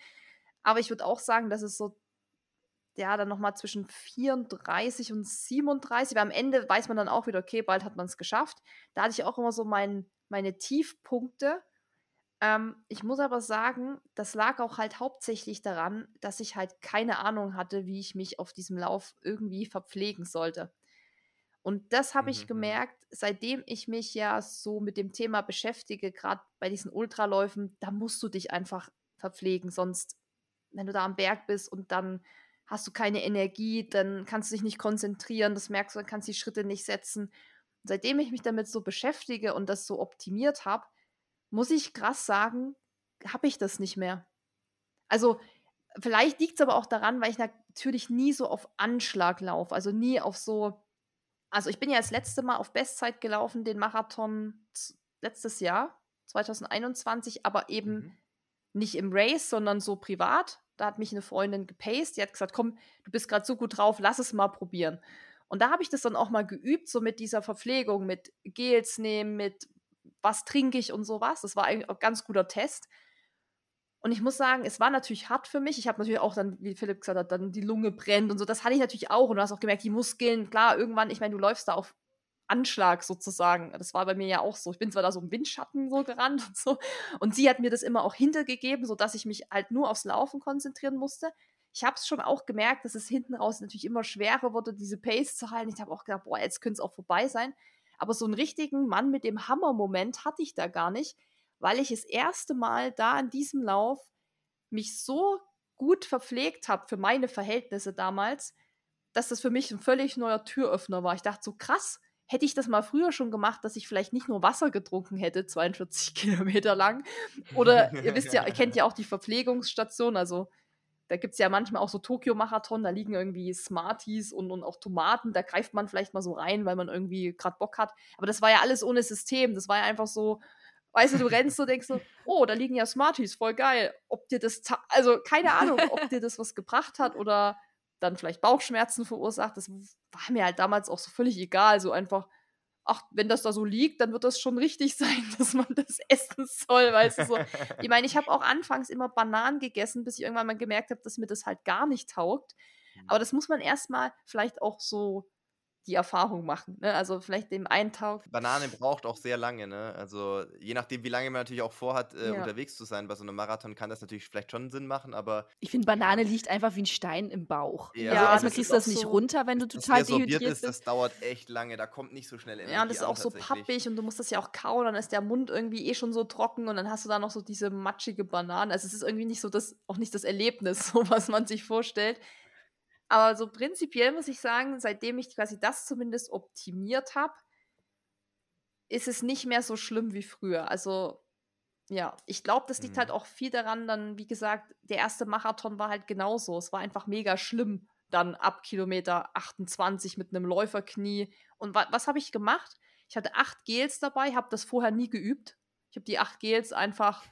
Aber ich würde auch sagen, dass es so, ja, dann nochmal zwischen 34 und 37, weil am Ende weiß man dann auch wieder, okay, bald hat man es geschafft. Da hatte ich auch immer so mein, meine Tiefpunkte ähm, ich muss aber sagen, das lag auch halt hauptsächlich daran, dass ich halt keine Ahnung hatte, wie ich mich auf diesem Lauf irgendwie verpflegen sollte. Und das habe ich mhm, mhm. gemerkt, seitdem ich mich ja so mit dem Thema beschäftige, gerade bei diesen Ultraläufen, da musst du dich einfach verpflegen. Sonst, wenn du da am Berg bist und dann hast du keine Energie, dann kannst du dich nicht konzentrieren, das merkst du, dann kannst du die Schritte nicht setzen. Und seitdem ich mich damit so beschäftige und das so optimiert habe, muss ich krass sagen, habe ich das nicht mehr. Also, vielleicht liegt es aber auch daran, weil ich natürlich nie so auf Anschlag laufe. Also nie auf so. Also, ich bin ja das letzte Mal auf Bestzeit gelaufen, den Marathon letztes Jahr, 2021, aber eben mhm. nicht im Race, sondern so privat. Da hat mich eine Freundin gepaced, die hat gesagt, komm, du bist gerade so gut drauf, lass es mal probieren. Und da habe ich das dann auch mal geübt, so mit dieser Verpflegung, mit Gels nehmen, mit was trinke ich und sowas. Das war ein ganz guter Test. Und ich muss sagen, es war natürlich hart für mich. Ich habe natürlich auch dann, wie Philipp gesagt hat, dann die Lunge brennt und so. Das hatte ich natürlich auch. Und du hast auch gemerkt, die Muskeln, klar, irgendwann, ich meine, du läufst da auf Anschlag sozusagen. Das war bei mir ja auch so. Ich bin zwar da so im Windschatten so gerannt und so. Und sie hat mir das immer auch hintergegeben, sodass ich mich halt nur aufs Laufen konzentrieren musste. Ich habe es schon auch gemerkt, dass es hinten raus natürlich immer schwerer wurde, diese Pace zu halten. Ich habe auch gedacht, boah, jetzt könnte es auch vorbei sein. Aber so einen richtigen Mann mit dem Hammer-Moment hatte ich da gar nicht, weil ich das erste Mal da in diesem Lauf mich so gut verpflegt habe für meine Verhältnisse damals, dass das für mich ein völlig neuer Türöffner war. Ich dachte so, krass, hätte ich das mal früher schon gemacht, dass ich vielleicht nicht nur Wasser getrunken hätte, 42 Kilometer lang. Oder ihr wisst ja, ihr kennt ja auch die Verpflegungsstation, also da gibt es ja manchmal auch so Tokio-Marathon, da liegen irgendwie Smarties und, und auch Tomaten, da greift man vielleicht mal so rein, weil man irgendwie gerade Bock hat. Aber das war ja alles ohne System, das war ja einfach so, weißt du, du rennst und denkst so, oh, da liegen ja Smarties, voll geil. Ob dir das, also keine Ahnung, ob dir das was gebracht hat oder dann vielleicht Bauchschmerzen verursacht. Das war mir halt damals auch so völlig egal. So einfach, ach, wenn das da so liegt, dann wird das schon richtig sein, dass man das essen soll, weißt du so. Ich meine, ich habe auch anfangs immer Bananen gegessen, bis ich irgendwann mal gemerkt habe, dass mir das halt gar nicht taugt. Aber mhm. das muss man erstmal vielleicht auch so die Erfahrung machen. Ne? Also vielleicht dem einen Tag. Banane braucht auch sehr lange, ne? Also je nachdem, wie lange man natürlich auch vorhat, äh, ja. unterwegs zu sein bei so einem Marathon, kann das natürlich vielleicht schon Sinn machen, aber. Ich finde, Banane liegt einfach wie ein Stein im Bauch. Ja, also erstmal kriegst du das nicht so runter, wenn du total dehydriert bist. Das dauert echt lange, da kommt nicht so schnell Energie Ja, und das ist auch so pappig und du musst das ja auch kauen, dann ist der Mund irgendwie eh schon so trocken und dann hast du da noch so diese matschige Banane. Also es ist irgendwie nicht so das, auch nicht das Erlebnis, so was man sich vorstellt. Aber so prinzipiell muss ich sagen, seitdem ich quasi das zumindest optimiert habe, ist es nicht mehr so schlimm wie früher. Also ja, ich glaube, das liegt halt mhm. halt auch viel daran, dann, wie gesagt, der erste Marathon war halt genauso. Es war einfach mega schlimm, dann ab Kilometer 28 mit einem Läuferknie. Und wa was habe ich gemacht? Ich hatte acht Gels dabei, habe das vorher nie geübt. Ich habe die acht Gels einfach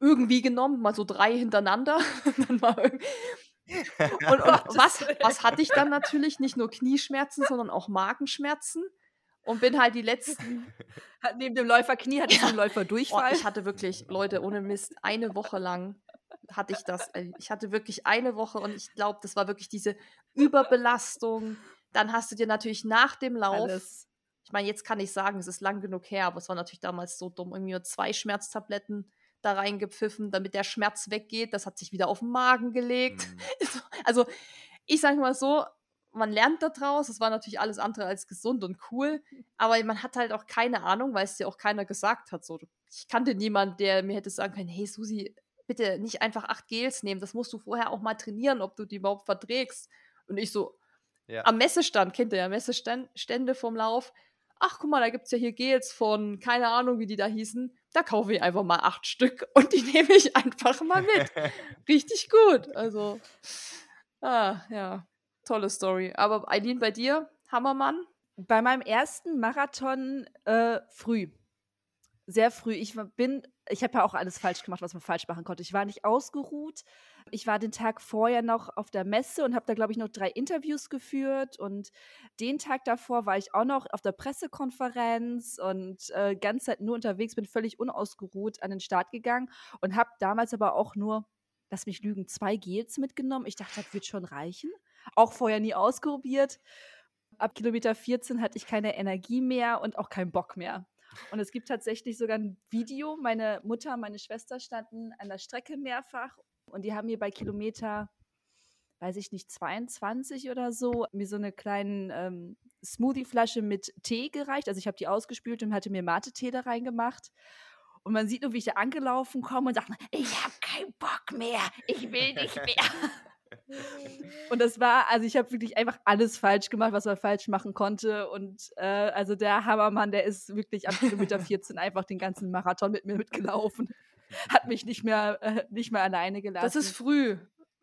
irgendwie genommen, mal so drei hintereinander. und, und was, was hatte ich dann natürlich? Nicht nur Knieschmerzen, sondern auch Magenschmerzen. Und bin halt die letzten. Neben dem Läuferknie hatte ich ja. einen Läuferdurchfall. Oh, ich hatte wirklich, Leute, ohne Mist, eine Woche lang hatte ich das. Ich hatte wirklich eine Woche und ich glaube, das war wirklich diese Überbelastung. Dann hast du dir natürlich nach dem Lauf. Alles. Ich meine, jetzt kann ich sagen, es ist lang genug her, aber es war natürlich damals so dumm. Irgendwie nur zwei Schmerztabletten da reingepfiffen, damit der Schmerz weggeht. Das hat sich wieder auf den Magen gelegt. Mhm. Also, ich sage mal so, man lernt daraus. Es war natürlich alles andere als gesund und cool, aber man hat halt auch keine Ahnung, weil es dir auch keiner gesagt hat. So, ich kannte niemanden, der mir hätte sagen können: Hey, Susi, bitte nicht einfach acht Gels nehmen. Das musst du vorher auch mal trainieren, ob du die überhaupt verträgst. Und ich so, ja. am Messestand, kennt ihr ja Messestände vom Lauf ach guck mal, da gibt es ja hier Gels von, keine Ahnung, wie die da hießen. Da kaufe ich einfach mal acht Stück und die nehme ich einfach mal mit. Richtig gut. Also, ah, ja, tolle Story. Aber Eileen, bei dir, Hammermann? Bei meinem ersten Marathon äh, früh. Sehr früh. Ich bin, ich habe ja auch alles falsch gemacht, was man falsch machen konnte. Ich war nicht ausgeruht. Ich war den Tag vorher noch auf der Messe und habe da, glaube ich, noch drei Interviews geführt. Und den Tag davor war ich auch noch auf der Pressekonferenz und äh, ganze Zeit nur unterwegs, bin völlig unausgeruht an den Start gegangen und habe damals aber auch nur, lass mich lügen, zwei Gels mitgenommen. Ich dachte, das wird schon reichen. Auch vorher nie ausprobiert. Ab Kilometer 14 hatte ich keine Energie mehr und auch keinen Bock mehr. Und es gibt tatsächlich sogar ein Video. Meine Mutter, meine Schwester standen an der Strecke mehrfach und die haben mir bei Kilometer, weiß ich nicht, 22 oder so, mir so eine kleine ähm, Smoothie-Flasche mit Tee gereicht. Also ich habe die ausgespült und hatte mir Mate-Tee da reingemacht. Und man sieht nur, wie ich da angelaufen komme und sagt, ich habe keinen Bock mehr, ich will nicht mehr. und das war, also ich habe wirklich einfach alles falsch gemacht, was man falsch machen konnte. Und äh, also der Hammermann, der ist wirklich ab Kilometer 14 einfach den ganzen Marathon mit mir mitgelaufen. hat mich nicht mehr, äh, nicht mehr alleine gelassen. Das ist früh.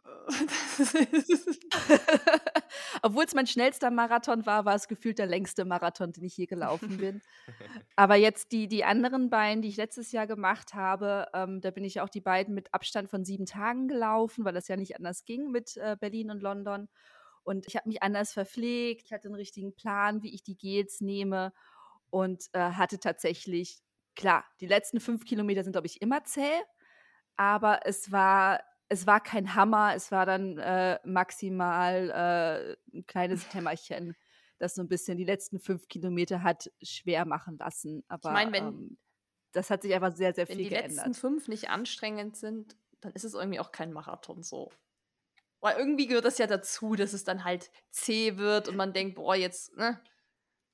Obwohl es mein schnellster Marathon war, war es gefühlt der längste Marathon, den ich je gelaufen bin. Aber jetzt die, die anderen beiden, die ich letztes Jahr gemacht habe, ähm, da bin ich auch die beiden mit Abstand von sieben Tagen gelaufen, weil das ja nicht anders ging mit äh, Berlin und London. Und ich habe mich anders verpflegt, ich hatte einen richtigen Plan, wie ich die Gels nehme und äh, hatte tatsächlich klar, die letzten fünf Kilometer sind, glaube ich, immer zäh, aber es war, es war kein Hammer, es war dann äh, maximal äh, ein kleines Hämmerchen. das so ein bisschen die letzten fünf Kilometer hat schwer machen lassen. Aber ich meine, wenn ähm, das hat sich einfach sehr, sehr wenn viel die geändert. letzten fünf nicht anstrengend sind, dann ist es irgendwie auch kein Marathon so. Weil irgendwie gehört das ja dazu, dass es dann halt zäh wird und man denkt, boah, jetzt ne,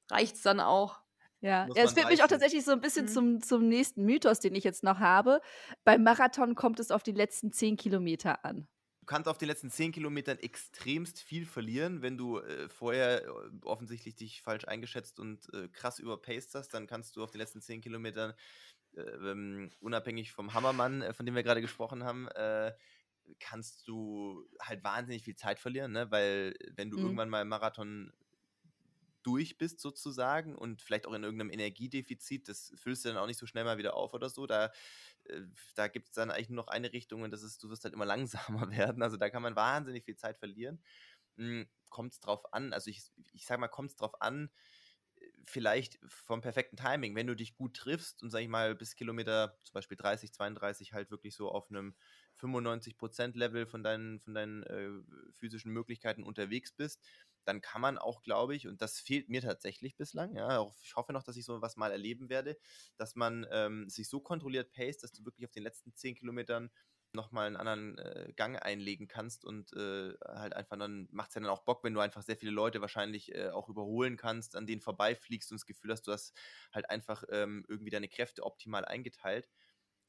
reicht's dann auch. Ja, ja es führt mich auch tatsächlich so ein bisschen Mhm. zum, zum nächsten Mythos, den ich jetzt noch habe. Beim Marathon kommt es auf die letzten zehn Kilometer an. Du kannst auf den letzten 10 Kilometern extremst viel verlieren, wenn du äh, vorher äh, offensichtlich dich falsch eingeschätzt und äh, krass überpaced hast, dann kannst du auf den letzten 10 Kilometern, äh, ähm, unabhängig vom Hammermann, äh, von dem wir gerade gesprochen haben, äh, kannst du halt wahnsinnig viel Zeit verlieren, ne? weil wenn du Mhm. irgendwann mal im Marathon durch bist sozusagen und vielleicht auch in irgendeinem Energiedefizit, das füllst du dann auch nicht so schnell mal wieder auf oder so. Da, äh, da gibt es dann eigentlich nur noch eine Richtung und das ist, du wirst halt immer langsamer werden. Also da kann man wahnsinnig viel Zeit verlieren. Kommt es drauf an, also ich, ich sag mal, kommt es drauf an, äh, vielleicht vom perfekten Timing, wenn du dich gut triffst und sag ich mal bis Kilometer zum Beispiel 30, 32 halt wirklich so auf einem 95% Level von deinen, von deinen äh, physischen Möglichkeiten unterwegs bist, dann kann man auch, glaube ich, und das fehlt mir tatsächlich bislang, ja, ich hoffe noch, dass ich sowas mal erleben werde, dass man ähm, sich so kontrolliert paced, dass du wirklich auf den letzten 10 Kilometern nochmal einen anderen äh, Gang einlegen kannst und äh, halt einfach dann macht es ja dann auch Bock, wenn du einfach sehr viele Leute wahrscheinlich äh, auch überholen kannst, an denen vorbeifliegst und das Gefühl hast, du hast halt einfach ähm, irgendwie deine Kräfte optimal eingeteilt.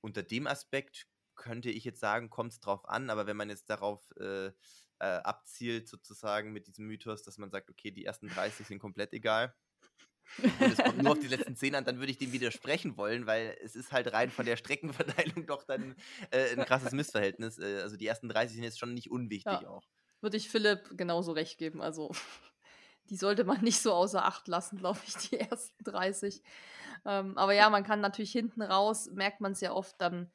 Unter dem Aspekt könnte ich jetzt sagen, kommt es drauf an, aber wenn man jetzt darauf äh, abzielt, sozusagen mit diesem Mythos, dass man sagt, okay, die ersten 30 sind komplett egal. Und es kommt nur auf die letzten 10 an, dann würde ich dem widersprechen wollen, weil es ist halt rein von der Streckenverteilung doch dann äh, ein krasses Missverhältnis. Äh, also die ersten 30 sind jetzt schon nicht unwichtig Ja. auch. Würde ich Philipp genauso recht geben. Also, die sollte man nicht so außer Acht lassen, glaube ich, die ersten 30. Ähm, aber ja, man kann natürlich hinten raus, merkt man es ja oft dann,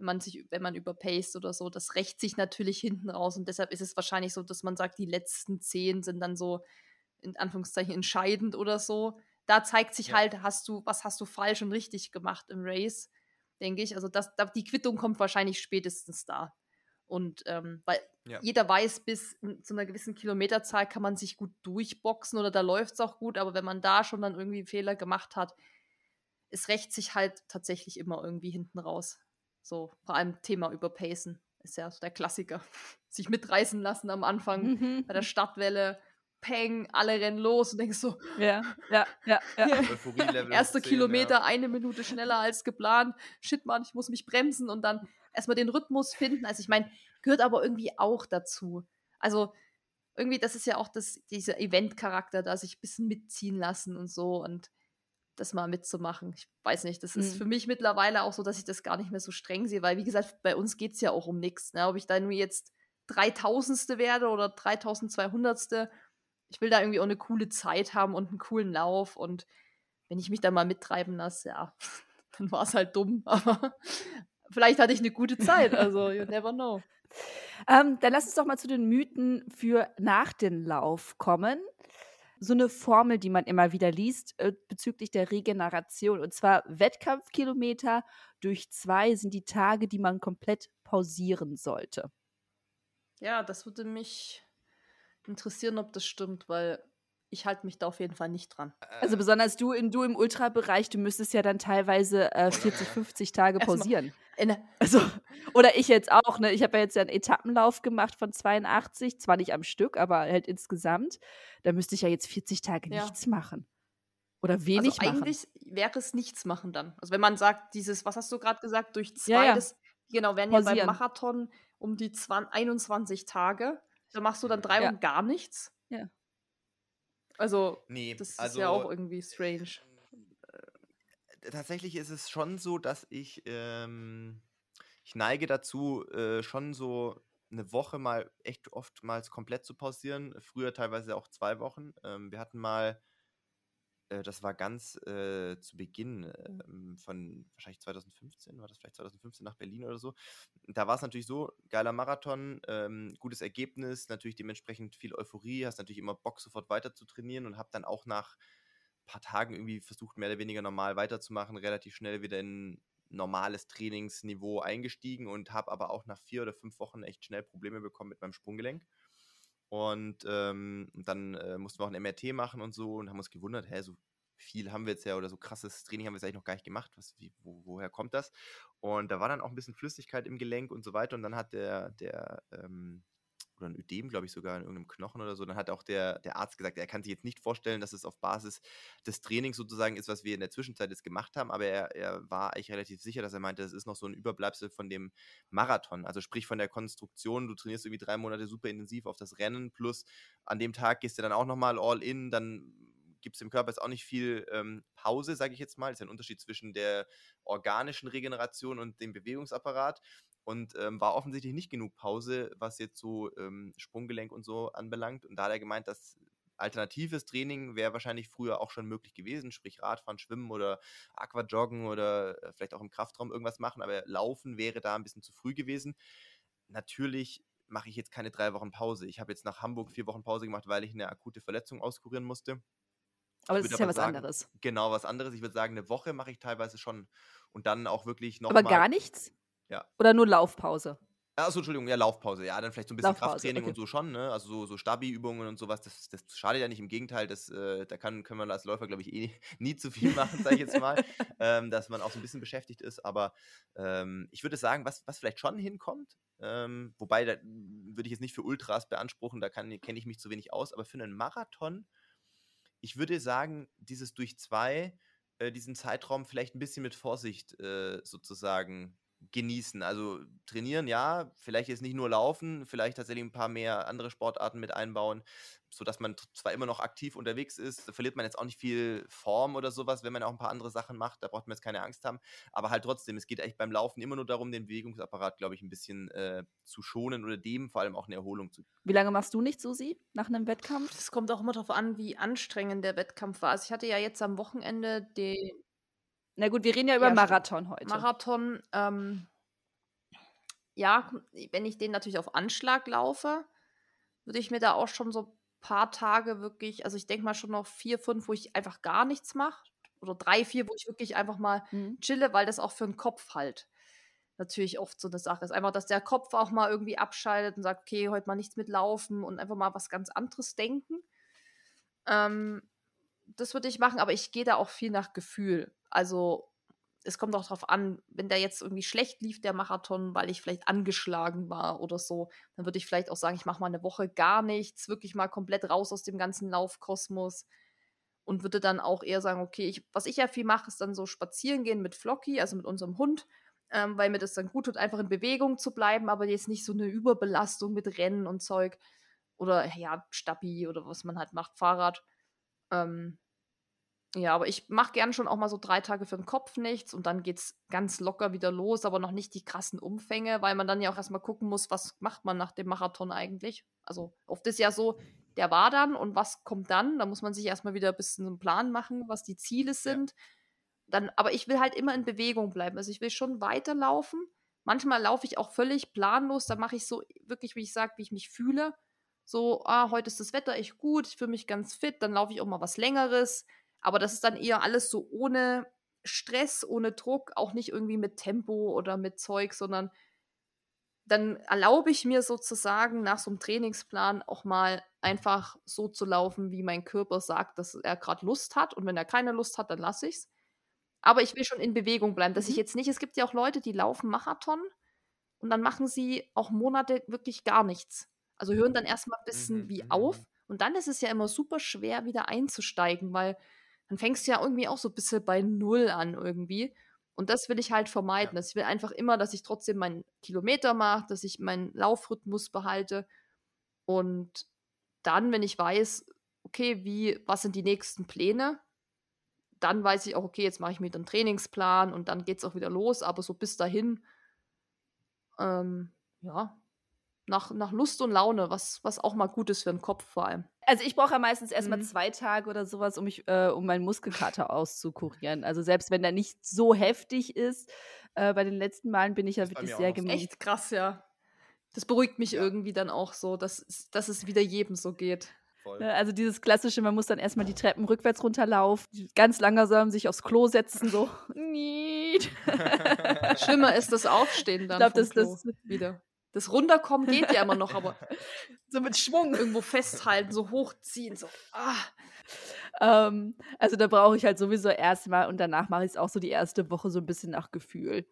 wenn man sich, wenn man überpaced oder so, das rächt sich natürlich hinten raus. Und deshalb ist es wahrscheinlich so, dass man sagt, die letzten 10 sind dann so in Anführungszeichen entscheidend oder so. Da zeigt sich Ja. halt, hast du, was hast du falsch und richtig gemacht im Race, denke ich. Also das, da, die Quittung kommt wahrscheinlich spätestens da. Und ähm, weil Ja. jeder weiß, bis zu einer gewissen Kilometerzahl kann man sich gut durchboxen oder da läuft es auch gut, aber wenn man da schon dann irgendwie Fehler gemacht hat, es rächt sich halt tatsächlich immer irgendwie hinten raus. So, vor allem Thema Überpacen ist ja so der Klassiker. Sich mitreißen lassen am Anfang Mhm. bei der Stadtwelle, Peng, alle rennen los und denkst so, Ja, ja, ja, ja. Erster hoch 10, Kilometer Ja. eine Minute schneller als geplant. Shit, Mann, ich muss mich bremsen und dann erstmal den Rhythmus finden. Also ich meine, gehört aber irgendwie auch dazu. Also irgendwie, das ist ja auch das, dieser Event-Charakter, da sich ein bisschen mitziehen lassen und so und das mal mitzumachen. Ich weiß nicht, das ist Mhm. für mich mittlerweile auch so, dass ich das gar nicht mehr so streng sehe, weil wie gesagt, bei uns geht es ja auch um nichts. Ne? Ob ich da nur jetzt 3000ste werde oder 3200ste, ich will da irgendwie auch eine coole Zeit haben und einen coolen Lauf und wenn ich mich da mal mittreiben lasse, ja, dann war es halt dumm, aber vielleicht hatte ich eine gute Zeit, also you never know. Ähm, dann lass uns doch mal zu den Mythen für nach dem Lauf kommen. So eine Formel, die man immer wieder liest äh, bezüglich der Regeneration. Und zwar Wettkampfkilometer durch zwei sind die Tage, die man komplett pausieren sollte. Ja, das würde mich interessieren, ob das stimmt, weil ich halte mich da auf jeden Fall nicht dran. Also besonders du, in, du im Ultrabereich, du müsstest ja dann teilweise äh, 40, 50 Tage pausieren. In, Also, oder ich jetzt auch, ne? Ich habe ja jetzt ja einen Etappenlauf gemacht von 82, zwar nicht am Stück, aber halt insgesamt. Da müsste ich ja jetzt 40 Tage Ja. nichts machen. Oder wenig also machen. eigentlich wäre es nichts machen dann. Also wenn man sagt, dieses, was hast du gerade gesagt, durch zwei, Ja, ja. das, genau, wären ja beim Pausieren. Marathon um die 20, 21 Tage. Da machst du dann drei Ja. und gar nichts. Ja. Also, Nee, das also, ist ja auch irgendwie strange. Äh, tatsächlich ist es schon so, dass ich, ähm, ich neige dazu, äh, schon so eine Woche mal echt oftmals komplett zu pausieren. Früher teilweise auch zwei Wochen. Ähm, wir hatten mal, äh, das war ganz äh, zu Beginn ähm, von wahrscheinlich 2015, war das vielleicht 2015 nach Berlin oder so. Da war es natürlich so, geiler Marathon, ähm, gutes Ergebnis, natürlich dementsprechend viel Euphorie, hast natürlich immer Bock, sofort weiter zu trainieren und habe dann auch nach paar Tagen irgendwie versucht, mehr oder weniger normal weiterzumachen, relativ schnell wieder in normales Trainingsniveau eingestiegen und habe aber auch nach vier oder fünf Wochen echt schnell Probleme bekommen mit meinem Sprunggelenk. Und ähm, dann äh, mussten wir auch ein MRT machen und so und haben uns gewundert, hä, so viel haben wir jetzt ja oder so krasses Training haben wir jetzt eigentlich noch gar nicht gemacht. Was, wie, wo, woher kommt das? Und da war dann auch ein bisschen Flüssigkeit im Gelenk und so weiter. Und dann hat der, der ähm, oder ein Ödem, glaube ich, sogar in irgendeinem Knochen oder so. Dann hat auch der, der Arzt gesagt, er kann sich jetzt nicht vorstellen, dass es auf Basis des Trainings sozusagen ist, was wir in der Zwischenzeit jetzt gemacht haben, aber er, er war eigentlich relativ sicher, dass er meinte, es ist noch so ein Überbleibsel von dem Marathon. Also sprich von der Konstruktion, du trainierst irgendwie drei Monate super intensiv auf das Rennen, plus an dem Tag gehst du dann auch nochmal all in, dann gibt es dem Körper jetzt auch nicht viel ähm, Pause, sage ich jetzt mal. Das ist ein Unterschied zwischen der organischen Regeneration und dem Bewegungsapparat. Und ähm, war offensichtlich nicht genug Pause, was jetzt so ähm, Sprunggelenk und so anbelangt. Und da hat er gemeint, dass alternatives Training wäre wahrscheinlich früher auch schon möglich gewesen, sprich Radfahren, Schwimmen oder Aquajoggen oder äh, vielleicht auch im Kraftraum irgendwas machen, aber Laufen wäre da ein bisschen zu früh gewesen. Natürlich mache ich jetzt keine drei Wochen Pause. Ich habe jetzt nach Hamburg vier Wochen Pause gemacht, weil ich eine akute Verletzung auskurieren musste. Aber das ist ja was sagen, anderes. Genau, was anderes. Ich würde sagen, eine Woche mache ich teilweise schon und dann auch wirklich noch. Aber gar nichts? Ja. Oder nur Laufpause? Achso, Entschuldigung, ja, Laufpause. Ja, dann vielleicht so ein bisschen Laufpause, Krafttraining okay. und so schon, ne? Also so, so Stabi-Übungen und sowas, das, das schadet ja nicht. Im Gegenteil, das, äh, da kann, können wir als Läufer, glaube ich, eh nie zu viel machen, sage ich jetzt mal. ähm, dass man auch so ein bisschen beschäftigt ist. Aber ähm, ich würde sagen, was, was vielleicht schon hinkommt, ähm, wobei da würde ich jetzt nicht für Ultras beanspruchen, da kenne ich mich zu wenig aus, aber für einen Marathon ich würde sagen, dieses durch zwei, äh, diesen Zeitraum vielleicht ein bisschen mit Vorsicht äh, sozusagen genießen. Also trainieren, ja, vielleicht jetzt nicht nur laufen, vielleicht tatsächlich ein paar mehr andere Sportarten mit einbauen, sodass man zwar immer noch aktiv unterwegs ist, da verliert man jetzt auch nicht viel Form oder sowas, wenn man auch ein paar andere Sachen macht, da braucht man jetzt keine Angst haben, aber halt trotzdem, es geht eigentlich beim Laufen immer nur darum, den Bewegungsapparat, glaube ich, ein bisschen äh, zu schonen oder dem vor allem auch eine Erholung zu Wie lange machst du nicht, Susi, nach einem Wettkampf? Es kommt auch immer darauf an, wie anstrengend der Wettkampf war. Also ich hatte ja jetzt am Wochenende den na gut, wir reden ja über ja, Marathon heute. Marathon, ähm, ja, wenn ich den natürlich auf Anschlag laufe, würde ich mir da auch schon so ein paar Tage wirklich, also ich denke mal schon noch vier, fünf, wo ich einfach gar nichts mache. Oder drei, vier, wo ich wirklich einfach mal mhm. chille, weil das auch für den Kopf halt natürlich oft so eine Sache ist. Einfach, dass der Kopf auch mal irgendwie abschaltet und sagt, okay, heute mal nichts mit Laufen und einfach mal was ganz anderes denken. Ähm, das würde ich machen, aber ich gehe da auch viel nach Gefühl. Also es kommt auch darauf an, wenn der jetzt irgendwie schlecht lief, der Marathon, weil ich vielleicht angeschlagen war oder so, dann würde ich vielleicht auch sagen, ich mache mal eine Woche gar nichts, wirklich mal komplett raus aus dem ganzen Laufkosmos und würde dann auch eher sagen, okay, ich, was ich ja viel mache, ist dann so spazieren gehen mit Flocky, also mit unserem Hund, ähm, weil mir das dann gut tut, einfach in Bewegung zu bleiben, aber jetzt nicht so eine Überbelastung mit Rennen und Zeug oder ja, Stabi oder was man halt macht, Fahrrad. Ähm, ja, aber ich mache gern schon auch mal so drei Tage für den Kopf nichts und dann geht's ganz locker wieder los, aber noch nicht die krassen Umfänge, weil man dann ja auch erstmal gucken muss, was macht man nach dem Marathon eigentlich. Also oft ist ja so, der war dann und was kommt dann? Da muss man sich erstmal wieder ein bisschen einen Plan machen, was die Ziele sind. Ja. Dann, aber ich will halt immer in Bewegung bleiben. Also ich will schon weiterlaufen. Manchmal laufe ich auch völlig planlos, da mache ich so wirklich, wie ich sage, wie ich mich fühle. So, ah, heute ist das Wetter echt gut, ich fühle mich ganz fit, dann laufe ich auch mal was längeres aber das ist dann eher alles so ohne Stress, ohne Druck, auch nicht irgendwie mit Tempo oder mit Zeug, sondern dann erlaube ich mir sozusagen nach so einem Trainingsplan auch mal einfach so zu laufen, wie mein Körper sagt, dass er gerade Lust hat. Und wenn er keine Lust hat, dann lasse ich es. Aber ich will schon in Bewegung bleiben, dass mhm. ich jetzt nicht, es gibt ja auch Leute, die laufen Marathon und dann machen sie auch Monate wirklich gar nichts. Also hören dann erstmal ein bisschen mhm. wie mhm, auf. Mhm. Und dann ist es ja immer super schwer, wieder einzusteigen, weil dann fängst du ja irgendwie auch so ein bisschen bei Null an irgendwie. Und das will ich halt vermeiden. Ja. Ich will einfach immer, dass ich trotzdem meinen Kilometer mache, dass ich meinen Laufrhythmus behalte. Und dann, wenn ich weiß, okay, wie, was sind die nächsten Pläne, dann weiß ich auch, okay, jetzt mache ich mir den Trainingsplan und dann geht es auch wieder los. Aber so bis dahin, ähm, ja, nach, nach Lust und Laune, was, was auch mal gut ist für den Kopf vor allem. Also ich brauche ja meistens erstmal mhm. zwei Tage oder sowas, um mich, äh, um meinen Muskelkater auszukurieren. Also selbst wenn der nicht so heftig ist, äh, bei den letzten Malen bin ich ja wirklich sehr gemäht. Echt krass, ja. Das beruhigt mich ja. irgendwie dann auch so, dass, dass es wieder jedem so geht. Voll. Ne, also dieses klassische, man muss dann erstmal die Treppen rückwärts runterlaufen, ganz langsam sich aufs Klo setzen, so. Schlimmer ist das Aufstehen dann. Ich glaube, das, das wieder. Das Runterkommen geht ja immer noch, aber so mit Schwung irgendwo festhalten, so hochziehen, so. Ah. Ähm, also da brauche ich halt sowieso erstmal und danach mache ich es auch so die erste Woche so ein bisschen nach Gefühl.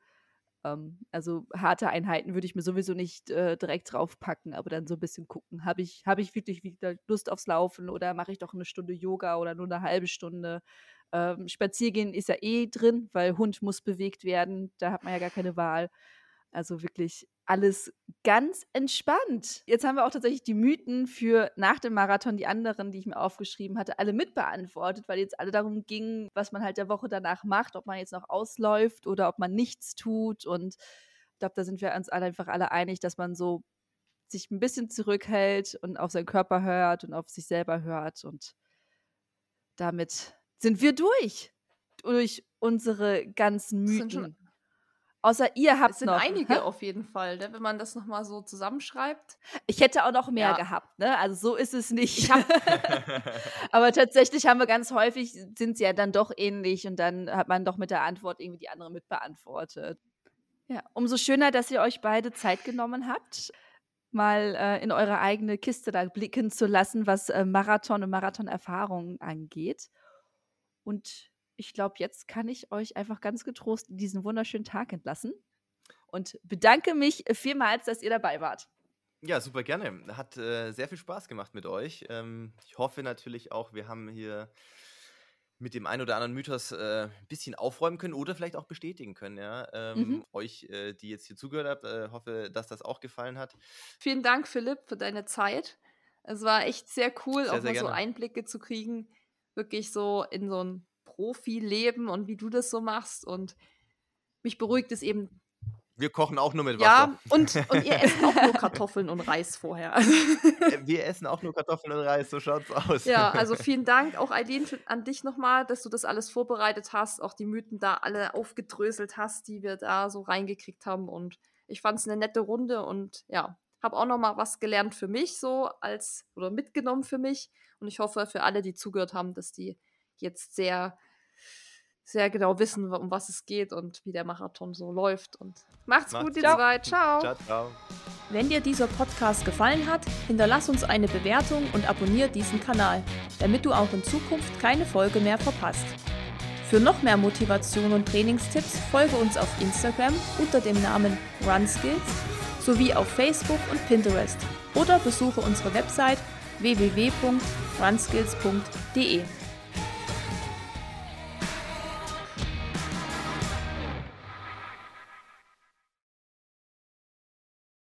Ähm, also harte Einheiten würde ich mir sowieso nicht äh, direkt draufpacken, aber dann so ein bisschen gucken. Habe ich, hab ich wirklich wieder Lust aufs Laufen oder mache ich doch eine Stunde Yoga oder nur eine halbe Stunde? Ähm, Spaziergehen ist ja eh drin, weil Hund muss bewegt werden. Da hat man ja gar keine Wahl. Also wirklich alles ganz entspannt. Jetzt haben wir auch tatsächlich die Mythen für nach dem Marathon, die anderen, die ich mir aufgeschrieben hatte, alle mitbeantwortet, weil jetzt alle darum ging, was man halt der Woche danach macht, ob man jetzt noch ausläuft oder ob man nichts tut. Und ich glaube, da sind wir uns alle einfach alle einig, dass man so sich ein bisschen zurückhält und auf seinen Körper hört und auf sich selber hört. Und damit sind wir durch. Durch unsere ganzen Mythen. Außer ihr habt es sind noch. einige Hä? auf jeden Fall, ne? wenn man das nochmal so zusammenschreibt. Ich hätte auch noch mehr Ja. gehabt, ne? Also so ist es nicht. Ich hab- Aber tatsächlich haben wir ganz häufig, sind sie ja dann doch ähnlich und dann hat man doch mit der Antwort irgendwie die andere mit beantwortet. Ja, umso schöner, dass ihr euch beide Zeit genommen habt, mal äh, in eure eigene Kiste da blicken zu lassen, was äh, Marathon und Marathonerfahrungen angeht. Und ich glaube, jetzt kann ich euch einfach ganz getrost diesen wunderschönen Tag entlassen und bedanke mich vielmals, dass ihr dabei wart. Ja, super gerne. Hat äh, sehr viel Spaß gemacht mit euch. Ähm, ich hoffe natürlich auch, wir haben hier mit dem einen oder anderen Mythos äh, ein bisschen aufräumen können oder vielleicht auch bestätigen können. Ja? Ähm, Mhm. Euch, äh, die jetzt hier zugehört habt, äh, hoffe, dass das auch gefallen hat. Vielen Dank, Philipp, für deine Zeit. Es war echt sehr cool, Sehr, auch sehr mal so gerne. Einblicke zu kriegen, wirklich so in so ein Profileben und wie du das so machst. Und mich beruhigt es eben. Wir kochen auch nur mit Wasser. Ja, und, und ihr esst auch nur Kartoffeln und Reis vorher. Äh, Wir essen auch nur Kartoffeln und Reis, so schaut's aus. ja, also vielen Dank auch Eileen an dich nochmal, dass du das alles vorbereitet hast, auch die Mythen da alle aufgedröselt hast, die wir da so reingekriegt haben. Und ich fand es eine nette Runde und ja, habe auch nochmal was gelernt für mich so als oder mitgenommen für mich. Und ich hoffe für alle, die zugehört haben, dass die jetzt sehr, sehr genau wissen, um was es geht und wie der Marathon so läuft. Und macht's, Macht's gut, ihr zwei. Ciao. Ciao, ciao. Wenn dir dieser Podcast gefallen hat, hinterlass uns eine Bewertung und abonniere diesen Kanal, damit du auch in Zukunft keine Folge mehr verpasst. Für noch mehr Motivation und Trainingstipps folge uns auf Instagram unter dem Namen RunSkills sowie auf Facebook und Pinterest oder besuche unsere Website www.runskills.de.